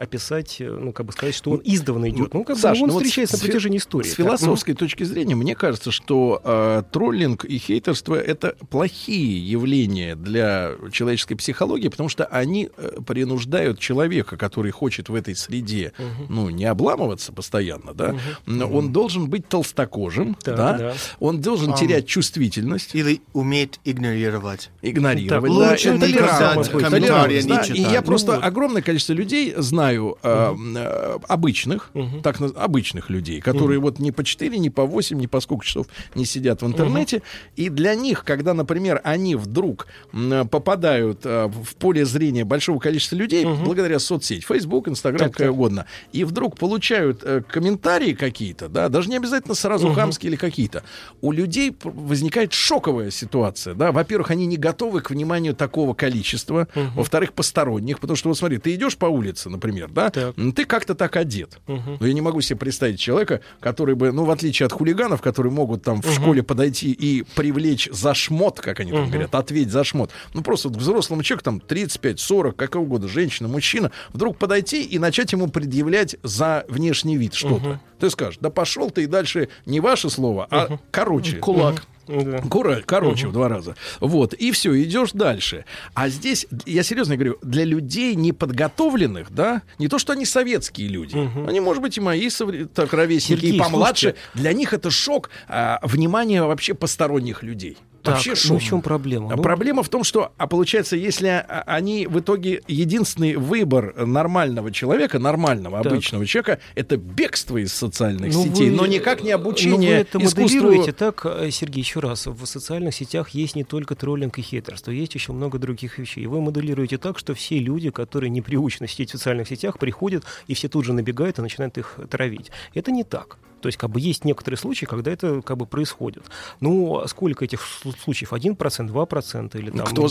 описать, э, ну, как бы сказать, что он издавна идет. Ну, как Саш, бы он ну вот встречается с- на протяжении истории. С Так, философской точки зрения, мне кажется, что э, троллинг и хейтерство это плохие явления для человеческой психологии, потому что они э, принуждают человека, который хочет в этой среде, Мгм. ну, не обламываться постоянно, да, но он должен быть толстокожим, Так, да, да. он должен Ам. терять чувствительность. Или уметь игнорировать. Игнорировать. Так, да, лучше это толерантность, да. И я Ну просто вот. огромное количество людей знаю, э, э, обычных, так наз- обычных людей, которые вот не по 4, не по 8, не по сколько часов не сидят в интернете. И для них, когда, например, они вдруг м, попадают э, в поле зрения большого количества людей, благодаря соцсеть, Facebook, Instagram, какая угодно, и вдруг получают э, комментарии какие-то, да, даже не обязательно сразу Мгм. хамские или какие-то, у людей возникает шоковая ситуация, да, во-первых, они не готовы к вниманию такого количества, во-вторых, посторонних, потому что, вот смотри, ты идешь по улице, например, да, м, ты как-то так одет, Мгм. но я не могу себе представить человека, который бы, ну, в отличие от хулиганов, которые могут там в Мгм. школе подойти и привлечь за шмот, как они там Мгм. говорят, ответь за шмот. Ну, просто вот взрослому человеку, там, 35, 40, какого года, женщина, мужчина, вдруг подойти и начать ему предъявлять за внешний вид что-то. Мгм. Ты скажешь, да пошел ты и дальше не ваше слово, а короче. Кулак. Да. Кура- короче, Мгм. в два раза. Вот, и все, идешь дальше. А здесь, я серьезно говорю, для людей неподготовленных, да, не то, что они советские люди, они, может быть, и мои так, ровесники, Сергей, и помладше, слушайте. для них это шок а, внимания вообще посторонних людей. Так, Вообще ну шок. в чем проблема? Ну, Проблема в том, что, а получается, если а, они в итоге единственный выбор нормального человека, нормального, Так. обычного человека, это бегство из социальных Ну, сетей, вы- но никак не Ну, вы обучение это искусству. моделируете так, э, Сергей, еще раз. В социальных сетях есть не только троллинг и хейтерство, есть еще много других вещей. И вы моделируете так, что все люди, которые не приучены сидеть в социальных сетях, приходят и все тут же набегают и начинают их травить. Это не так. То есть, как бы есть некоторые случаи, когда это как бы происходит. Ну, а сколько этих слу- случаев? 1%, 2% или там Кто 99%?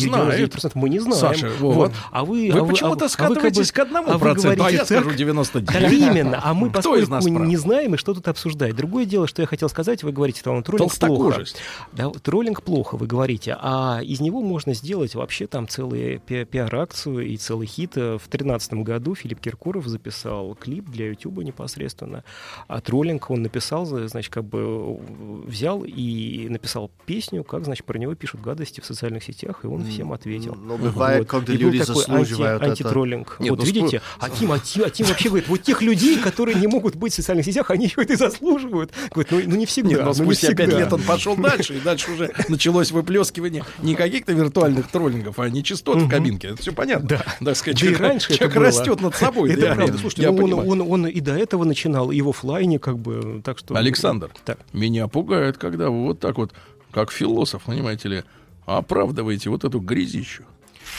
знает? Мы не знаем. Саша, вот. А вы, Вы а почему-то а скатываетесь как к одному а проценту, а говорите я скажу так. 99. Так именно. А мы, поскольку не знаем, и что тут обсуждать. Другое дело, что я хотел сказать, вы говорите, там, троллинг плохо. Да, троллинг плохо, вы говорите. А из него можно сделать вообще там целую пи- пиар-акцию и целый хит. Э, В 2013 году Филипп Киркоров записал клип для YouTube непосредственно. А троллинг он написал, за- значит, как бы взял и написал песню, как, значит, про него пишут гадости в социальных сетях, и он всем ответил. Но бывает, когда И был люди такой заслуживают анти- антитроллинг. Нет, вот ну, видите, спо- а Тим, а, Тим, а Тим вообще говорит, вот тех людей, которые не могут быть в социальных сетях, они еще это и заслуживают. Говорит, ну, ну не всегда. Нет, но ну, не спустя пять всегда. лет он пошел дальше, и дальше уже началось выплескивание не каких-то виртуальных троллингов, а нечистот в кабинке. Это все понятно. Да. Так сказать, Да человек, раньше это человек было. растет над собой. Это да, правда. Слушайте, ну, он, он, он и до этого начинал, и в оффлайне, как бы, так что... Александр, Так. меня пугает, когда вы вот так вот, как философ, понимаете ли, оправдываете вот эту грязищу.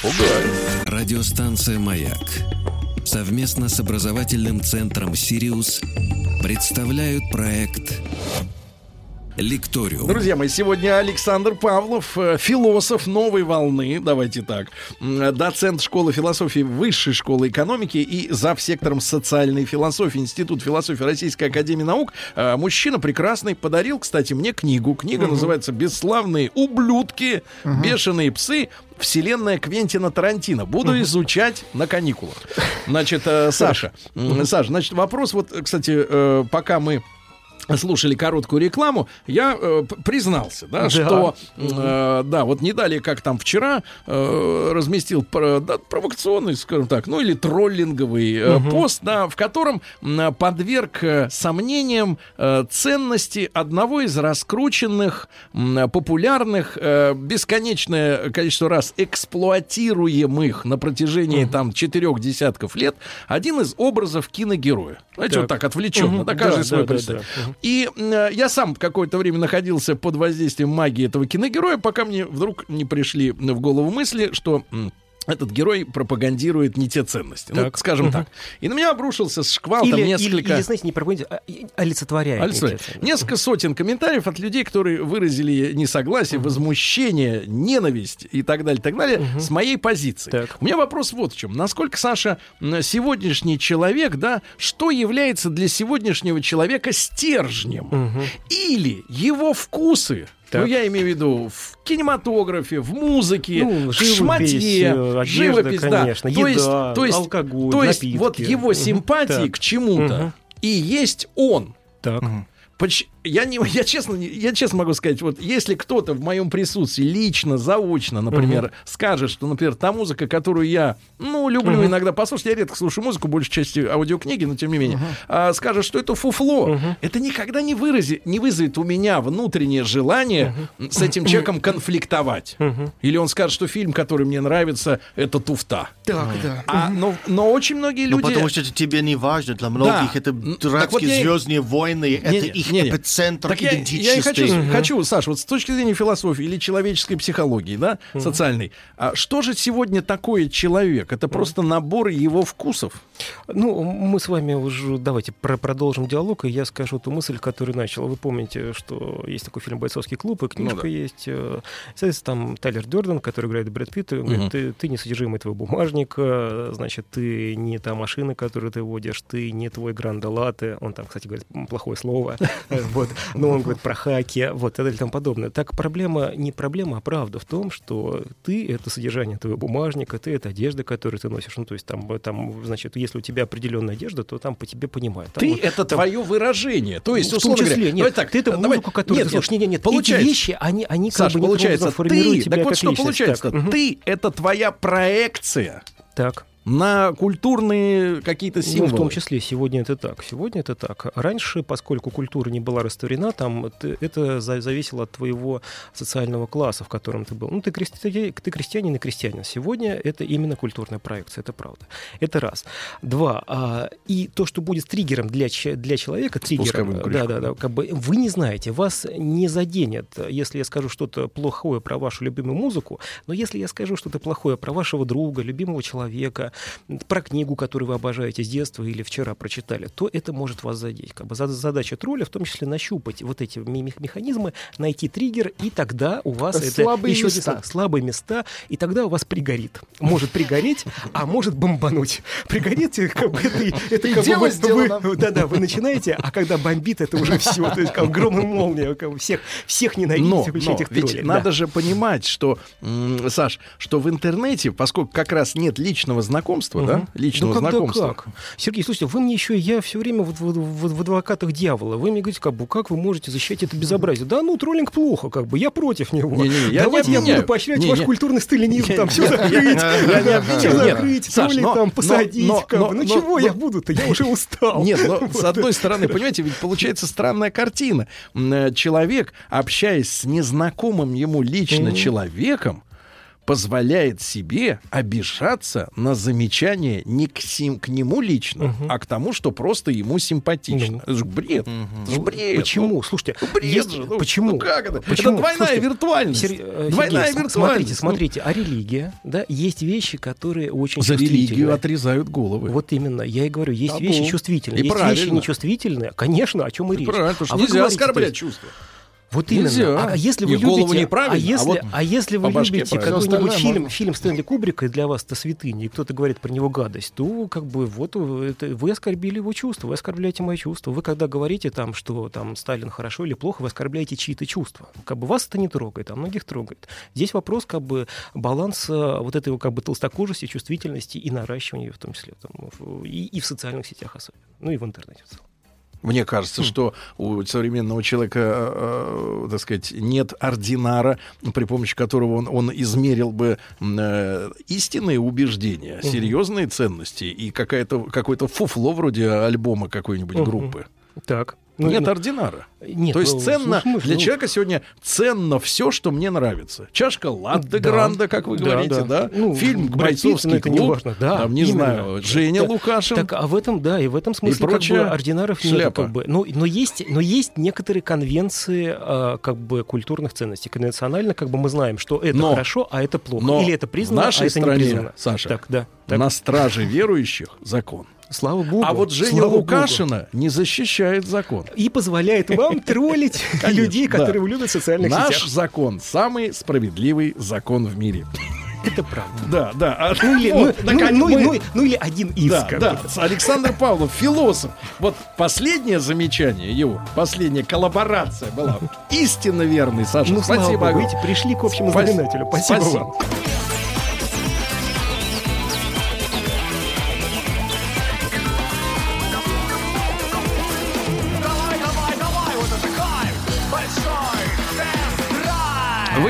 Пугает. Радиостанция «Маяк» совместно с образовательным центром «Сириус» представляют проект «Лекториум». Друзья мои, сегодня Александр Павлов, э, философ новой волны, давайте так, доцент школы философии Высшей школы экономики и зав. сектором социальной философии Институт философии Российской Академии Наук. Э, Мужчина прекрасный, подарил, кстати, мне книгу. Книга Мгм. называется «Бесславные ублюдки, бешеные псы». Вселенная Квентина Тарантино. Буду изучать на каникулах. Значит, э, Саша, Саша, значит, вопрос вот, кстати, пока мы слушали короткую рекламу, я э, признался, да, Да. что, э, да, вот не далее, как там вчера, э, разместил про- да, провокационный, скажем так, ну или троллинговый э, Мгм. пост, да, в котором м, подверг э, сомнениям э, ценности одного из раскрученных, м, популярных, э, бесконечное количество раз эксплуатируемых на протяжении там четырех десятков лет, один из образов киногероя. Знаете, Так. вот так отвлеченно, Мгм. да, каждый Да, свой да, да, представит. да. Мгм. И э, я сам какое-то время находился под воздействием магии этого киногероя, пока мне вдруг не пришли в голову мысли, что м, этот герой пропагандирует не те ценности. Ну, Так. скажем Мгм. так. И на меня обрушился шквал Или, там или- несколько... или, знаете, не пропагандирует, а олицетворяет. Ценности. несколько сотен комментариев от людей, которые выразили несогласие, возмущение, ненависть и так далее, так далее, с моей позиции. Так. У меня вопрос вот в чем. Насколько, Саша, сегодняшний человек, да, что является для сегодняшнего человека стержнем? Мгм. Или его вкусы, Так. ну, я имею в виду в кинематографе, в музыке, Ну, в шматье, э, одежда, живопись, да. конечно, то есть, еда, то есть, алкоголь, то есть напитки. вот его симпатии Так. к чему-то Мгм. и есть он. Так. Поч- я не, я честно, не- я честно могу сказать, вот если кто-то в моем присутствии лично, заочно, например, Мгм. скажет, что, например, та музыка, которую я, ну, люблю Мгм. иногда послушать, я редко слушаю музыку, большей части аудиокниги, но тем не менее, а, скажет, что это фуфло, это никогда не вырази, не вызовет у меня внутреннее желание с этим человеком конфликтовать. Или он скажет, что фильм, который мне нравится, это туфта. Так, да. А, но, но очень многие Ну, люди... потому что это тебе не важно. Для многих это М, так дурацкие вот я звездные войны, это Не-не, их не-не. Эпицентр Так я, я и идентичности. хочу, хочу, Саш, вот с точки зрения философии или человеческой психологии, да, социальной, а что же сегодня такое человек? Это просто набор его вкусов. Ну, мы с вами уже давайте про- продолжим диалог, и я скажу ту мысль, которую начал. Вы помните, что есть такой фильм «Бойцовский клуб», и книжка Ну да. есть. э, Соответственно, там Тайлер Дёрден, который играет Брэд Питт, говорит, Мгм. ты, ты не содержимый твоего бумажника, значит, ты не та машина, которую ты водишь, ты не твой гранда латте. Он там, кстати, говорит плохое слово. Э, Вот. Но он говорит про хаки, вот, и так далее и тому подобное. Так проблема, не проблема, а правда в том, что ты — это содержание твоего бумажника, ты — это одежда, которую ты носишь. Ну, то есть там, там, значит, если у тебя определенная одежда, то там по тебе понимают. Там Ты вот- это там- твое выражение. То есть, в том числе, говоря, нет, давай так, ты это давай- музыку, которую нет, ты слушаешь. нет, Нет, нет, получается, эти вещи, они, они как Саш, бы получается, образом формируют ты, тебя так вот что личность. получается? Так. Ты — это твоя проекция Так. На культурные какие-то Ну, символы. в том числе сегодня это так. Сегодня это так. Раньше, поскольку культура не была растворена, там это за- зависело от твоего социального класса, в котором ты был. Ну, ты, крести- ты крестьянин и крестьянин. Сегодня это именно культурная проекция, это правда. Это раз. Два. а, и то, что будет триггером для, для человека, триггером, да, да, да, как бы вы не знаете, вас не заденет, если я скажу что-то плохое про вашу любимую музыку, но если я скажу что-то плохое про вашего друга, любимого человека, про книгу, которую вы обожаете с детства или вчера прочитали, то это может вас задеть. Как бы за- задача тролля в том числе нащупать вот эти механизмы, найти триггер, и тогда у вас это Слабые еще места. слаб- слабые места, и тогда у вас пригорит. Может пригореть, а может бомбануть. Пригорит, и как бы это, это как бы дело вы- сделано. вы- да-да, вы начинаете, а когда бомбит, это уже все, то есть как гром и молния, как бы всех, всех ненавидите, Но, но этих ведь троллей. надо Да. же понимать, что, м, Саш, что в интернете, поскольку как раз нет личного знакомства, да, Мгм. личного Ну, когда знакомства. как? Сергей, слушайте, вы мне еще, я все время в, в- в- в адвокатах дьявола. Вы мне говорите, как бы, как вы можете защищать это безобразие? Да, ну, троллинг плохо, как бы, я против него. Не-не-не, я не Давайте я, обвиняю. буду поощрять Не, ваш не. культурный сталинизм, там все Не, закрыть, я не закрыть, но- там посадить, как бы. Ну, чего я буду-то? Я уже устал. Нет, но Вот. с одной стороны, понимаете, ведь получается странная картина. Э, Человек, общаясь с незнакомым ему лично человеком, позволяет себе обижаться на замечание не к, сим- к нему лично, а к тому, что просто ему симпатично. Это же бред. Это же Ну, бред. Почему? Слушайте, Ну, бред есть- же, ну, почему? ну как это? Почему? Это двойная Слушайте, виртуальность. Сер- э, Двойная Сергей, виртуальность. Смотрите, Ну, смотрите, а религия, да, есть вещи, которые очень За религию отрезают головы. Вот именно, я и говорю, есть Табу. вещи чувствительные, И есть правильно. вещи нечувствительные. Конечно, о чем и И речь. правильно, А нельзя говорите, оскорблять есть, чувства. Вот Нельзя. именно. А если вы И голову любите, неправильно, а а если, вот а если вы любите какой-нибудь Остальное фильм, можно. фильм Стэнли Кубрика, и для вас это святыня, и кто-то говорит про него гадость, то как бы вот это, вы оскорбили его чувства, вы оскорбляете мои чувства. Вы когда говорите там, что там Сталин хорошо или плохо, вы оскорбляете чьи-то чувства. Как бы вас это не трогает, а многих трогает. Здесь вопрос как бы баланса вот этой как бы толстокожести, чувствительности и наращивания ее в том числе, там, и, и в социальных сетях особенно, ну и в интернете в целом. Мне кажется, что у современного человека, э, э, так сказать, нет ординара, при помощи которого он, он измерил бы э, истинные убеждения, серьезные ценности и какая-то, какое-то фуфло вроде альбома какой-нибудь группы. Так. Ну, нет ну, ординара. Нет, То есть ну, ценно, слушай, для ну, человека сегодня ценно все, что мне нравится. Чашка латте Да. гранда, как вы Да, говорите, да? да. Ну, Фильм «Бойцовский ну, это не клуб», важно, да, там, не именно. знаю, Женя Так- Лукашин. Так, а в этом, да, и в этом смысле как бы ординаров нет. Как бы. ну, но, есть, но есть некоторые конвенции а, как бы культурных ценностей. Конвенционально как бы мы знаем, что это Но- хорошо, а это плохо. Но Или это признано, в нашей а это не стране, признано. Саша, Так, да. так. на страже верующих закон. Слава богу. А вот Женя слава богу. Лукашина не защищает закон. И позволяет вам троллить людей, да. которые любите в социальных Наш сетях. закон самый справедливый закон в мире. Это правда. Да, да. Ну или, вот, ну, ну, мы- ну, ну или один из. Да, да. Александр Павлов, философ. Вот последнее замечание его, последняя коллаборация была истинно верной, Саша. Ну, Спасибо. богу, видите, пришли к общему знаменателю. Спасибо вам.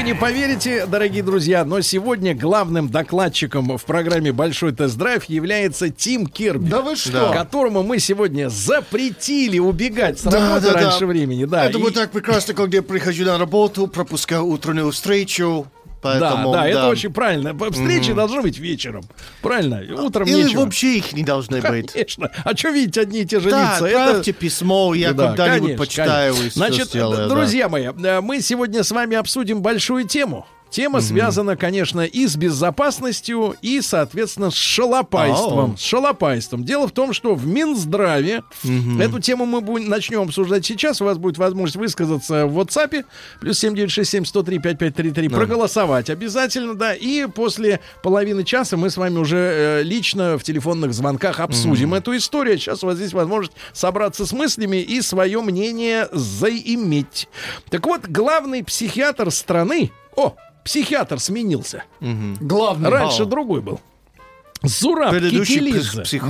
Не поверите, дорогие друзья, но сегодня главным докладчиком в программе «Большой тест-драйв» является Тим Кирби. Да вы что? Которому мы сегодня запретили убегать с Да, работы да, да. раньше времени. Да, Это и- вот так прекрасно, когда я прихожу на работу, пропускаю утреннюю встречу. Поэтому, да, да, это очень правильно. Встречи Мгм. должны быть вечером. Правильно? Утром Или нечего. вообще их не должны быть. Конечно. А что видеть одни и те же Да, лица? отправьте письмо, я Да, когда-нибудь конечно, почитаю конечно. и Значит, сделаю, да. друзья мои, э, мы сегодня с вами обсудим большую тему. Тема Мгм. связана, конечно, и с безопасностью, и, соответственно, с шалопайством. Ау. С шалопайством. Дело в том, что в Минздраве Мгм. эту тему мы будем, начнем обсуждать сейчас. У вас будет возможность высказаться в WhatsApp. Плюс 7967-103-5533. Да. Проголосовать обязательно, да. И после половины часа мы с вами уже э, лично в телефонных звонках обсудим Мгм. эту историю. Сейчас у вас здесь возможность собраться с мыслями и свое мнение заиметь. Так вот, главный психиатр страны... О, психиатр сменился. Главный. Раньше О. другой был. Зураб Предыдущий Кикилидзе.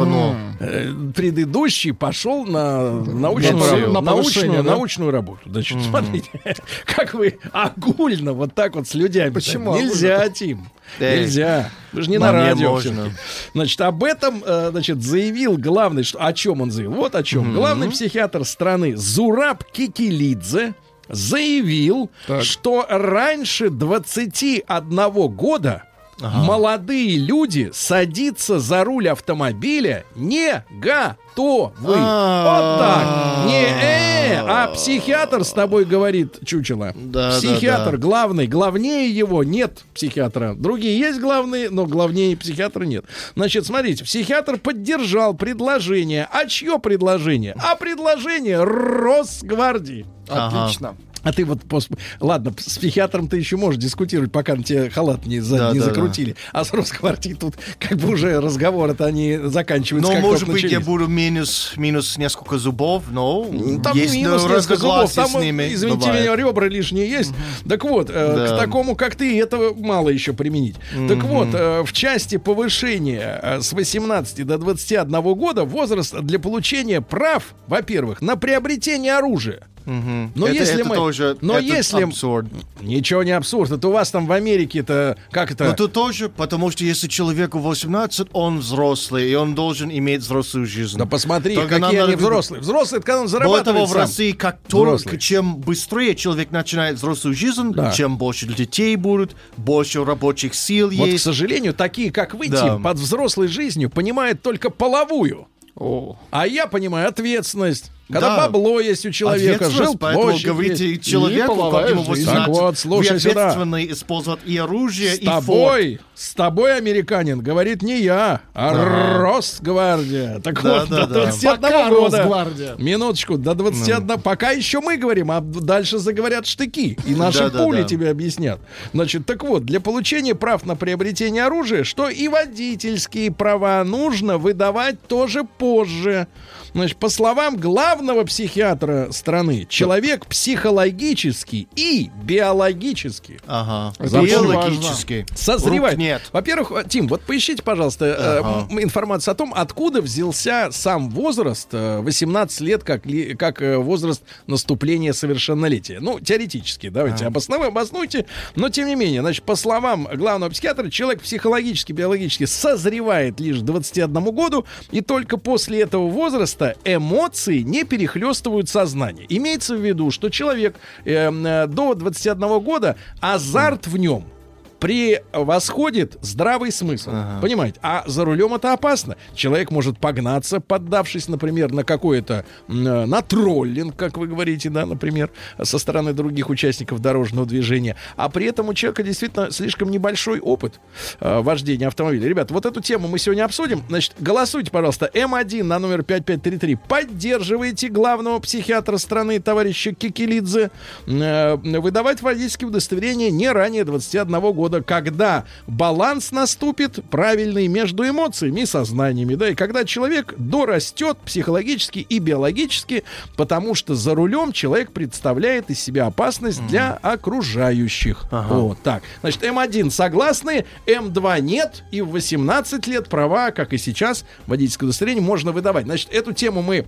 Э, Предыдущий пошел на научную, На на научную, да? научную работу. Значит, смотрите, как вы огульно вот так вот с людьми. Почему Нельзя, Тим. Эй, Нельзя. Вы же не мне на радио. можно. Значит, об этом, э, значит, заявил главный, что, о чем он заявил? Вот о чем. Мгм. Главный психиатр страны Зураб Кикилидзе заявил, что раньше 21 года молодые люди садиться за руль автомобиля не готовы. Вот так. Не э, а психиатр с тобой говорит, чучело. Да, да, психиатр да. главный, главнее его нет психиатра. Другие есть главные, но главнее психиатра нет. Значит, смотрите, психиатр поддержал предложение. А чье предложение? А предложение Росгвардии. Ага. А ты вот пос... Ладно, с психиатром ты еще можешь дискутировать, пока на тебе халат не, за- Да, не да, закрутили. А с Росгвардией тут как бы уже разговоры-то они заканчиваются. Но, как может быть, я начались. буду минус, минус несколько зубов, но Там есть минус ну, несколько зубов, там, с ними. извините бывает. меня, ребра лишние есть. Так вот, э, Да. к такому, как ты, этого мало еще применить. Так Мгм. вот, э, в части повышения э, с 18 до 21 года возраст для получения прав, во-первых, на приобретение оружия. Мгм. Но Это- если это мы, тоже но это если абсурд. ничего не абсурд, это у вас там в Америке-то как это? Но тут тоже, потому что если человеку 18, он взрослый, и он должен иметь взрослую жизнь. Да посмотри, Только какие они надо- взрослые. Взрослые, это когда он Более зарабатывает того, в сам. России, как только Взрослый. чем быстрее человек начинает взрослую жизнь, Да. чем больше детей будут, больше рабочих сил Вот, к есть. сожалению, такие, как вы, Да. Тим, под взрослой жизнью понимают только половую. А я понимаю ответственность. Когда Да. бабло есть у человека, жил поэтому площадь говорите человеку, как ему жизнь. 18, Так вот, слушай вы сюда. использовать и оружие, С и форт. тобой, с тобой, американин, говорит не я, а Ага. Росгвардия. Так Да, вот, да, до да. 21 Пока года. Росгвардия. Минуточку, до 21. Пока еще мы говорим, а дальше заговорят штыки. И наши Да, да, пули да. тебе объяснят. Значит, так вот, для получения прав на приобретение оружия, что и водительские права нужно выдавать тоже позже. Значит, по словам главного психиатра страны, человек психологически и биологически Ага. Биологически. созревает. Рук нет. Во-первых, э, Тим, вот поищите, пожалуйста, э, Ага. м, информацию о том, откуда взялся сам возраст э, 18 лет как, ли- как э, возраст наступления совершеннолетия. Ну, теоретически, давайте обоснов- обоснуйте. Но, тем не менее, значит, по словам главного психиатра, человек психологически, биологически созревает лишь к 21 году, и только после этого возраста эмоции не перехлестывают сознание. Имеется в виду, что человек э, э, до 21 года азарт в нем превосходит здравый смысл. Понимаете? А за рулем это опасно. Человек может погнаться, поддавшись, например, на какое-то, э, на троллинг, как вы говорите, да, например, со стороны других участников дорожного движения. А при этом у человека действительно слишком небольшой опыт э, вождения автомобиля. Ребят, вот эту тему мы сегодня обсудим. Значит, голосуйте, пожалуйста, М1 на номер 5533. Поддерживайте главного психиатра страны, товарища Кикилидзе. Э, выдавать водительские удостоверения не ранее 21 года, когда баланс наступит правильный между эмоциями и сознаниями, да, и когда человек дорастет психологически и биологически, потому что за рулем человек представляет из себя опасность для окружающих. Вот так. Значит, М1 согласны, М2 нет, и в 18 лет права, как и сейчас, водительское удостоверение можно выдавать. Значит, эту тему мы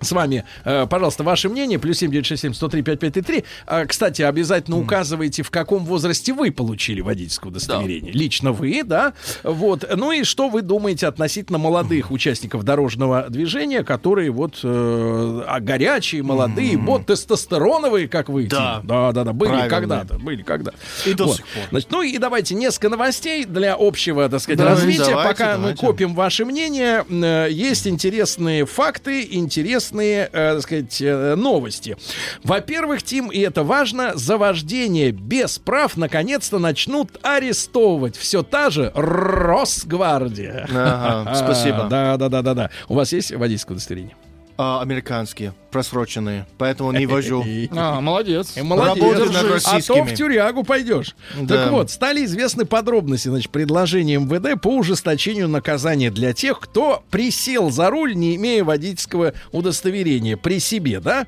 с вами, э, пожалуйста, ваше мнение, плюс 7967 103 5533. А, Кстати, обязательно указывайте, в каком возрасте вы получили водительское удостоверение. Лично вы, да? Вот. Ну и что вы думаете относительно молодых участников дорожного движения, которые вот э, а, горячие, молодые, вот тестостероновые, как вы. Да. Да, да, да, были Правильно. когда-то, были когда. И до Вот. сих пор. Значит, ну и давайте несколько новостей для общего, так сказать, Давайте, развития. давайте, Пока мы давайте. копим ваше мнение, э, есть интересные факты, интересные, э, так сказать, э, новости. Во-первых, Тим, и это важно, за вождение без прав наконец-то начнут арестовывать все та же Росгвардия. Ага, спасибо. Да, да, да, да, да. У вас есть водительское удостоверение? А, американские, просроченные, поэтому не вожу. А, молодец. Молодец. Работаю над а то в тюрягу пойдешь. Да. Так вот, стали известны подробности, значит, предложения МВД по ужесточению наказания для тех, кто присел за руль, не имея водительского удостоверения при себе, да?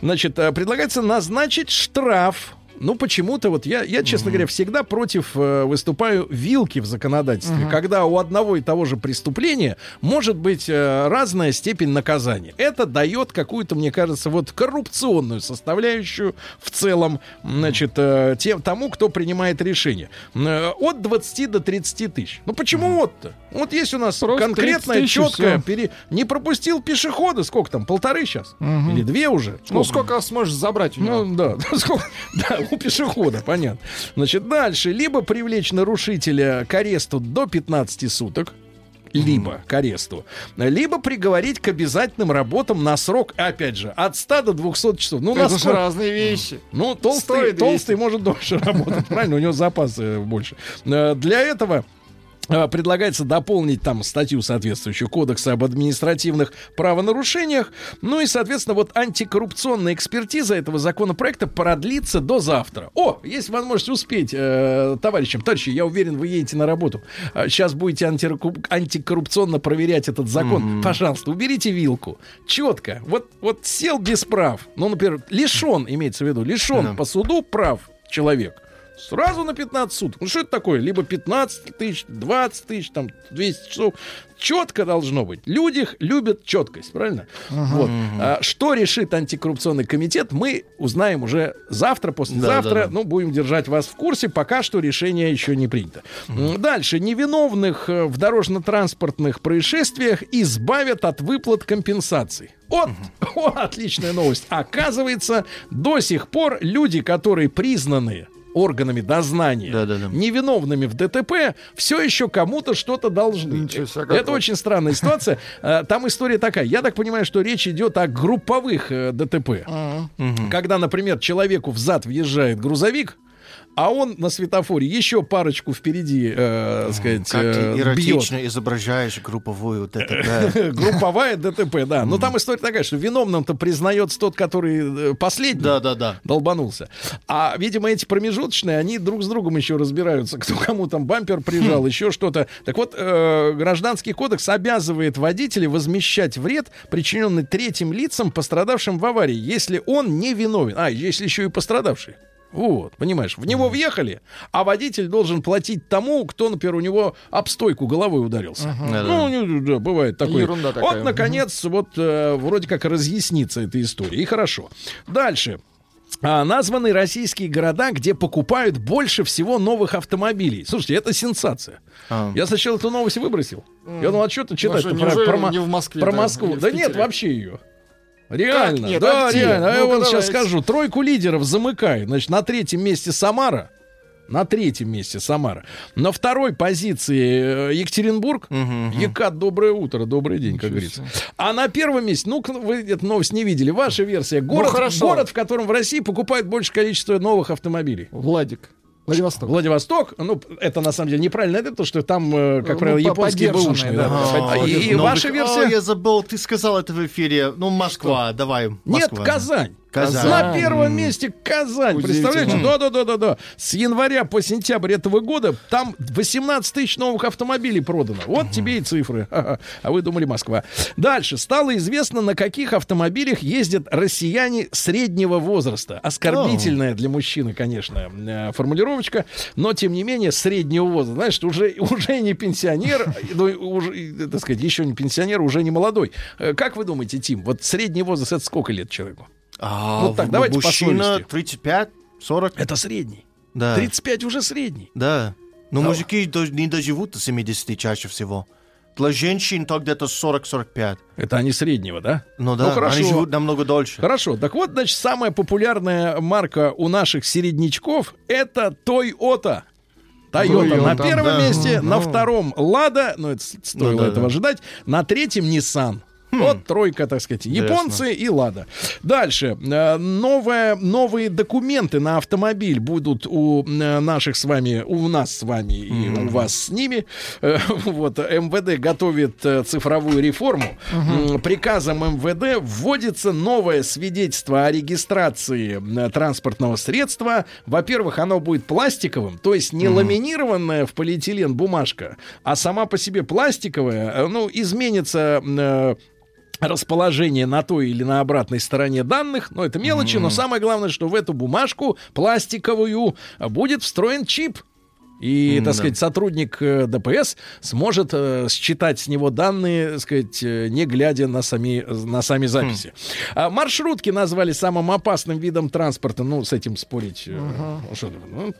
Значит, э, предлагается назначить штраф ну, почему-то вот я, я честно говоря, всегда против э, выступаю вилки в законодательстве, Мгм. когда у одного и того же преступления может быть э, разная степень наказания. Это дает какую-то, мне кажется, вот коррупционную составляющую в целом, значит, э, тем, тому, кто принимает решение. Э, от 20 до 30 тысяч. Ну, почему от-то? Вот есть у нас Просто 30 конкретное, тысяч и четкое, всё. пере... не пропустил пешехода, сколько там, полторы сейчас? Мгм. Или две уже? Ну, сколько сможешь забрать у него? Ну, да, сколько- да, у пешехода, понятно. Значит, дальше. Либо привлечь нарушителя к аресту до 15 суток, либо к аресту, либо приговорить к обязательным работам на срок, опять же, от 100 до 200 часов. Ну, Это насколько- разные вещи. ну, толстый, Стоит 200. толстый может дольше работать, правильно? У него запасы больше. Э, Для этого предлагается дополнить там статью соответствующую Кодекса об административных правонарушениях. Ну и, соответственно, вот антикоррупционная экспертиза этого законопроекта продлится до завтра. О, есть возможность успеть, э, товарищам. Товарищи, я уверен, вы едете на работу. Сейчас будете антикоррупционно проверять этот закон. Пожалуйста, уберите вилку. Четко. Вот, вот сел без прав. Ну, например, лишен, имеется в виду, лишен Да. по суду прав человек. Сразу на 15 суток. Ну что это такое? Либо 15 тысяч, 20 тысяч, там 200 часов. Четко должно быть. Люди любят четкость, правильно? Вот. А, что решит антикоррупционный комитет, мы узнаем уже завтра, послезавтра. Да, да, да. Ну, будем держать вас в курсе. Пока что решение еще не принято. М, Дальше. Невиновных э, в дорожно-транспортных происшествиях избавят от выплат компенсаций. Вот, о, отличная новость. Оказывается, до сих пор люди, которые признаны органами дознания Да-да-да. невиновными в ДТП, все еще кому-то что-то должны. Ничего себе, Это очень странная ситуация. Э, Там история такая. Я так понимаю, что речь идет о групповых э, ДТП. Когда, например, человеку в зад въезжает грузовик, а он на светофоре еще парочку впереди, э, сказать, Как э, ты бьет. эротично изображаешь групповую ДТП. Групповая ДТП, да. Но там история такая, что виновным-то признается тот, который э, последний Да-да-да. долбанулся. А, видимо, эти промежуточные, они друг с другом еще разбираются, кто кому там бампер прижал, еще что-то. Так вот, э, гражданский кодекс обязывает водителя возмещать вред, причиненный третьим лицам, пострадавшим в аварии, если он не виновен. А, если еще и пострадавший. Вот, понимаешь, в него въехали, а водитель должен платить тому, кто, например, у него об стойку головой ударился. Да-да. Ну, не- да, бывает такое. Ерунда такая. Вот, наконец, вот э, вроде как разъяснится эта история. И хорошо. Дальше. А, названы российские города, где покупают больше всего новых автомобилей. Слушайте, это сенсация. А. Я сначала эту новость выбросил. Я думал, а что ты читать что, неужели не в Москве, про да, Москву? Да нет, вообще ее. Реально, Как нет? да, А где? реально. А я вам сейчас скажу. Тройку лидеров замыкает. Значит, на третьем месте Самара. На третьем месте Самара. На второй позиции э, Екатеринбург. Екат, доброе утро, добрый день, как говорится. А на первом месте, ну, вы эту новость не видели, ваша версия. Город, хорошо. город, в котором в России покупают больше количество новых автомобилей. Владик. Владивосток. Владивосток, ну, это на самом деле неправильно, это то, что там, э, как Ну, правило, по- японские бэушные. да, да. И, и ваша О, версия? я забыл, ты сказал это в эфире. Ну, Москва, давай. Нет, Москва. Казань. Казань. На первом месте Казань. Представляете? Да-да-да-да-да. С января по сентябрь этого года там 18 тысяч новых автомобилей продано. Вот тебе и цифры. А вы думали Москва. Дальше. Стало известно, на каких автомобилях ездят россияне среднего возраста. Оскорбительная для мужчины, конечно, э, формулировочка. Но, тем не менее, среднего возраста. Знаешь, уже, уже не пенсионер, ну, уже, так сказать, еще не пенсионер, уже не молодой. Э, Как вы думаете, Тим, вот средний возраст это сколько лет человеку? А, Вот так, давайте мужчина совести. 35, 40. Это средний. Да. 35 уже средний. Да. Но Да. мужики до- не доживут до 70 чаще всего. Для женщин то где-то 40-45. Это они среднего, да? Ну да, хорошо. они живут намного дольше. Хорошо, так вот, значит, самая популярная марка у наших середнячков это Toyota. Toyota на Toyota, первом да. месте, на Ну. втором Лада, ну это с- стоило Ну да, этого да. ожидать, на третьем Nissan. Вот тройка, так сказать, японцы и Лада. Дальше. Э, Новое, новые документы на автомобиль будут у э, наших с вами, у нас с вами и у вас с ними. Э, Вот МВД готовит цифровую реформу. М, Приказом МВД вводится новое свидетельство о регистрации транспортного средства. Во-первых, оно будет пластиковым, то есть не ламинированная в полиэтилен бумажка, а сама по себе пластиковая. Ну, изменится расположение на той или на обратной стороне данных, но это мелочи, но самое главное, что в эту бумажку пластиковую э, будет встроен чип. И, так М-да. сказать, сотрудник э, ДПС сможет э, считать с него данные, так сказать, э, не глядя на сами, на сами записи. А маршрутки назвали самым опасным видом транспорта. Ну, с этим спорить... э, ну, что,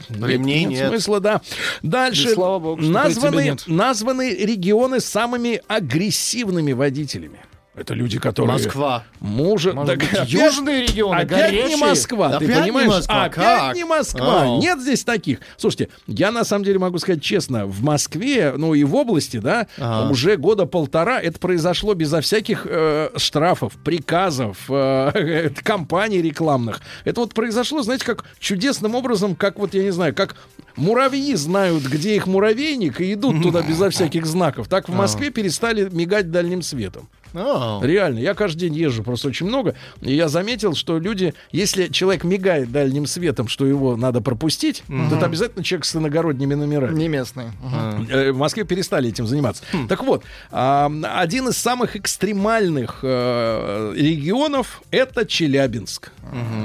ну, Ремней нет. смысла, да. Дальше Да слава богу, названы, нет. названы регионы с самыми агрессивными водителями. Это люди, которые... Москва. Мужа... Может Так быть, опять- южные регионы, Опять не горячие? Москва, ты Опять не понимаешь? Москва? Опять Как? не Москва. Ау. Нет здесь таких. Слушайте, я на самом деле могу сказать честно, в Москве, ну и в области, да, Ага. уже года полтора это произошло безо всяких э, штрафов, приказов, э, компаний рекламных. Это вот произошло, знаете, как чудесным образом, как вот, я не знаю, как муравьи знают, где их муравейник, и идут туда безо всяких знаков. Так в Москве перестали мигать дальним светом. О. Реально, я каждый день езжу просто очень много, и я заметил, что люди, если человек мигает дальним светом, что его надо пропустить, то это обязательно человек с иногородними номерами. Не местные. Мгм. Э, В Москве перестали этим заниматься. Так вот, а, один из самых экстремальных э, регионов это Челябинск.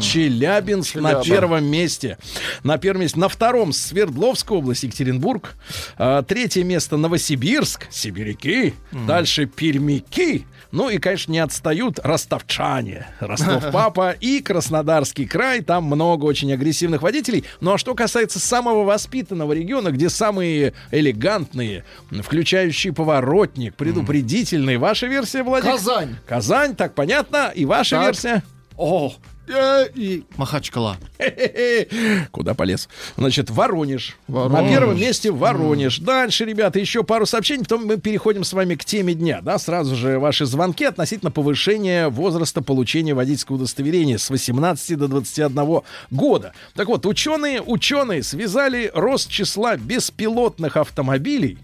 Челябинск на Челябинск. первом месте. На первом месте. На втором Свердловская область, Екатеринбург. А, Третье место Новосибирск, сибиряки. Дальше Пермяки. Ну и, конечно, не отстают ростовчане. Ростов-Папа и Краснодарский край. Там много очень агрессивных водителей. Ну а что касается самого воспитанного региона, где самые элегантные, включающие поворотник, предупредительные. Ваша версия, Владик? Казань. Казань, так понятно. И ваша Так. версия? О. Э, И Махачкала. Куда полез? Значит, Воронеж. Воронеж. На первом месте Воронеж. Дальше, ребята, еще пару сообщений, потом мы переходим с вами к теме дня. Да, сразу же ваши звонки относительно повышения возраста получения водительского удостоверения с 18 до 21 года. Так вот, ученые, ученые связали рост числа беспилотных автомобилей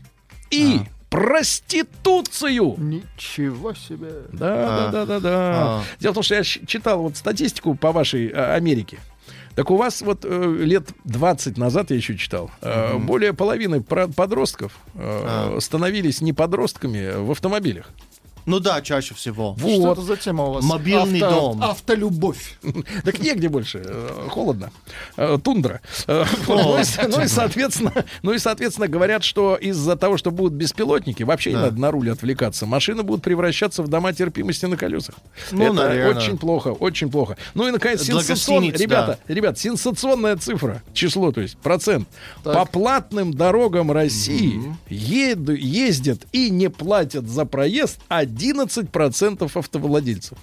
и проституцию. Ничего себе. Да, А. да, да, да, да. А. Дело в том, что я читал вот статистику по вашей э, Америке. Так у вас вот э, лет 20 назад я еще читал, э, более половины про- подростков э, А. становились не подростками в автомобилях. Ну да, чаще всего. Что это за тема у вас? Мобильный Авто- дом. Автолюбовь. Так негде больше. э, Холодно. Э, Тундра. Э, Ну и, ну соответственно, ну и, соответственно, говорят, что из-за того, что будут беспилотники, вообще не надо на руль отвлекаться. Машины будут превращаться в дома терпимости на колесах. Ну, Это наверное. очень плохо, очень плохо. Ну и, наконец, гостиниц, ребята, ребят, сенсационная цифра, число, то есть процент. По платным дорогам России ездят и не платят за проезд 11% автовладельцев.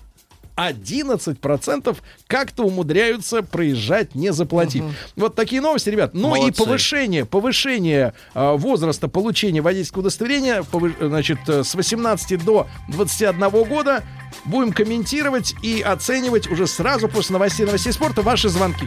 11% как-то умудряются проезжать, не заплатив. Вот такие новости, ребят. Ну и Молодцы. повышение, повышение э, возраста получения водительского удостоверения, повы- значит, э, с 18 до 21 года будем комментировать и оценивать уже сразу после новостей новостей спорта ваши звонки.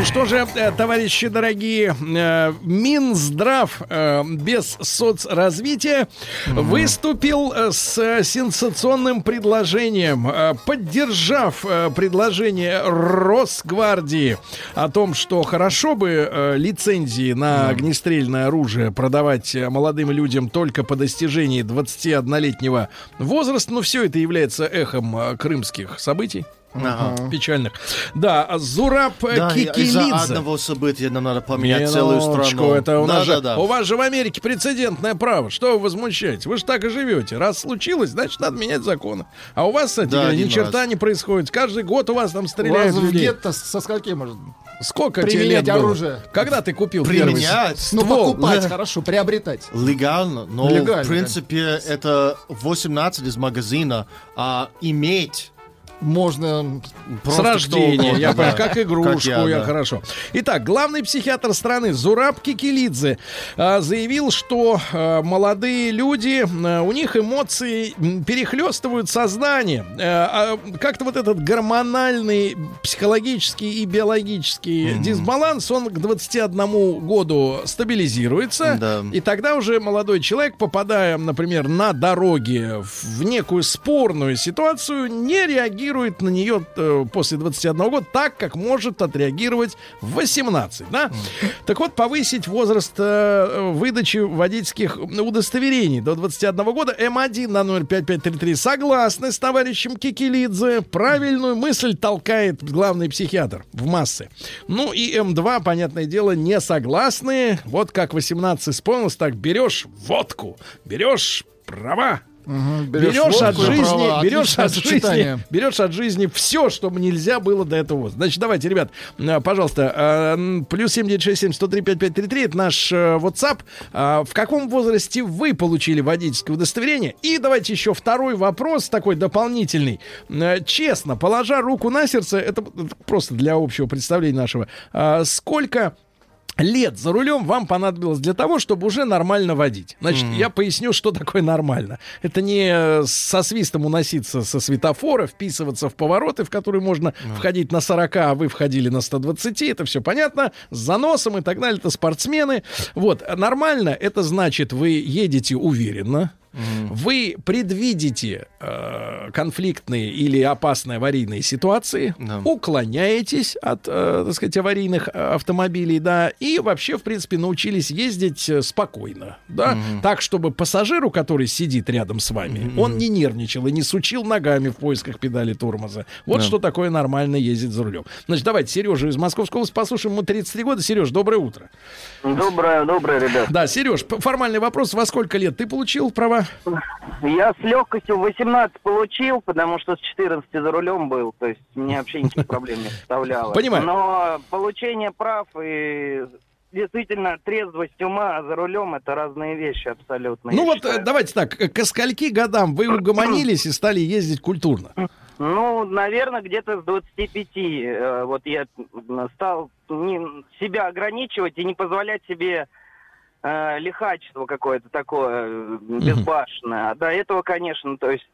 Ну что же, э, товарищи дорогие, э, Минздрав э, без соцразвития выступил с сенсационным предложением, поддержав предложение Росгвардии о том, что хорошо бы лицензии на огнестрельное оружие продавать молодым людям только по достижении 21-летнего возраста. Но все это является эхом крымских событий. Ага. Печальных. Да, Зураб э, Да, и- из-за Кикилидзе. одного события нам надо поменять целую Минуточку, страну. Это у, да, нас же- да, да. у вас же в Америке прецедентное право. Что вы возмущаетесь? Вы же так и живете. Раз случилось, значит, надо менять законы. А у вас, кстати, Да, ни черта раз. не происходит. Каждый год у вас там У вас стреляют в в людей. гетто со скольки может Сколько тебе лет было? оружие? Когда ты купил Применять? первый Ну, ствол? покупать, Да. хорошо, приобретать. Легально, но Легально, в принципе это 18 из магазина, а иметь можно С просто кто рождения, я да. как игрушку, Как я, я, да. хорошо. Итак, главный психиатр страны Зураб Кикилидзе а, заявил, что а, молодые люди, а, у них эмоции перехлестывают сознание. Как-то вот этот гормональный, психологический и биологический дисбаланс, он к 21 году стабилизируется. Да. И тогда уже молодой человек, попадая, например, на дороге в некую спорную ситуацию, не реагирует на нее э, после 21 года так, как может отреагировать в 18. Да? Так вот, повысить возраст э, выдачи водительских удостоверений до 21 года М1 на номер 5533 согласны с товарищем Кикилидзе. Правильную мысль толкает главный психиатр в массы. Ну и М2, понятное дело, не согласны. Вот как 18 исполнилось, так берешь водку, берешь права, берешь Берешь, от жизни, права. берешь от жизни, берешь от жизни все, что нельзя было до этого. Значит, давайте, ребят, э, пожалуйста, э, плюс 7967 103 5533, это наш э, WhatsApp. А, В каком возрасте вы получили водительское удостоверение? И давайте еще второй вопрос, такой дополнительный. Честно, положа руку на сердце, это это просто для общего представления нашего, а, сколько лет за рулем вам понадобилось для того, чтобы уже нормально водить. Значит, я поясню, что такое нормально. Это не э, со свистом уноситься со светофора, вписываться в повороты, в которые можно входить на 40, а вы входили на 120, это все понятно, с заносом и так далее, это спортсмены. Вот, нормально, это значит, вы едете уверенно, вы предвидите э, конфликтные или опасные аварийные ситуации, уклоняетесь от, э, так сказать, аварийных э, автомобилей, да, и вообще, в принципе, научились ездить э, спокойно, да, так, чтобы пассажиру, который сидит рядом с вами, он не нервничал и не сучил ногами в поисках педали тормоза. Вот Да. что такое нормально ездить за рулем. Значит, давайте Сережу из Московской области послушаем, ему 33 года. Сереж, доброе утро. Доброе, доброе, ребят. Да, Сереж, формальный вопрос. Во сколько лет ты получил права? Я с легкостью в 18 получил, потому что с 14 за рулем был, то есть мне вообще никаких проблем не составляло. Понимаю. Но получение прав и действительно трезвость ума за рулем это разные вещи абсолютно. Ну вот, считаю. э, давайте так, ко скольки годам вы угомонились и стали ездить культурно? Ну, наверное, где-то с 25. э, Вот я стал не- себя ограничивать и не позволять себе э, лихачество какое-то такое э, безбашенное. А до этого, конечно, то есть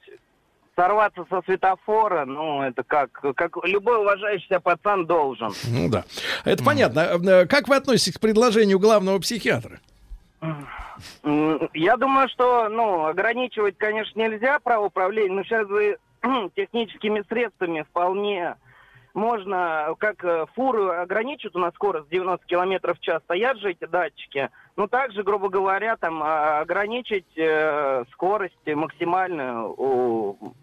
сорваться со светофора, ну, это как, как любой уважающий себя пацан должен. Ну да. Это понятно. Э, Как вы относитесь к предложению главного психиатра? Я думаю, что, ну, ограничивать, конечно, нельзя право управления, но сейчас вы техническими средствами вполне можно, как э, фуры ограничивают у нас скорость 90 километров в час, стоят же эти датчики, но также, грубо говоря, там а, ограничить э, скорость максимальную у,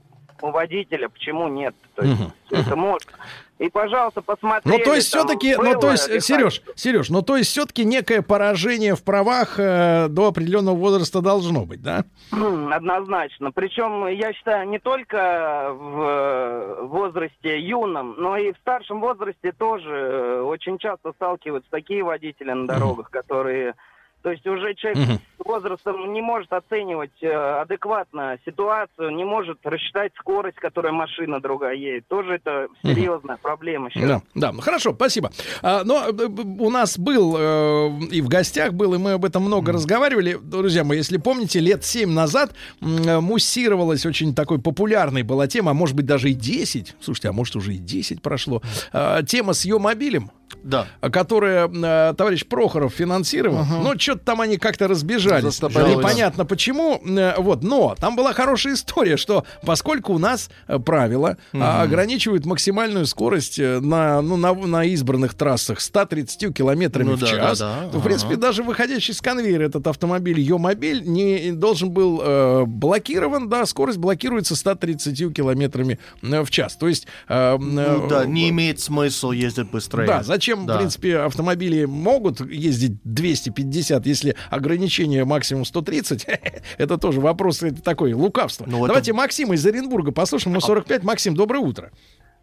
у водителя, почему нет? То есть это можно. И, пожалуйста, посмотрите. Ну, то есть все-таки, ну, то есть, Сереж, Сереж, ну, то есть все-таки некое поражение в правах э, до определенного возраста должно быть, да? Однозначно. Причем, я считаю, не только в э, возрасте юном, но и в старшем возрасте тоже э, очень часто сталкиваются такие водители на дорогах, которые... То есть уже человек Мгм. с возрастом не может оценивать э, адекватно ситуацию, не может рассчитать скорость, которой машина другая едет. Тоже это серьезная проблема сейчас. Да, да, ну, хорошо, спасибо. А, но э, у нас был э, и в гостях был, и мы об этом много разговаривали. Друзья мои, если помните, лет 7 назад э, муссировалась очень такой популярной была тема, а может быть даже и 10, слушайте, а может уже и 10 прошло, э, тема с ее мобилем. Да. которое э, товарищ Прохоров финансировал. Ага. Но что-то там они как-то разбежались. Непонятно почему. Э, Вот, но там была хорошая история, что поскольку у нас э, правила а, ограничивают максимальную скорость э, на, ну, на, на избранных трассах 130 километрами Ну в да, час, да, да. то, в принципе, Ага. даже выходящий с конвейера этот автомобиль Йомобиль не должен был э, блокирован, да, скорость блокируется 130 километрами в час. То есть... э, Ну э, да, не имеет смысла ездить быстрее. да, зачем, Да. в принципе, автомобили могут ездить 250, если ограничение максимум 130? Это тоже вопрос это такой, лукавство. Ну, это- Давайте Максима из Оренбурга послушаем. Ему 45. Максим, доброе утро.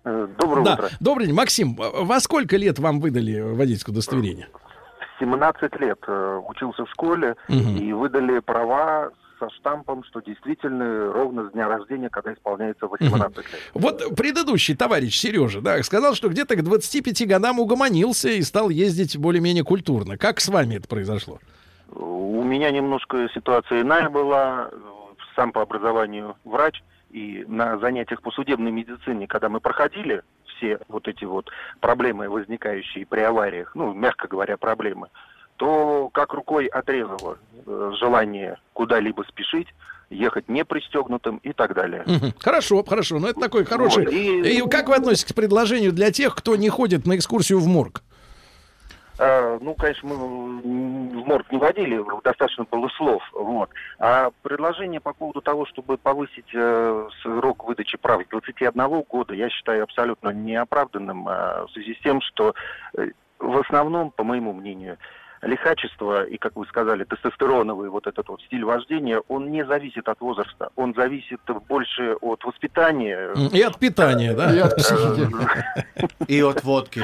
Доброе да, утро. добрый день. Максим, во сколько лет вам выдали водительское удостоверение? 17 лет э, учился в школе Мгм. и выдали права со штампом, что действительно ровно с дня рождения, когда исполняется 18 лет. Вот предыдущий товарищ Сережа, да, сказал, что где-то к 25 годам угомонился и стал ездить более-менее культурно. Как с вами это произошло? У меня немножко ситуация иная была. Сам по образованию врач. И на занятиях по судебной медицине, когда мы проходили все вот эти вот проблемы, возникающие при авариях, ну, мягко говоря, проблемы, то как рукой отрезало э, желание куда-либо спешить, ехать не пристегнутым и так далее. Хорошо, хорошо. Но это такой хороший... Вот, и- И как вы относитесь к предложению для тех, кто не ходит на экскурсию в морг? А, ну, конечно, мы в морг не водили, достаточно было слов. Вот. А предложение по поводу того, чтобы повысить э, срок выдачи прав с 21 года, я считаю абсолютно неоправданным а, в связи с тем, что э, в основном, по моему мнению, лихачество и, как вы сказали, тестостероновый вот этот вот стиль вождения, он не зависит от возраста, он зависит больше от воспитания. И от питания, да? И от психики. И от водки.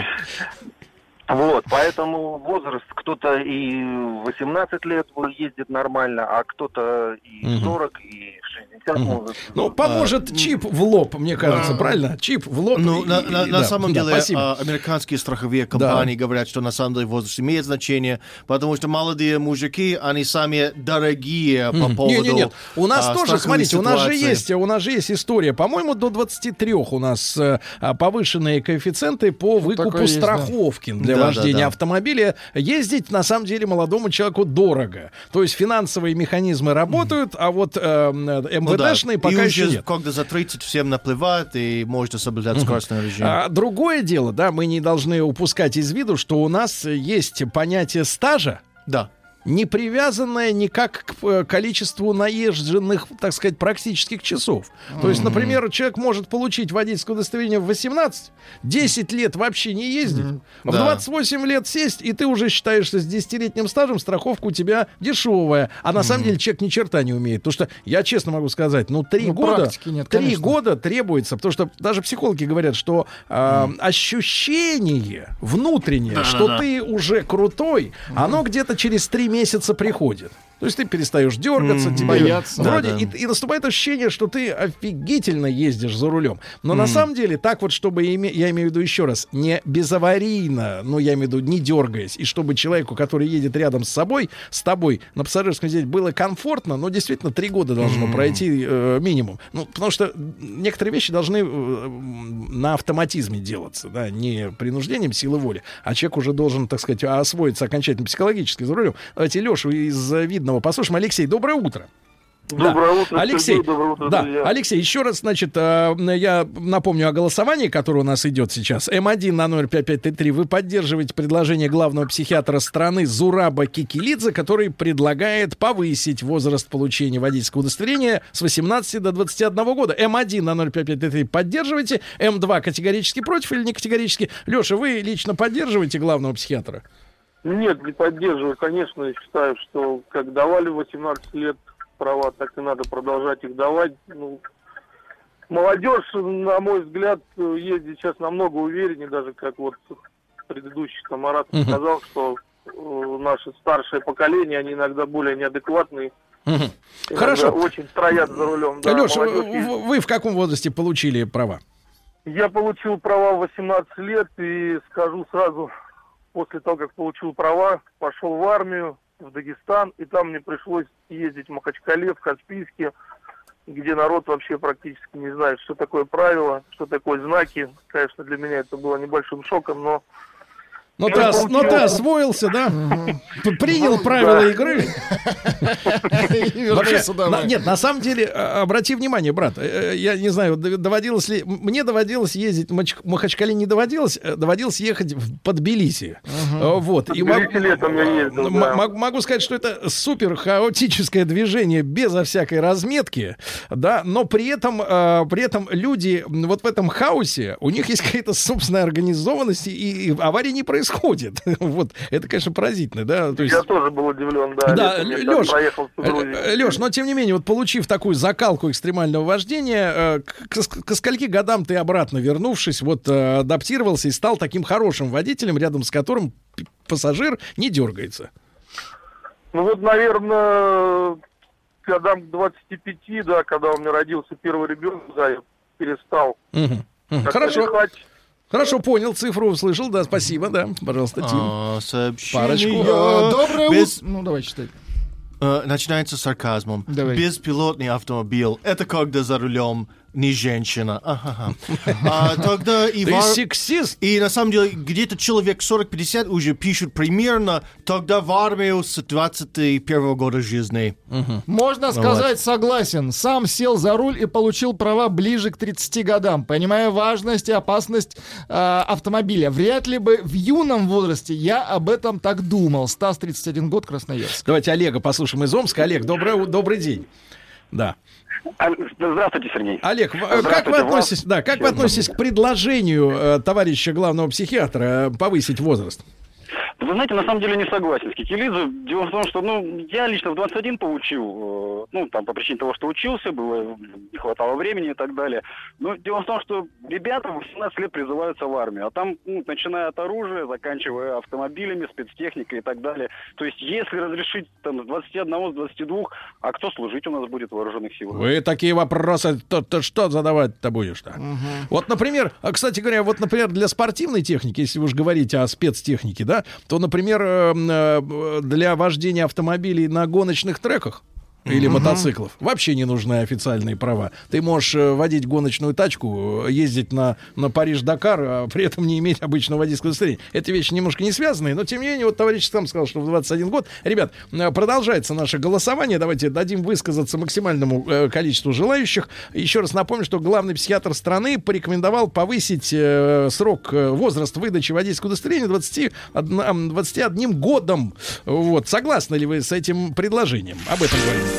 Вот, поэтому возраст, кто-то и в 18 лет ездит нормально, а кто-то и в Мгм. 40, и в 60 может. Ну, поможет чип в лоб, мне кажется, правильно? Чип в лоб. Ну, и- на, и- на- и- на да, самом да, деле, спасибо. а, американские страховые компании говорят, что на самом деле возраст имеет значение, потому что молодые мужики, они сами дорогие по поводу Не, не, нет. У нас а, тоже, смотрите, у нас же ситуации. есть, у нас же есть история. По-моему, до 23 у нас э, а, повышенные коэффициенты по выкупу такое есть, да. страховки для Да, да, вождения да. автомобиля. Ездить на самом деле молодому человеку дорого. То есть финансовые механизмы работают, а вот э, э, Ну. МВДшные И пока еще уже нет. когда за 30 всем наплевать, и можно соблюдать скоростной режим. А, другое дело, да, мы не должны упускать из виду, что у нас есть понятие стажа, Да. Не привязанное никак к э, количеству наезженных, так сказать, практических часов. То есть, например, человек может получить водительское удостоверение в 18, 10 лет вообще не ездить, в Да. 28 лет сесть, и ты уже считаешься с 10-летним стажем, страховка у тебя дешевая. А на самом деле человек ни черта не умеет. Потому что, я честно могу сказать, ну, три Ну, года, нет, три конечно. года требуется, потому что даже психологи говорят, что а, ощущение внутреннее, что ты уже крутой, оно где-то через три месяца приходит. То есть ты перестаешь дергаться, тебе Бояться. вроде Да, да. И, и наступает ощущение, что ты офигительно ездишь за рулем. Но на самом деле так вот, чтобы име- я имею в виду еще раз, не безаварийно, ну я имею в виду не дергаясь, и чтобы человеку, который едет рядом с собой, с тобой на пассажирском сиденье было комфортно, но действительно три года должно пройти э, минимум. Ну потому что некоторые вещи должны э, на автоматизме делаться, да, не принуждением силы воли, а человек уже должен, так сказать, освоиться окончательно психологически за рулем. Давайте Лешу из э, видного послушаем. Алексей, доброе утро. Доброе Да. утро, Алексей. Сергей, доброе утро, да, друзья. Алексей, еще раз, значит, э, я напомню о голосовании, которое у нас идет сейчас. М1 на 05533. Вы поддерживаете предложение главного психиатра страны Зураба Кикилидзе, который предлагает повысить возраст получения водительского удостоверения с 18 до 21 года. М1 на 05533 поддерживаете. М2 категорически против или не категорически? Леша, вы лично поддерживаете главного психиатра? Нет, не поддерживаю. Конечно, я считаю, что как давали 18 лет права, так и надо продолжать их давать. Ну, молодежь, на мой взгляд, ездит сейчас намного увереннее, даже как вот предыдущий там Марат сказал, что э, наше старшее поколение, они иногда более неадекватные. Хорошо. Очень строят за рулем. Да, Леша, молодежь вы в каком возрасте получили права? Я получил права в 18 лет и скажу сразу, после того, как получил права, пошел в армию, в Дагестан, и там мне пришлось ездить в Махачкале, в Каспийске, где народ вообще практически не знает, что такое правило, что такое знаки. Конечно, для меня это было небольшим шоком, но Но ты, ос- но ты освоился, да? Принял правила игры. Вообще, нет, на самом деле, а, обрати внимание, брат, э, э, я не знаю, доводилось ли... Мне доводилось ездить, Махачкале не доводилось, э, доводилось ехать в- Тбилиси. Вот. И Могу сказать, что это супер хаотическое движение безо всякой разметки, да, но при этом, при этом люди вот в этом хаосе, у них есть какая-то собственная организованность, и, и аварии не происходит. Вот. Это, конечно, поразительно, да. То есть... Я тоже был удивлен, да. Да, Леш, проехал с Грузией. Леш, но тем не менее, вот получив такую закалку экстремального вождения, э, к, к- скольки годам ты обратно вернувшись, вот э, адаптировался и стал таким хорошим водителем, рядом с которым пассажир не дергается? Ну вот, наверное, годам к 25, да, когда у меня родился первый ребенок, да, я перестал. Мгм. как-то Хорошо. лихать. Хорошо, понял, цифру услышал, да, спасибо, да, пожалуйста, Тим. А, сообщение. Парочку. Э, Доброе Без- утро. Ну, давай читай. Э, начинается с сарказмом. Давай. Беспилотный автомобиль. Это когда за рулем не женщина. Ага. А тогда и Ты вар- сексист? И на самом деле где-то человек 40-50 уже пишут примерно тогда в армию с 21 года жизни. Можно Вот. сказать, согласен. Сам сел за руль и получил права ближе к 30 годам. Понимая важность и опасность э, автомобиля. Вряд ли бы в юном возрасте я об этом так думал. Стас, 31 год, Красноярск. Давайте Олега послушаем из Омска. Олег, доброе, у- добрый день. Да. Здравствуйте, Сергей. Олег, в- э, как вы Здравствуйте, относитесь, да, как вы относитесь к предложению э, товарища главного психиатра э, повысить возраст? Вы знаете, на самом деле не согласен с Кикилидзе. Дело в том, что, ну, я лично в 21 получил, э, ну, там, по причине того, что учился, было, не хватало времени и так далее. Но дело в том, что ребята в 18 лет призываются в армию, а там, ну, начиная от оружия, заканчивая автомобилями, спецтехникой и так далее. То есть, если разрешить, там, с 21, с 22, а кто служить у нас будет в вооруженных силах? Вы такие вопросы, то, то что задавать-то будешь-то? Вот, например, а, кстати говоря, вот, например, для спортивной техники, если вы уж говорите о спецтехнике, да, то, например, э, э, для вождения автомобилей на гоночных треках или Мгм. мотоциклов. Вообще не нужны официальные права. Ты можешь э, водить гоночную тачку, э, ездить на, на Париж-Дакар, а при этом не иметь обычного водительского удостоверения. Это вещи немножко не связанные, но тем не менее, вот товарищ сам сказал, что в 21 год. Ребят, э, продолжается наше голосование. Давайте дадим высказаться максимальному э, количеству желающих. Еще раз напомню, что главный психиатр страны порекомендовал повысить э, срок, э, возраст выдачи водительского удостоверения 21, 21 годом. Вот. Согласны ли вы с этим предложением? Об этом говорим.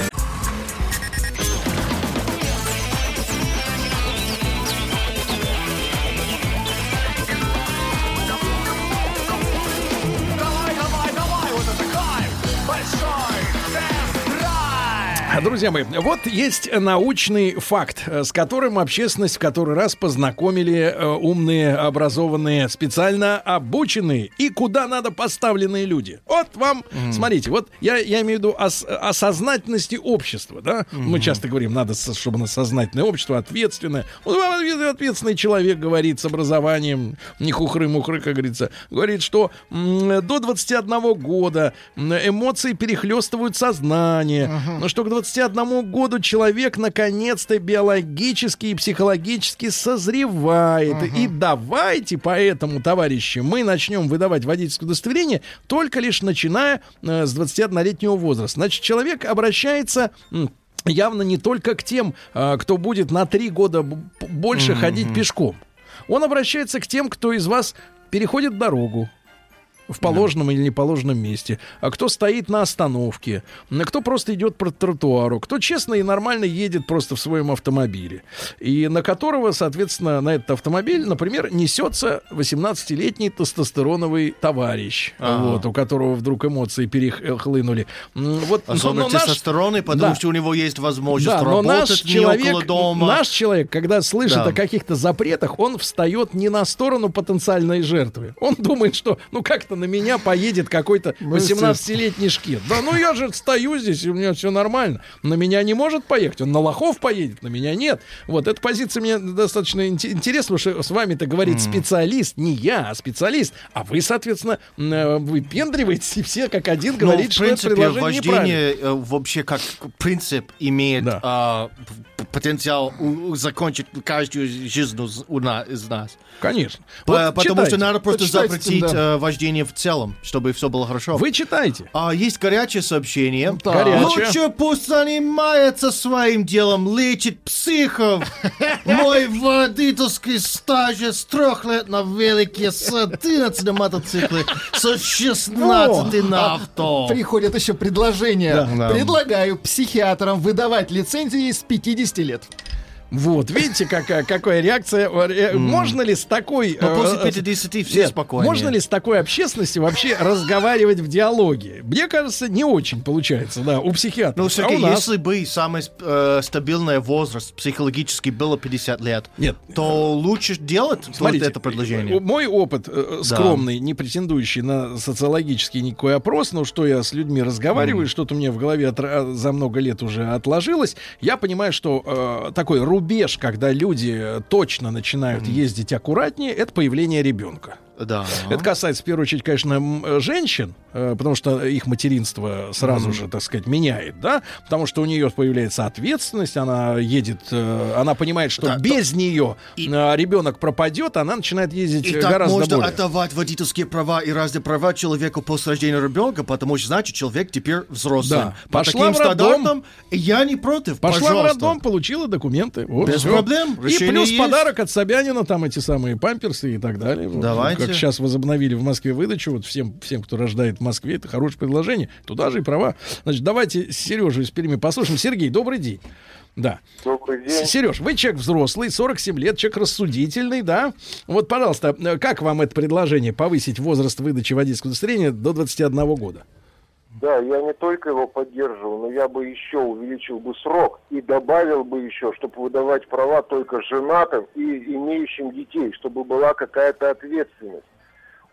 Друзья мои, вот есть научный факт, э, с которым общественность в который раз познакомили э, умные, образованные, специально обученные и куда надо поставленные люди. Вот вам, смотрите, вот я, я имею в виду о, с- о сознательности общества, да? Мы часто говорим, надо, чтобы на сознательное общество, ответственное. Вот вам ответ- ответственный человек говорит с образованием, не хухры-мухры, как говорится, говорит, что м, до 21 года эмоции перехлестывают сознание, но что к 21 году человек наконец-то биологически и психологически созревает. И давайте поэтому, товарищи, мы начнем выдавать водительское удостоверение только лишь начиная э, с 21-летнего возраста. Значит, человек обращается... Явно не только к тем, а, кто будет на три года б- больше Мгм. ходить пешком. Он обращается к тем, кто из вас переходит дорогу в положенном или неположенном месте, а кто стоит на остановке, а кто просто идет по тротуару, кто честно и нормально едет просто в своем автомобиле, и на которого, соответственно, на этот автомобиль, например, несется 18-летний тестостероновый товарищ, Ага. вот, у которого вдруг эмоции перехлынули. М, Вот, Особенно но наш- тестостероны, потому Да. что у него есть возможность да, но наш работать человек, около дома. наш человек, когда слышит Да. о каких-то запретах, он встает не на сторону потенциальной жертвы. Он думает, что, ну как-то на меня поедет какой-то Ну, 18-летний шкет. Да ну я же стою здесь, и у меня все нормально. На меня не может поехать, он на лохов поедет, на меня нет. Вот, эта позиция мне достаточно ин- интересна, потому что с вами-то говорит специалист, не я, а специалист. А вы, соответственно, э, выпендриваетесь, и все как один Ну, говорите, в что это предложение вождение э, вообще как принцип имеет а, п- потенциал у- закончить каждую жизнь из- у на- из нас. Конечно. Вот потому читайте. что надо просто запретить да. э, вождение в целом, чтобы все было хорошо. Вы читайте. А, есть горячее сообщение. Так. Горячее. Лучше пусть занимается своим делом, лечит психов. Мой водительский стаж с трех лет на велике, с 11 на мотоцикле, с 16 на авто. Приходит еще предложение. Да. Да. Предлагаю психиатрам выдавать лицензии с 50 лет. Вот, видите, какая, какая реакция. Э, Можно ли с такой... Но э, после э, 50 все нет, спокойнее. Можно ли с такой общественностью вообще разговаривать в диалоге? Мне кажется, не очень получается, да, у психиатров. Ну, А Сергей, у нас? если бы самый э, стабильный возраст психологически было 50 лет, Нет. то лучше делать вот Смотрите, это предложение. э, Мой опыт э, Да. скромный, не претендующий на социологический никакой опрос, но что я с людьми разговариваю, что-то мне в голове отра- за много лет уже отложилось, я понимаю, что э, такой рубеж, когда люди э, точно начинают ездить аккуратнее, это появление ребенка. Да. Это касается, в первую очередь, конечно, женщин, э, потому что их материнство сразу же, так сказать, меняет, да, потому что у нее появляется ответственность, она едет, э, она понимает, что Да, без нее э, ребенок пропадет, она начинает ездить И э, так гораздо можно более. отдавать водительские права и разные права человеку после рождения ребенка, потому что, значит, человек теперь взрослый. Да. По Пошла таким в роддом. стандартам я не против, Пошла в пожалуйста. роддом, получила документы. Вот Без всё. проблем, И плюс есть. подарок от Собянина, там эти самые памперсы и так далее. Давайте. Как сейчас возобновили в Москве выдачу, вот всем, всем, кто рождает в Москве, это хорошее предложение. Туда же и права. Значит, давайте Сережу из Перми послушаем. Сергей, добрый день. Да. Добрый день. Сереж, вы человек взрослый, 47 лет, человек рассудительный, да? Вот, пожалуйста, э, как вам это предложение повысить возраст выдачи водительского удостоверения до 21 года? Да, я не только его поддерживаю, но я бы еще увеличил бы срок и добавил бы еще, чтобы выдавать права только женатым и имеющим детей, чтобы была какая-то ответственность.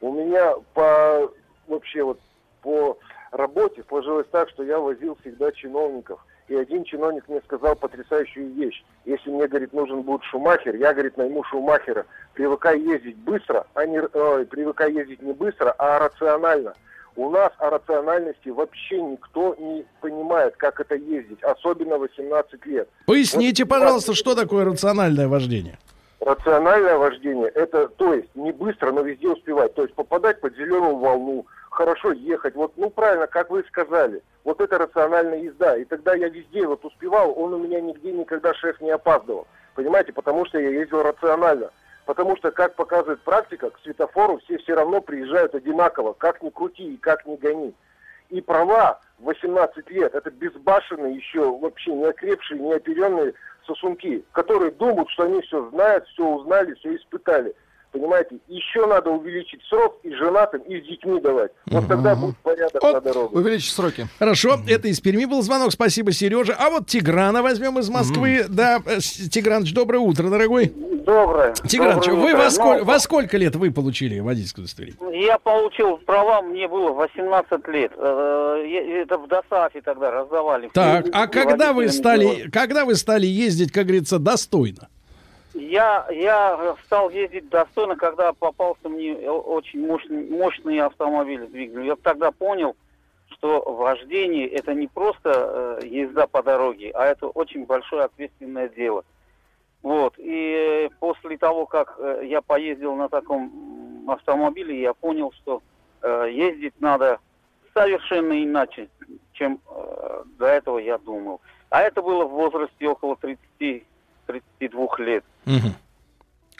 У меня по вообще вот по работе сложилось так, что я возил всегда чиновников. И один чиновник мне сказал потрясающую вещь. Если мне, говорит, нужен будет шумахер, я, говорит, найму шумахера. Привыкай ездить быстро, а не, ой, привыкай ездить не быстро, а рационально. У нас о рациональности вообще никто не понимает, как это ездить, особенно 18 лет. Поясните, Вот, пожалуйста, что такое рациональное вождение? Рациональное вождение – это, то есть, не быстро, но везде успевать. То есть, попадать под зеленую волну, хорошо ехать. Вот, ну, правильно, как вы сказали. Вот это рациональная езда. И тогда я везде вот успевал, он у меня нигде никогда шеф не опаздывал. Понимаете, потому что я ездил рационально. Потому что, как показывает практика, к светофору все все равно приезжают одинаково, как ни крути и как ни гони. И права в 18 лет, это безбашенные еще, вообще не окрепшие, не оперенные сосунки, которые думают, что они все знают, все узнали, все испытали. Понимаете, еще надо увеличить срок и женатым, и с детьми давать. Вот тогда будет порядок на дороге. Увеличить сроки. Хорошо, это из Перми был звонок. Спасибо, Сережа. А вот Тиграна возьмем из Москвы. Да, э, Тиграныч, доброе утро, дорогой. Доброе. Тиграныч, Доброе вы утро. во, Ну, сколь- во сколько лет вы получили водительское удостоверение? Я получил права, мне было 18 лет. Э, Это в ДОСАФе тогда раздавали. Так, а когда вы стали, когда вы стали ездить, как говорится, достойно? Я, я стал ездить достойно, когда попался мне очень мощный, мощный автомобиль с двигателем. Я тогда понял, что вождение это не просто э, езда по дороге, а это очень большое ответственное дело. Вот. И после того, как э, я поездил на таком автомобиле, я понял, что э, ездить надо совершенно иначе, чем э, до этого я думал. А это было в возрасте около 30 32 лет.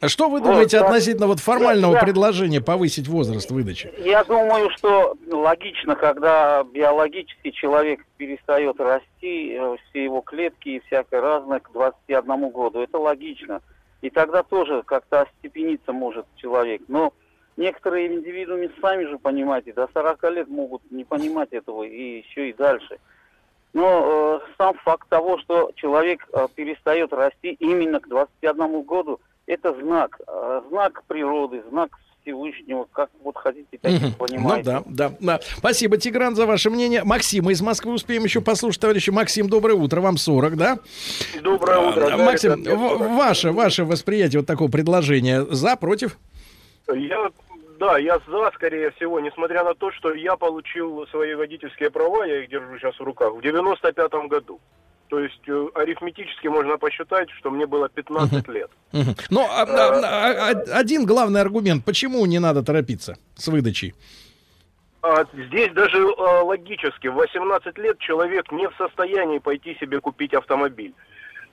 А что вы Вот, думаете так. относительно вот формального Я- я- предложения повысить возраст выдачи? Я думаю, что логично, когда биологически человек перестает расти, э, все его клетки и всякое разное к 21 году. Это логично. И тогда тоже как-то остепениться может человек. Но некоторые индивидуумы сами же понимаете, до 40 лет могут не понимать этого и еще и дальше. Но э, сам факт того, что человек э, перестает расти именно к 21 году, это знак. Э, знак природы, знак Всевышнего, как вот хотите, так и. Ну понимаете. да, да, да. Спасибо, Тигран, за ваше мнение. Максима из Москвы успеем еще послушать, товарищи. Максим, доброе утро. Вам 40, да? Доброе утро. А, Да, Максим, ребят, мне в- 40. ваше, ваше восприятие вот такого предложения за, против? Я, да, я за, скорее всего, несмотря на то, что я получил свои водительские права, я их держу сейчас в руках, в 95-м году. То есть э, арифметически можно посчитать, что мне было 15 лет. Мгм. Но а, а, а, а, один главный аргумент, почему не надо торопиться с выдачей? А здесь даже э, логически, в 18 лет человек не в состоянии пойти себе купить автомобиль.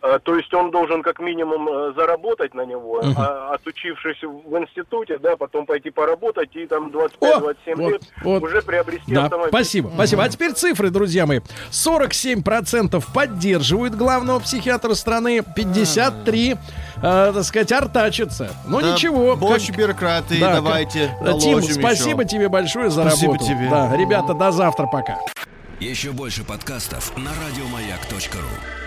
А, То есть он должен как минимум э, заработать на него, Мгм. а отучившись в институте, да, потом пойти поработать и там 25-27 вот, лет вот. уже приобрести Да, автомобиль. спасибо, спасибо. А теперь цифры, друзья мои. 47% поддерживают главного психиатра страны, 53, э, так сказать, артачатся. Ну Да, ничего. больше бюрократии давайте как- Тим, спасибо еще. тебе большое за Спасибо работу. тебе. Да, ребята, до завтра пока. Еще больше подкастов на радиомаяк.ру.